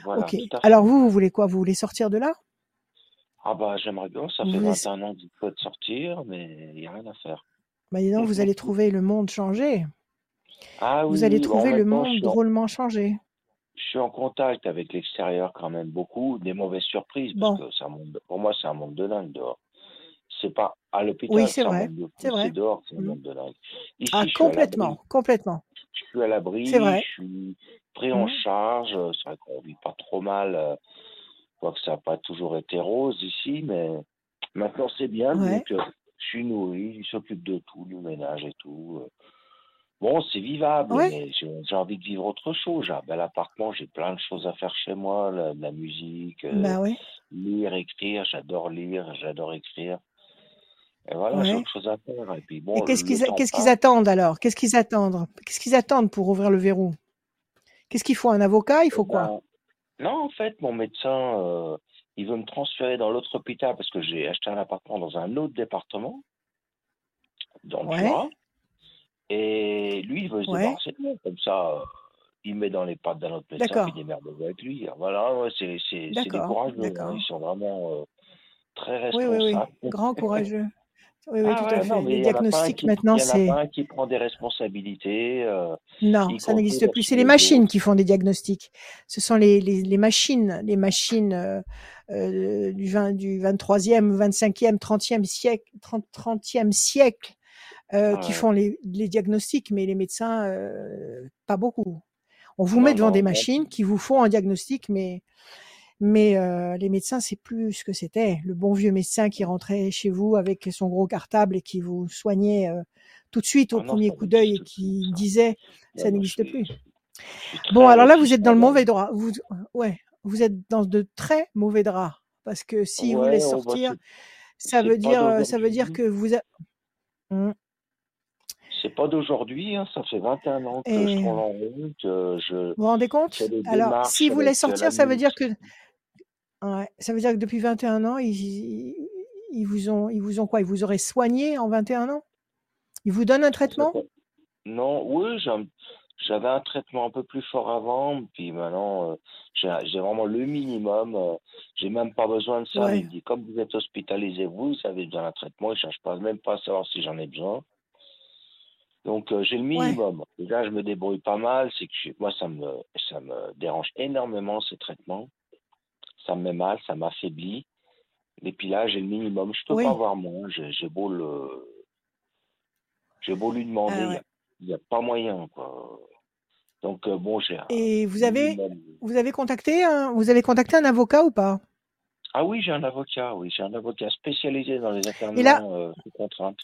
Voilà, Ok, alors vous, vous voulez quoi Vous voulez sortir de là? Ah bah, j'aimerais bien. Ça Vous fait voulez... 21 ans que je souhaite sortir, mais il n'y a rien à faire. Bah, dis donc, vous allez trouver le monde changé. Ah oui, Vous allez oui, bon, trouver le monde en, drôlement changé. je suis en contact avec l'extérieur quand même beaucoup, des mauvaises surprises, parce Bon, que c'est un monde, pour moi, c'est un monde de dingue dehors. C'est pas à oui, l'hôpital, c'est c'est vrai, c'est vrai. dehors, c'est un Mm. monde de dingue. Ici, Ah, complètement, complètement. Je suis à l'abri, je suis pris en Mm. charge. euh, C'est vrai qu'on vit pas trop mal, euh, quoique ça n'a pas toujours été rose ici, mais maintenant c'est bien. Ouais. Donc, je suis nourri, il s'occupe de tout, du ménage et tout. euh. Bon, c'est vivable, Ouais. mais j'ai j'ai envie de vivre autre chose. J'ai un bel appartement, j'ai plein de choses à faire chez moi, la, de la musique, euh, Bah lire, écrire. J'adore lire, j'adore écrire. Et voilà, j'ai ouais. autre chose à faire. Et puis bon, qu'est-ce qu'ils, qu'est-ce qu'ils attendent alors? Qu'est-ce qu'ils attendent? Qu'est-ce qu'ils attendent pour ouvrir le verrou? Qu'est-ce qu'il faut? Un avocat? Il faut quoi? Ben, non, en fait, mon médecin, euh, il veut me transférer dans l'autre hôpital parce que j'ai acheté un appartement dans un autre département, dans le Ouais, Jura. Et lui, il veut se ouais, débarrasser de moi. Comme ça, euh, il met dans les pattes d'un autre médecin, d'accord, démerdez-vous avec lui. Voilà, ouais, c'est des courageux. hein. Ils sont vraiment euh, très Oui, oui, oui, responsables. grand courageux. Oui, oui, Ah tout à ouais, non, fait. mais Les il y en a pas un diagnostics qui, maintenant, il y en a c'est... pas un qui prend des responsabilités. euh, Non, ça n'existe plus. C'est les machines autres. qui font des diagnostics. Ce sont les, les, les machines, les machines euh, euh, du, 20, du 23e, 25e, 30e siècle, 30, 30e siècle euh, Ah qui ouais. font les, les diagnostics, mais les médecins, euh, pas beaucoup. On vous Non, met devant non, des non. machines qui vous font un diagnostic, mais, mais euh, les médecins, c'est plus ce que c'était. Le bon vieux médecin qui rentrait chez vous avec son gros cartable et qui vous soignait euh, tout de suite au Ah non, premier coup d'œil et qui disait, Non, ça n'existe plus. Bon, alors là, vous êtes dans le mauvais drap. Vous, ouais, vous êtes dans de très mauvais draps. Parce que s'ils vous Ouais, va sortir, ça veut dire, euh, ça veut dire que vous êtes... Hum. C'est pas d'aujourd'hui, hein, ça fait 21 ans que je tourne en que je vous vous rendez compte? Alors, s'ils vous euh, la sortir, ça veut dire que, ouais, ça veut dire que depuis 21 ans, ils, ils vous ont, ils vous ont quoi? Ils vous auraient soigné en 21 ans? Il vous donne un traitement? Non, oui, j'avais un traitement un peu plus fort avant, puis maintenant, euh, j'ai vraiment le minimum. euh, j'ai même pas besoin de ça. Ouais. Il me dit, comme vous êtes hospitalisé, vous, vous avez besoin d'un traitement. Il cherche pas même pas à savoir si j'en ai besoin. Donc, euh, j'ai le Ouais. minimum. Et là, je me débrouille pas mal. C'est que moi, ça me, ça me dérange énormément, ces traitements. Ça me met mal, ça m'affaiblit. Et puis là, j'ai le minimum. Je peux Oui. pas avoir moins. J'ai beau le, j'ai beau lui demander, Ah il ouais. y a, pas moyen, quoi. Donc, euh, bon, j'ai un Et vous avez, minimum. vous avez contacté un, vous avez contacté un avocat ou pas? Ah oui, j'ai un avocat, oui, j'ai un avocat spécialisé dans les là, internements euh, sous contrainte.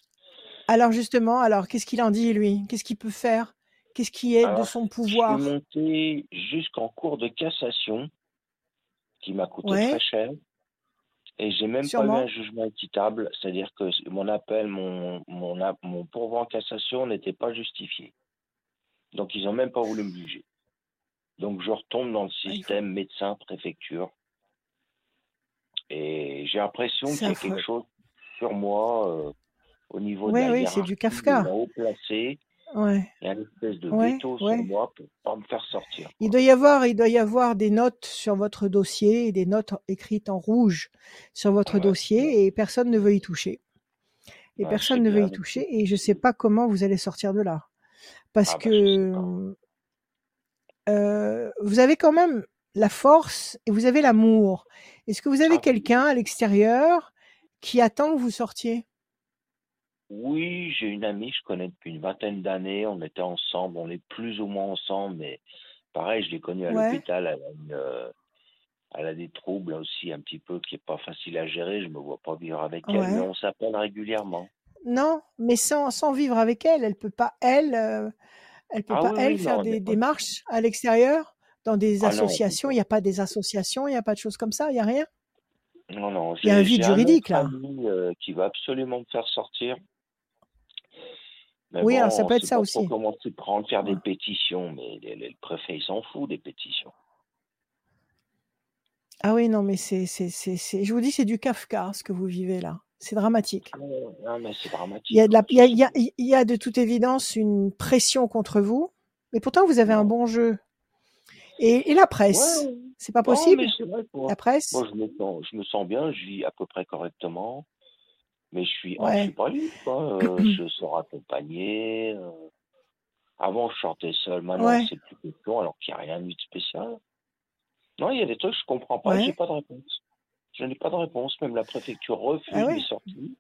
alors justement, alors qu'est-ce qu'il en dit lui? Qu'est-ce qu'il peut faire? Qu'est-ce qui est de son je suis pouvoir? monté jusqu'en cours de cassation, qui m'a coûté Ouais, très cher, et j'ai même pas eu un jugement équitable, c'est-à-dire que mon appel, mon, mon, mon pourvoi en cassation n'était pas justifié. Donc, ils ont même pas voulu me juger. Donc, je retombe dans le Ah, système médecin-préfecture, et j'ai l'impression C'est qu'il y a quelque chose sur moi, euh, au niveau de Oui, la oui, c'est du de Kafka. la haut placé. Ouais, Il y a une espèce de ouais, veto sur moi pour pas me faire sortir, Il doit y avoir, il doit y avoir des notes sur votre dossier, des notes écrites en rouge sur votre dossier, et personne ne veut y toucher. Et personne ne veut y toucher, et je sais pas comment vous allez sortir de là, parce ah bah que euh, vous avez quand même la force et vous avez l'amour. Est-ce que vous avez Ah quelqu'un à l'extérieur qui attend que vous sortiez? Oui, j'ai une amie, je connais depuis une vingtaine d'années. On était ensemble, on est plus ou moins ensemble, mais pareil, je l'ai connue à Ouais, l'hôpital. Elle a une, euh, elle a des troubles aussi un petit peu qui est pas facile à gérer. Je me vois pas vivre avec elle, mais on s'appelle régulièrement. Non, mais sans, sans vivre avec elle, elle peut pas elle, euh, elle peut Ah pas oui, elle oui, faire non, des pas. démarches à l'extérieur dans des Ah associations. Il n'y a pas des associations, il n'y a pas de choses comme ça, il n'y a rien. non, non. Il y a un vide un juridique là. ami euh, qui va absolument me faire sortir. Mais Oui, alors ça peut être ça aussi. comment s'y prendre, faire des pétitions, mais le, le préfet, il s'en fout des pétitions. Ah oui, non, mais c'est, c'est, c'est, c'est- je vous dis, c'est du Kafka ce que vous vivez là. C'est dramatique. Ah, Non, mais c'est Il y a dramatique, de la, quoi, il y a, je il sais y a, pas. il y a de toute évidence une pression contre vous, mais pourtant vous avez un bon jeu. Et, et la presse, ouais. c'est pas Non, possible? vrai, quoi. La presse? Moi, je me sens, je me sens bien, je vis à peu près correctement, mais je suis, oh, je suis Ouais. pas libre, quoi. Euh, je sors accompagné. euh. Avant, je sortais seul, maintenant, Ouais, c'est plus question, alors qu'il n'y a rien de spécial. Non, il y a des trucs que je comprends pas, j'ai ouais. pas de réponse. Je n'ai pas de réponse, même la préfecture Ah refuse mes ouais. sorties,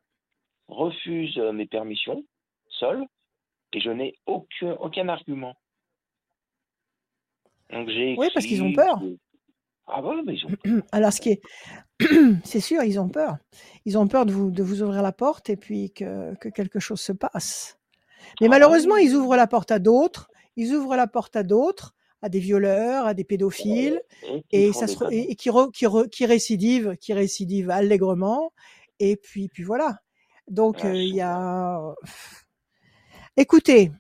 refuse euh, mes permissions, seul, et je n'ai aucun, aucun argument. Donc, j'ai Oui, parce qu'ils ont peur. j'ai- ah ouais, mais ils ont peur. Alors, ce qui est, c'est sûr, ils ont peur. Ils ont peur de vous, de vous ouvrir la porte et puis que, que quelque chose se passe. Mais Ah malheureusement, oui, ils ouvrent la porte à d'autres. Ils ouvrent la porte à d'autres, à des violeurs, à des pédophiles, et ça se, et, et qui, re- qui, re- qui récidivent, qui récidivent allègrement. Et puis, puis voilà. Donc, Ouais, euh, il y a. Écoutez,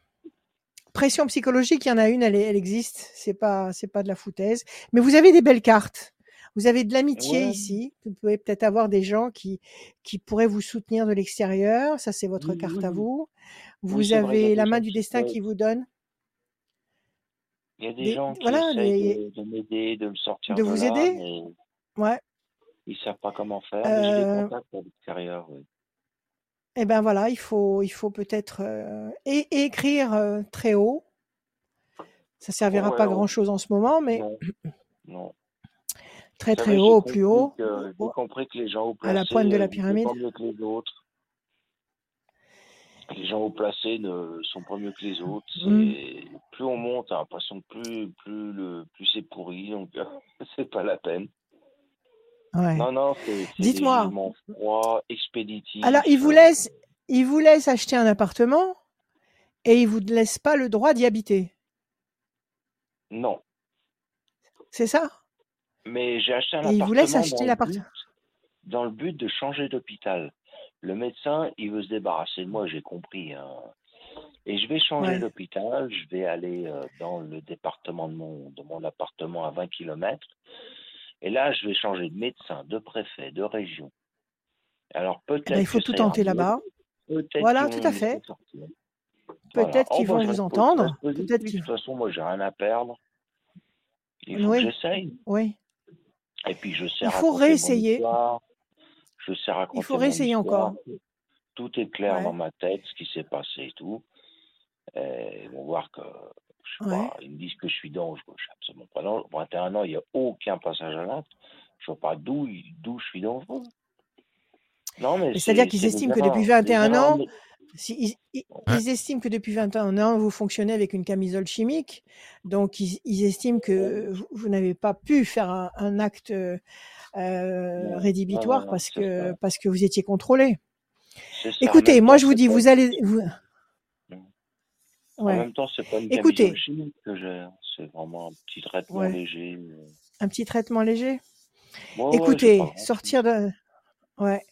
pression psychologique, il y en a une, elle, existe. C'est pas, c'est pas de la foutaise. Mais vous avez des belles cartes. Vous avez de l'amitié Ouais, ici. Vous pouvez peut-être avoir des gens qui, qui pourraient vous soutenir de l'extérieur. Ça, c'est votre carte à vous. Oui, Vous avez la main du destin qui vous donne il y a des des, gens qui voilà, de, de m'aider, de me sortir de de vous là, aider. mais Ouais. ils savent pas comment faire. Mais j'ai des Euh, contacts à l'extérieur, oui. Eh ben voilà, il faut, il faut peut-être euh, écrire euh, très haut. Ça servira Ouais, pas grand-chose en ce moment, mais non, non. très très savez, haut, au plus haut, j'ai au- compris que les gens haut à la pointe de la pyramide. pas mieux que les autres. Les gens haut placés ne sont pas mieux que les autres. Mm. Plus on monte, t'as l'impression que plus plus le plus c'est pourri, donc euh, c'est pas la peine. Ouais. Non, non, c'est Dites-moi. froids, Alors, il vous euh, laisse, il vous laisse acheter un appartement et il vous laisse pas le droit d'y habiter. non. C'est ça? Mais j'ai acheté un Et il vous laisse appartement acheter l'appartement. dans le but de changer d'hôpital. Le médecin, il veut se débarrasser de moi, j'ai compris. hein. Et je vais changer Ouais. d'hôpital, je vais aller euh, dans le département de mon, de mon appartement à 20 km. Et là, je vais changer de médecin, de préfet, de région. Alors Eh ben, il peut-être faut que tout tenter là-bas. peut-être Voilà, tout à fait. Voilà. peut-être Oh, qu'ils bah, vont vous entendre. Peut-être De toute façon, moi, j'ai rien à perdre. Il faut que Oui, j'essaye. oui. Et puis, je sais Il faut réessayer. Je sais Il raconter faut mon réessayer encore. Tout est clair dans ma tête, ce qui s'est passé et tout. Et ils vont voir que, je sais ouais. pas, ils me disent que je suis dangereux. Je suis absolument pas dangereux. 21 ans, il n'y a aucun passage à l'acte. Je vois pas d'où, je suis dangereux. Non, mais Mais c'est-à-dire c'est, qu'ils c'est des estiment que depuis erreurs, des 21 erreurs. ans, si, ils, estiment que depuis 21 ans, vous fonctionnez avec une camisole chimique. Donc, ils, ils estiment que vous, vous n'avez pas pu faire un, un acte euh, non, rédhibitoire non, non, parce que, ça. parce que vous étiez contrôlé. Écoutez, moi, je vous dis, vous allez. vous- en même temps, c'est pas une Écoutez, que j'ai. C'est vraiment un petit traitement ouais. léger. euh. Un petit traitement léger? Ouais, Écoutez, sortir de. Ouais.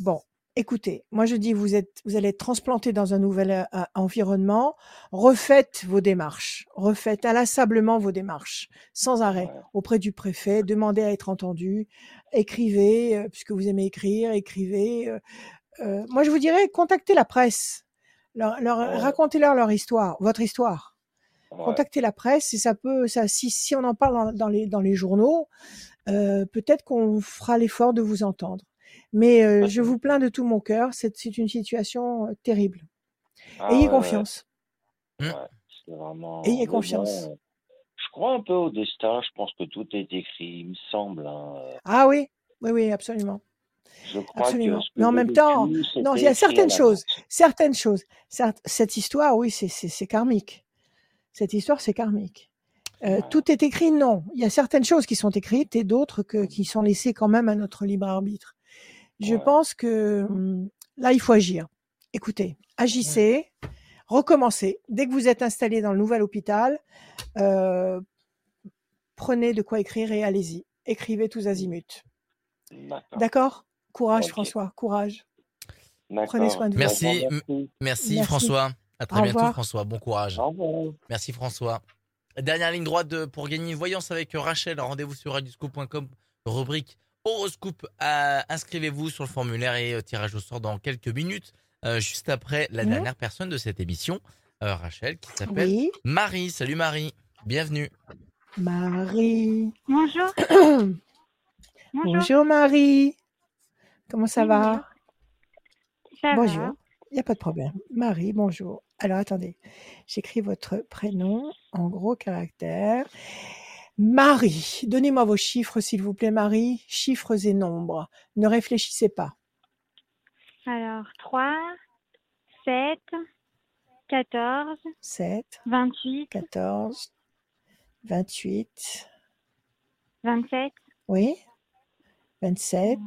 Bon, écoutez, moi je dis, vous êtes, vous allez être transplanté dans un nouvel euh, euh, environnement. Refaites vos démarches. Refaites inlassablement vos démarches, sans arrêt, auprès du préfet. Demandez à être entendu. Écrivez, euh, puisque vous aimez écrire, écrivez. euh, moi je vous dirais, contactez la presse. Leur, leur- Ouais. racontez-leur leur histoire, votre histoire. Ouais. Contactez la presse et ça peut, ça, si, si on en parle dans, dans les, dans les journaux, euh, peut-être qu'on fera l'effort de vous entendre. Mais euh, je vous plains de tout mon cœur, c'est c'est une situation euh, terrible. Ah Ayez ouais, confiance. Ouais, vraiment. ayez confiance. bon, je crois un peu au destin. Je pense que tout est écrit, il me semble. hein. Ah oui, oui, oui, absolument, Je crois que absolument. que Mais en même temps, non, il y a certaines choses, certaines choses. Cette histoire, oui, c'est karmique. Cette histoire, c'est karmique. Euh, tout est écrit, non. Il y a certaines choses qui sont écrites et d'autres qui sont laissées quand même à notre libre arbitre. Je Ouais. pense que hum, là, il faut agir. Écoutez, agissez, recommencez. Dès que vous êtes installé dans le nouvel hôpital, euh, prenez de quoi écrire et allez-y. Écrivez tous azimuts. D'accord? Courage. François, courage. Prenez soin de vous. Merci, merci Merci. François. À très Au bientôt revoir. François. Bon courage. Au. Merci François. Dernière ligne droite de- pour gagner une voyance avec Rachel. Rendez-vous sur radioscope.com, rubrique horoscope. Euh, Inscrivez-vous sur le formulaire et euh, tirage au sort dans quelques minutes, euh, juste après la Mhm. dernière personne de cette émission, euh, Rachel, qui s'appelle Oui, Marie. Salut Marie, bienvenue. Marie. Bonjour. Bonjour. Bonjour Marie. Comment ça va? Bonjour. Ça Bonjour. va. Il n'y a pas de problème. Marie, bonjour. Alors attendez, j'écris votre prénom en gros caractères. Marie, donnez-moi vos chiffres s'il vous plaît Marie, chiffres et nombres. Ne réfléchissez pas. Alors, 3, 7, 14, 7, 28, 14, 28, 27, oui, 27,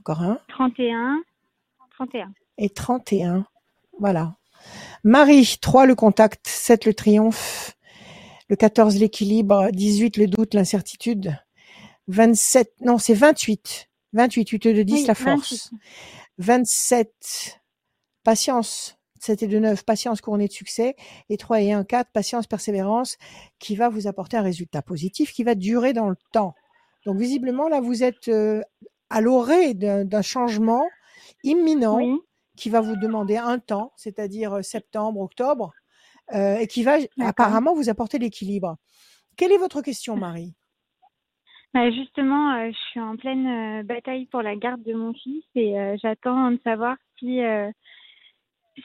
encore un, 31, 31. et 31. Voilà. Marie, 3 le contact, 7 le triomphe, le 14 l'équilibre, 18 le doute, l'incertitude, 27, non c'est 28, 28, 8 de 10 Oui, la 28. force, 27 patience, 7 et 2, 9, patience couronnée de succès, et 3 et 1, 4, patience, persévérance, qui va vous apporter un résultat positif qui va durer dans le temps. Donc visiblement là vous êtes euh, à l'orée d'un changement imminent Oui. qui va vous demander un temps, c'est-à-dire euh, septembre, octobre, euh, et qui va apparemment vous apporter l'équilibre. Quelle est votre question, Marie? Bah, justement, euh, je suis en pleine euh, bataille pour la garde de mon fils et j'attends de savoir si,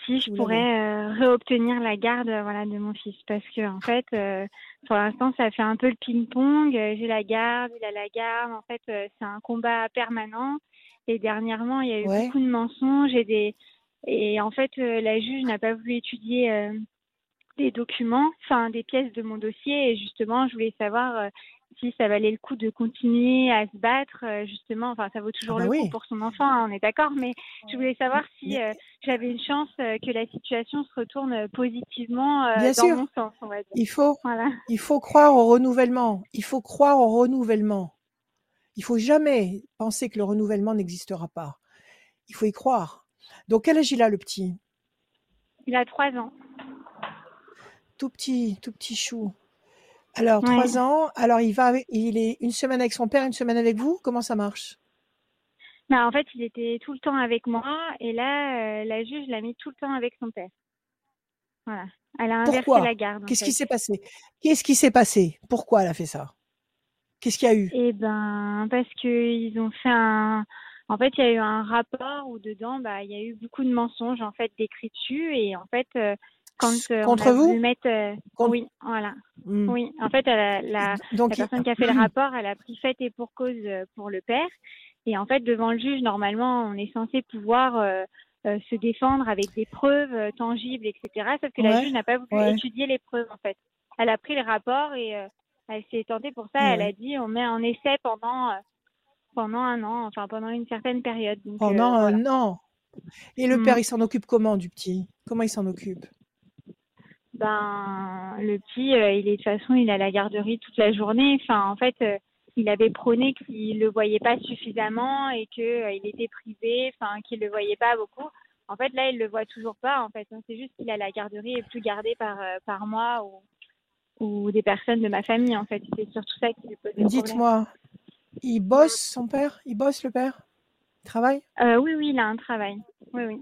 si je pourrais euh, réobtenir la garde euh, voilà, de mon fils. Parce que, en fait, euh, pour l'instant, ça fait un peu le ping-pong. Euh, J'ai la garde, il a la garde. En fait, euh, c'est un combat permanent. Et dernièrement, il y a eu Ouais. beaucoup de mensonges et des. Et en fait, la juge n'a pas voulu étudier des documents, enfin des pièces de mon dossier. Et justement, je voulais savoir si ça valait le coup de continuer à se battre. euh, justement, enfin, ça vaut Ah toujours bah le coup oui. pour son enfant, hein, on est d'accord. Mais je voulais savoir si euh, j'avais une chance euh, que la situation se retourne positivement euh, Bien dans sûr. mon sens, on va dire. Il faut, Voilà. il faut croire au renouvellement. Il faut croire au renouvellement. Il faut jamais penser que le renouvellement n'existera pas. Il faut y croire. Donc, quel âge il a, le petit? Il a trois ans. Tout petit, tout petit chou. Alors, Ouais. trois ans. Alors, il va, il est une semaine avec son père, une semaine avec vous. Comment ça marche? Bah, en fait, il était tout le temps avec moi et là, euh, la juge l'a mis tout le temps avec son père. Voilà. Elle a inversé Pourquoi la garde. Qu'est-ce qui s'est passé? Qu'est-ce qui s'est passé? Pourquoi elle a fait ça? Qu'est-ce qu'il y a eu? Eh ben, parce qu'ils ont fait un. En fait, il y a eu un rapport où dedans, bah, il y a eu beaucoup de mensonges en fait décrits dessus et en fait, euh, quand euh, on Contre vous mettre, euh, Contre- oui, voilà, Hmm. oui. En fait, la, Donc, la personne qui a fait le rapport, elle a pris fait et pour cause euh, pour le père. Et en fait, devant le juge, normalement, on est censé pouvoir euh, se défendre avec des preuves tangibles, etc. Sauf que la juge n'a pas voulu ouais. étudier les preuves, en fait. Elle a pris le rapport et elle s'est tentée pour ça. Elle a dit on met en essai pendant pendant un an, enfin pendant une certaine période. Donc, pendant voilà. un an. Et le Mm. père, il s'en occupe comment du petit? Comment il s'en occupe? Ben, le petit, euh, il est de toute façon, il est à la garderie toute la journée. Enfin, en fait, euh, il avait prôné qu'il le voyait pas suffisamment et que euh, il était privé, enfin, qu'il le voyait pas beaucoup. En fait, là, il le voit toujours pas. En fait, c'est juste qu'il est à la garderie et plus gardé par par moi ou ou des personnes de ma famille. En fait, c'est surtout ça qui lui pose problème. Dites-moi, il bosse son père? Il bosse le père? Il travaille? Euh, oui, oui, il a un travail. Oui, oui.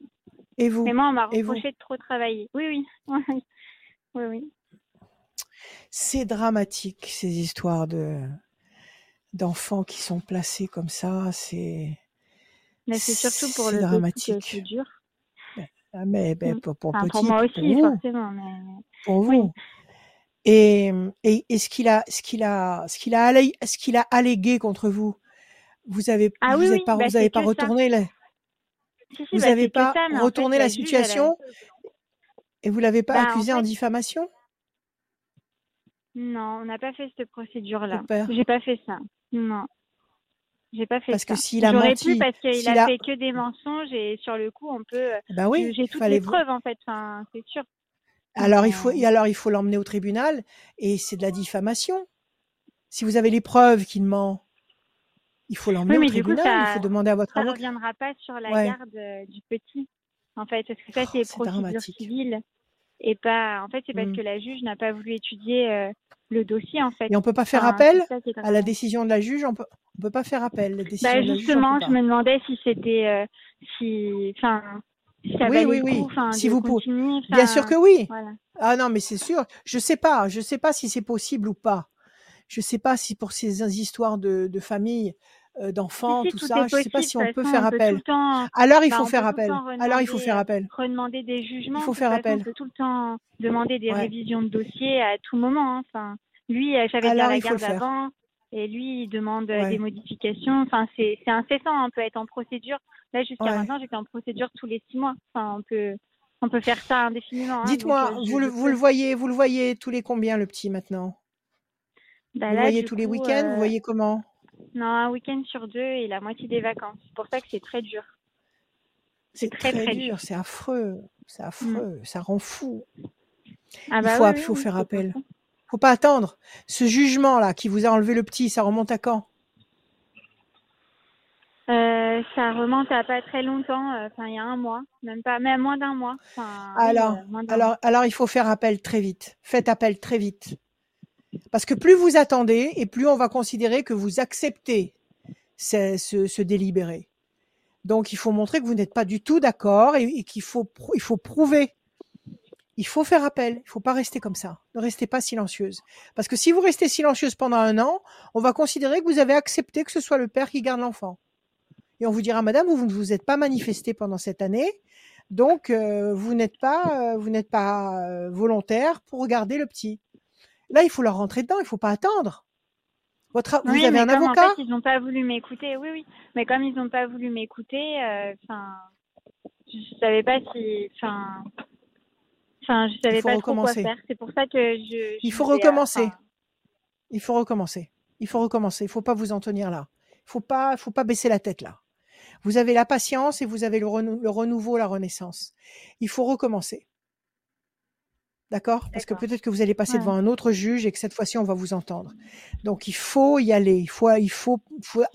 Et vous? Mais moi, on m'a Et reproché de trop travailler. Oui, oui. oui, oui. C'est dramatique ces histoires de d'enfants qui sont placés comme ça. C'est Mais c'est surtout pour le dramatique. c'est dur. Ah, mais ben, Mm. pour, pour Enfin, petit, pour moi pour aussi, vous, forcément. Mais... pour Oui. vous. Et, et, et ce qu'il a, ce qu'il a, ce qu'il a, allé- ce qu'il a allégué contre vous, vous avez, Ah vous oui, avez oui, pas, bah, vous avez pas ça. retourné la, Si, si, vous bah, avez c'est que pas ça, mais en fait, retourné la la juge, elle a- situation et vous l'avez pas Bah, accusé en fait- diffamation? Non, on n'a pas fait cette procédure-là. J'ai pas fait ça. Non. J'ai pas fait Parce ça. que s'il a menti, pu parce qu'il a a- fait que des mensonges et sur le coup, on peut. Ben oui, J'ai toutes les preuves en fait. Enfin, c'est sûr. Alors il faut, Euh, alors il faut l'emmener au tribunal et c'est de la diffamation. Si vous avez les preuves qu'il ment, il faut l'emmener Oui, au coup, tribunal. il ça, faut demander à votre ça avocat. reviendra pas sur la Ouais. garde euh, du petit, en fait, parce que ça, c'est Oh, c'est procédure civile. Et pas, en fait, c'est parce Mm. que la juge n'a pas voulu étudier euh, le dossier, en fait. Et on peut pas faire Enfin, appel ça à la décision de la juge. On peut, on peut pas faire appel. La décision Bah, de la juge, justement, je me demandais si c'était, euh, si, enfin, si ça Oui, oui, oui. coup, Si vous pouvez. Bien sûr que oui. Voilà. Ah non, mais c'est sûr. Je sais pas. Je sais pas si c'est possible ou pas. Je sais pas si pour ces histoires de, de famille, d'enfants, Si, si, tout tout ça, je sais pas si on peut façon, faire on peut tout appel. temps, Alors il bah, faut faire appel. Alors il faut faire euh, appel. redemander des jugements. Il faut faire façon, appel. On peut tout le temps demander des Ouais. révisions de dossier à tout moment. hein. Enfin, lui, euh, j'avais déjà la garde avant, et lui, il demande euh, Ouais. des modifications. Enfin, c'est incessant. On peut être en procédure. Là, jusqu'à Ouais. maintenant, j'étais en procédure tous les six mois. Enfin, on peut, on peut faire ça indéfiniment. hein. Dites-moi, euh, vous, le, vous le voyez, vous le voyez tous les combien le petit maintenant? Bah Vous le voyez tous les week-ends? Vous euh, voyez comment? Non, un week-end sur deux et la moitié des vacances. C'est pour ça que c'est très dur. C'est très, très, très dur, dur. c'est affreux, c'est affreux, ça rend fou. Ah il bah faut, oui, il faut oui, faire appel. Faut pas attendre. Ce jugement là qui vous a enlevé le petit, ça remonte à quand? Euh, ça remonte à pas très longtemps, euh, enfin il y a un mois, même pas, même moins d'un mois. Enfin, Alors, euh, alors, mois. alors il faut faire appel très vite. Faites appel très vite. Parce que plus vous attendez et plus on va considérer que vous acceptez ce, ce, ce délibéré. Donc il faut montrer que vous n'êtes pas du tout d'accord et, qu'il faut, il faut prouver. Il faut faire appel. Il faut pas rester comme ça. Ne restez pas silencieuse. Parce que si vous restez silencieuse pendant un an, on va considérer que vous avez accepté que ce soit le père qui garde l'enfant. Et on vous dira, Madame, vous ne vous êtes pas manifestée pendant cette année, donc euh, vous n'êtes pas, euh, vous n'êtes pas euh, volontaire pour garder le petit. Là, il faut leur rentrer dedans. Il faut pas attendre. Votre, a- vous Oui, avez mais un comme avocat? en fait ils n'ont pas voulu m'écouter, oui, oui, mais comme ils n'ont pas voulu m'écouter, euh, je savais pas si, enfin, enfin, je savais pas trop quoi recommencer. faire. C'est pour ça que je. Il je faut euh, recommencer. Il faut recommencer. Il faut recommencer. Il faut pas vous en tenir là. Il faut pas, faut pas baisser la tête là. Vous avez la patience et vous avez le, renou- le renouveau, la renaissance. Il faut recommencer. D'accord? Parce que peut-être que vous allez passer Ouais. devant un autre juge et que cette fois-ci on va vous entendre. Donc il faut y aller. Il faut, il faut,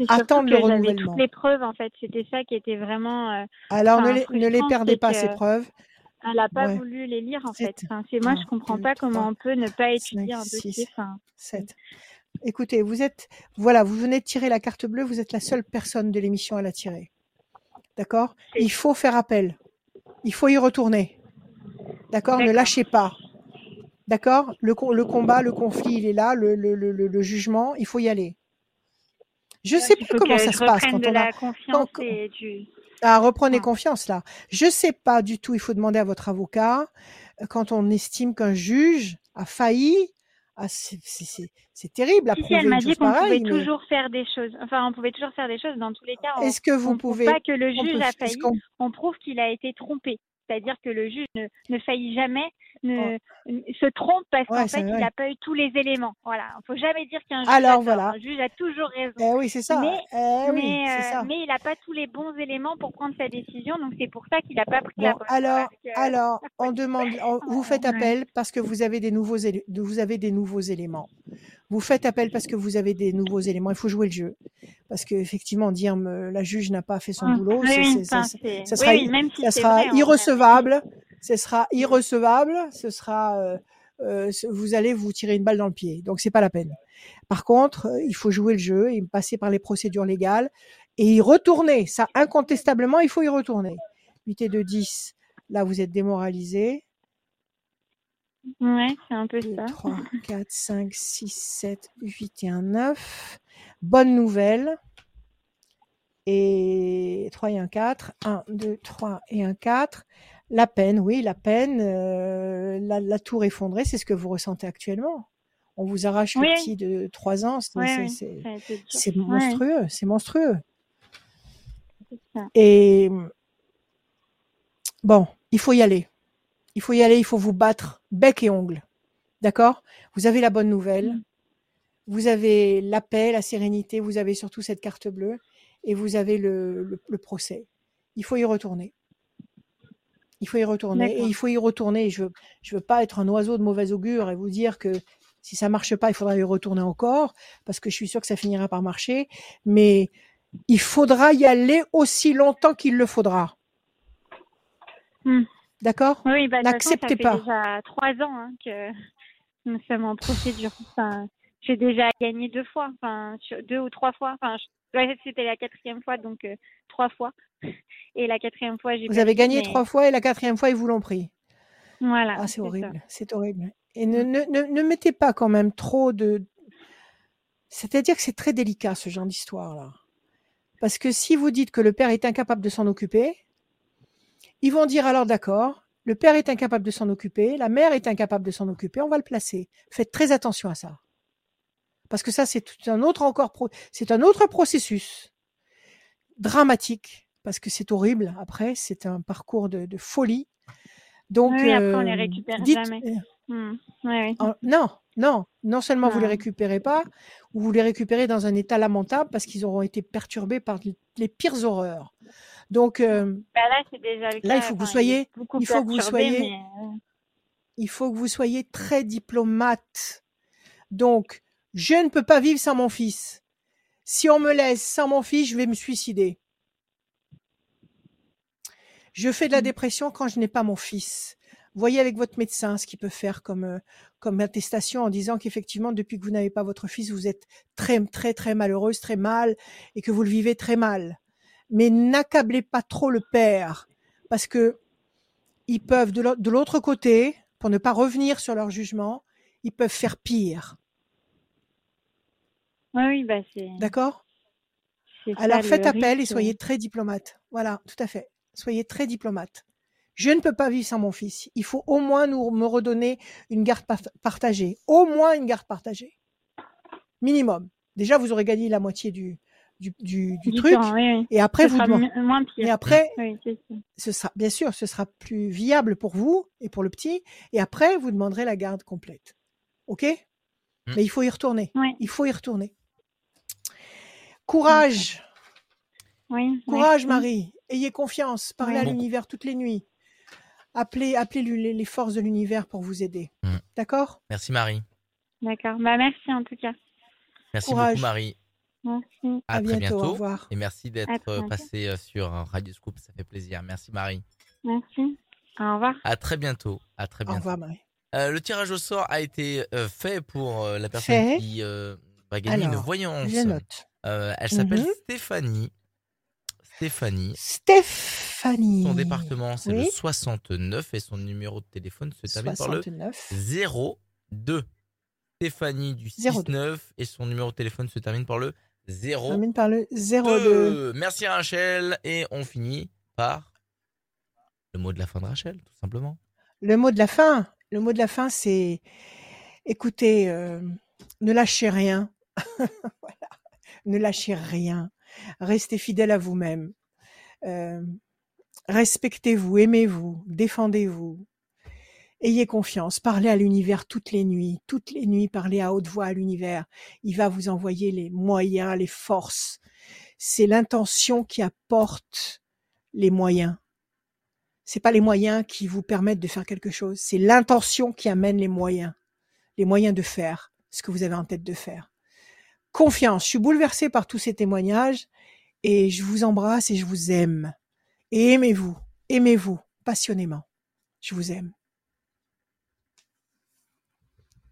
attendre le renouvellement. toutes les preuves en fait. C'était ça qui était vraiment. euh, Alors ne les, ne perdez pas ces preuves. Elle n'a pas Ouais. voulu les lire en Sept, fait. Enfin, c'est moi un, je comprends deux, pas comment trois, on peut ne pas étudier cinq, un dossier. six, Enfin, 7. Écoutez, vous êtes, voilà, vous venez de tirer la carte bleue, vous êtes la seule personne de l'émission à la tirer. D'accord? Il faut faire appel. Il faut y retourner. D'accord? Ne lâchez pas. D'accord? Le, co- le combat, le conflit, il est là, le, jugement, il faut y aller. Je sais Il pas comment ça se passe quand on a. quand- du. Ah, reprenez confiance là. Je sais pas du tout, il faut demander à votre avocat. Quand on estime qu'un juge a failli, ah, c'est terrible à Si, si, prouver elle m'a une dit chose qu'on pouvait pareille, mais toujours faire des choses. Enfin, on pouvait toujours faire des choses. Dans tous les cas, est-ce que vous on pouvez. pas que le juge peut- a failli. On prouve qu'il a été trompé. C'est-à-dire que le juge ne, ne faillit jamais, ne, se trompe parce Ouais, qu'en fait, il n'a pas eu tous les éléments. Voilà. Il faut jamais dire qu'un juge Alors, a voilà. Un juge a toujours raison. Eh oui, c'est ça. Mais, Eh oui, mais, c'est euh, ça. mais il n'a pas tous les bons éléments pour prendre sa décision. Donc, c'est pour ça qu'il n'a pas pris la Bon, bonne. alors, que- alors, on demande, on- vous faites appel parce que vous avez des nouveaux, élé- vous avez des nouveaux éléments. Vous faites appel parce que vous avez des nouveaux éléments. Il faut jouer le jeu parce que effectivement, dire me- la juge n'a pas fait son Hum, boulot, ça, sera, irrecevable. Ce sera irrecevable. Ce sera, euh, euh, vous allez vous tirer une balle dans le pied. Donc c'est pas la peine. Par contre, euh, il faut jouer le jeu et passer par les procédures légales et y retourner. Ça, incontestablement, il faut y retourner. 8 et 2, 10. Là, vous êtes démoralisé. Ouais, c'est un peu 2, ça. 3, 4, 5, 6, 7, 8 et un 9. Bonne nouvelle. Et 3 et un 4. 1, 2, 3 et un 4. La peine, oui, la peine. euh, la, la tour effondrée, c'est ce que vous ressentez actuellement. On vous arrache Oui. le petit de 3 ans. C'est Ouais, monstrueux. C'est monstrueux. c'est ça. Et bon, il faut y aller. Il faut y aller, il faut vous battre bec et ongle. D'accord? Vous avez la bonne nouvelle. Mm. Vous avez la paix, la sérénité, vous avez surtout cette carte bleue et vous avez le, le- le procès. Il faut y retourner. Il faut y retourner et il faut y retourner. Et Je je veux pas être un oiseau de mauvais augure et vous dire que si ça marche pas, il faudra y retourner encore parce que je suis sûre que ça finira par marcher. Mais il faudra y aller aussi longtemps qu'il le faudra. Hmm. D'accord Oui, bah, toute façon, ça N'acceptez fait pas. déjà trois ans hein, que nous sommes en procédure. Enfin, j'ai déjà gagné deux fois, enfin deux ou trois fois. Enfin, je- ouais, c'était la quatrième fois, donc euh, trois fois. Et la quatrième fois, j'ai Vous pas avez gagné mais trois fois et la quatrième fois, ils vous l'ont pris. Voilà. Ah, c'est horrible. C'est horrible. Et ne, ne, ne, ne mettez pas quand même trop de. C'est-à-dire que c'est très délicat, ce genre d'histoire-là. Parce que si vous dites que le père est incapable de s'en occuper, ils vont dire alors d'accord, le père est incapable de s'en occuper, la mère est incapable de s'en occuper, on va le placer. Faites très attention à ça. Parce que ça, c'est tout un autre encore, c'est un autre processus dramatique, parce que c'est horrible. Après, c'est un parcours de, de folie. Donc, Oui, après, on les euh, récupère dites- jamais. euh, Hmm. En- non, non, non seulement vous les Non. récupérez pas, ou vous les récupérez dans un état lamentable parce qu'ils auront été perturbés par les pires horreurs. Donc, euh, Bah, là, c'est déjà le cas. Là, il faut que vous soyez- est beaucoup il faut que vous perturbé, soyez- mais, euh, il faut que vous soyez très diplomate. Donc, je ne peux pas vivre sans mon fils. Si on me laisse sans mon fils, je vais me suicider. Je fais de la Mm. dépression quand je n'ai pas mon fils. Voyez avec votre médecin ce qu'il peut faire comme, euh, comme attestation en disant qu'effectivement, depuis que vous n'avez pas votre fils, vous êtes très, très, très malheureuse, très mal et que vous le vivez très mal. Mais n'accablez pas trop le père parce que ils peuvent, de l'au- de l'autre côté, pour ne pas revenir sur leur jugement, ils peuvent faire pire. ouais, oui, bah, c'est. D'accord? Alors faites appel et soyez très diplomate. Voilà, tout à fait. Soyez très diplomate. Je ne peux pas vivre sans mon fils. Il faut au moins nous me redonner une garde part- partagée. Au moins une garde partagée. Minimum. Déjà, vous aurez gagné la moitié du, du, du, du Du truc. temps, oui, oui. Et après, Ce vous sera demandez. mi- moins pire. Et après, Oui, ce sera, bien sûr, ce sera plus viable pour vous et pour le petit. Et après, vous demanderez la garde complète. OK? Mm. Mais il faut y retourner. Oui, Il faut y retourner. Courage. oui. Courage. Marie. Ayez confiance. Parlez à l'univers toutes les nuits. Appelez, appelez les, les forces de l'univers pour vous aider. Mm. D'accord? Merci Marie. D'accord. Bah, merci en tout cas. Merci Courage. beaucoup Marie. Merci. À, À très bientôt. Au revoir. Et merci d'être euh, passé euh, sur euh, Radio Scoop, ça fait plaisir. Merci Marie. Merci. Au revoir. À très bientôt. À très Au bientôt. revoir, Marie. Euh, le tirage au sort a été euh, fait pour euh, la personne Fait. qui va gagner une voyance. Je note. Elle s'appelle Mhm. Stéphanie. Stéphanie. Stéphanie. Son département, c'est le Oui. 69 et son numéro de téléphone se termine par le 69. 02. Stéphanie du 02. 69 et son numéro de téléphone se termine par le 0. Termine par le 02. Merci Rachel et on finit par le mot de la fin de Rachel, tout simplement. Le mot de la fin, le mot de la fin, c'est écoutez, euh, ne lâchez rien. Voilà. Ne lâchez rien. Restez fidèle à vous-même. Euh, respectez-vous, aimez-vous, défendez-vous. Ayez confiance. Parlez à l'univers toutes les nuits. Toutes les nuits, parlez à haute voix à l'univers. Il va vous envoyer les moyens, les forces. C'est l'intention qui apporte les moyens. C'est pas les moyens qui vous permettent de faire quelque chose. C'est l'intention qui amène les moyens. Les moyens de faire ce que vous avez en tête de faire. Confiance. Je suis bouleversée par tous ces témoignages et je vous embrasse et je vous aime. Et aimez-vous. Aimez-vous passionnément. Je vous aime.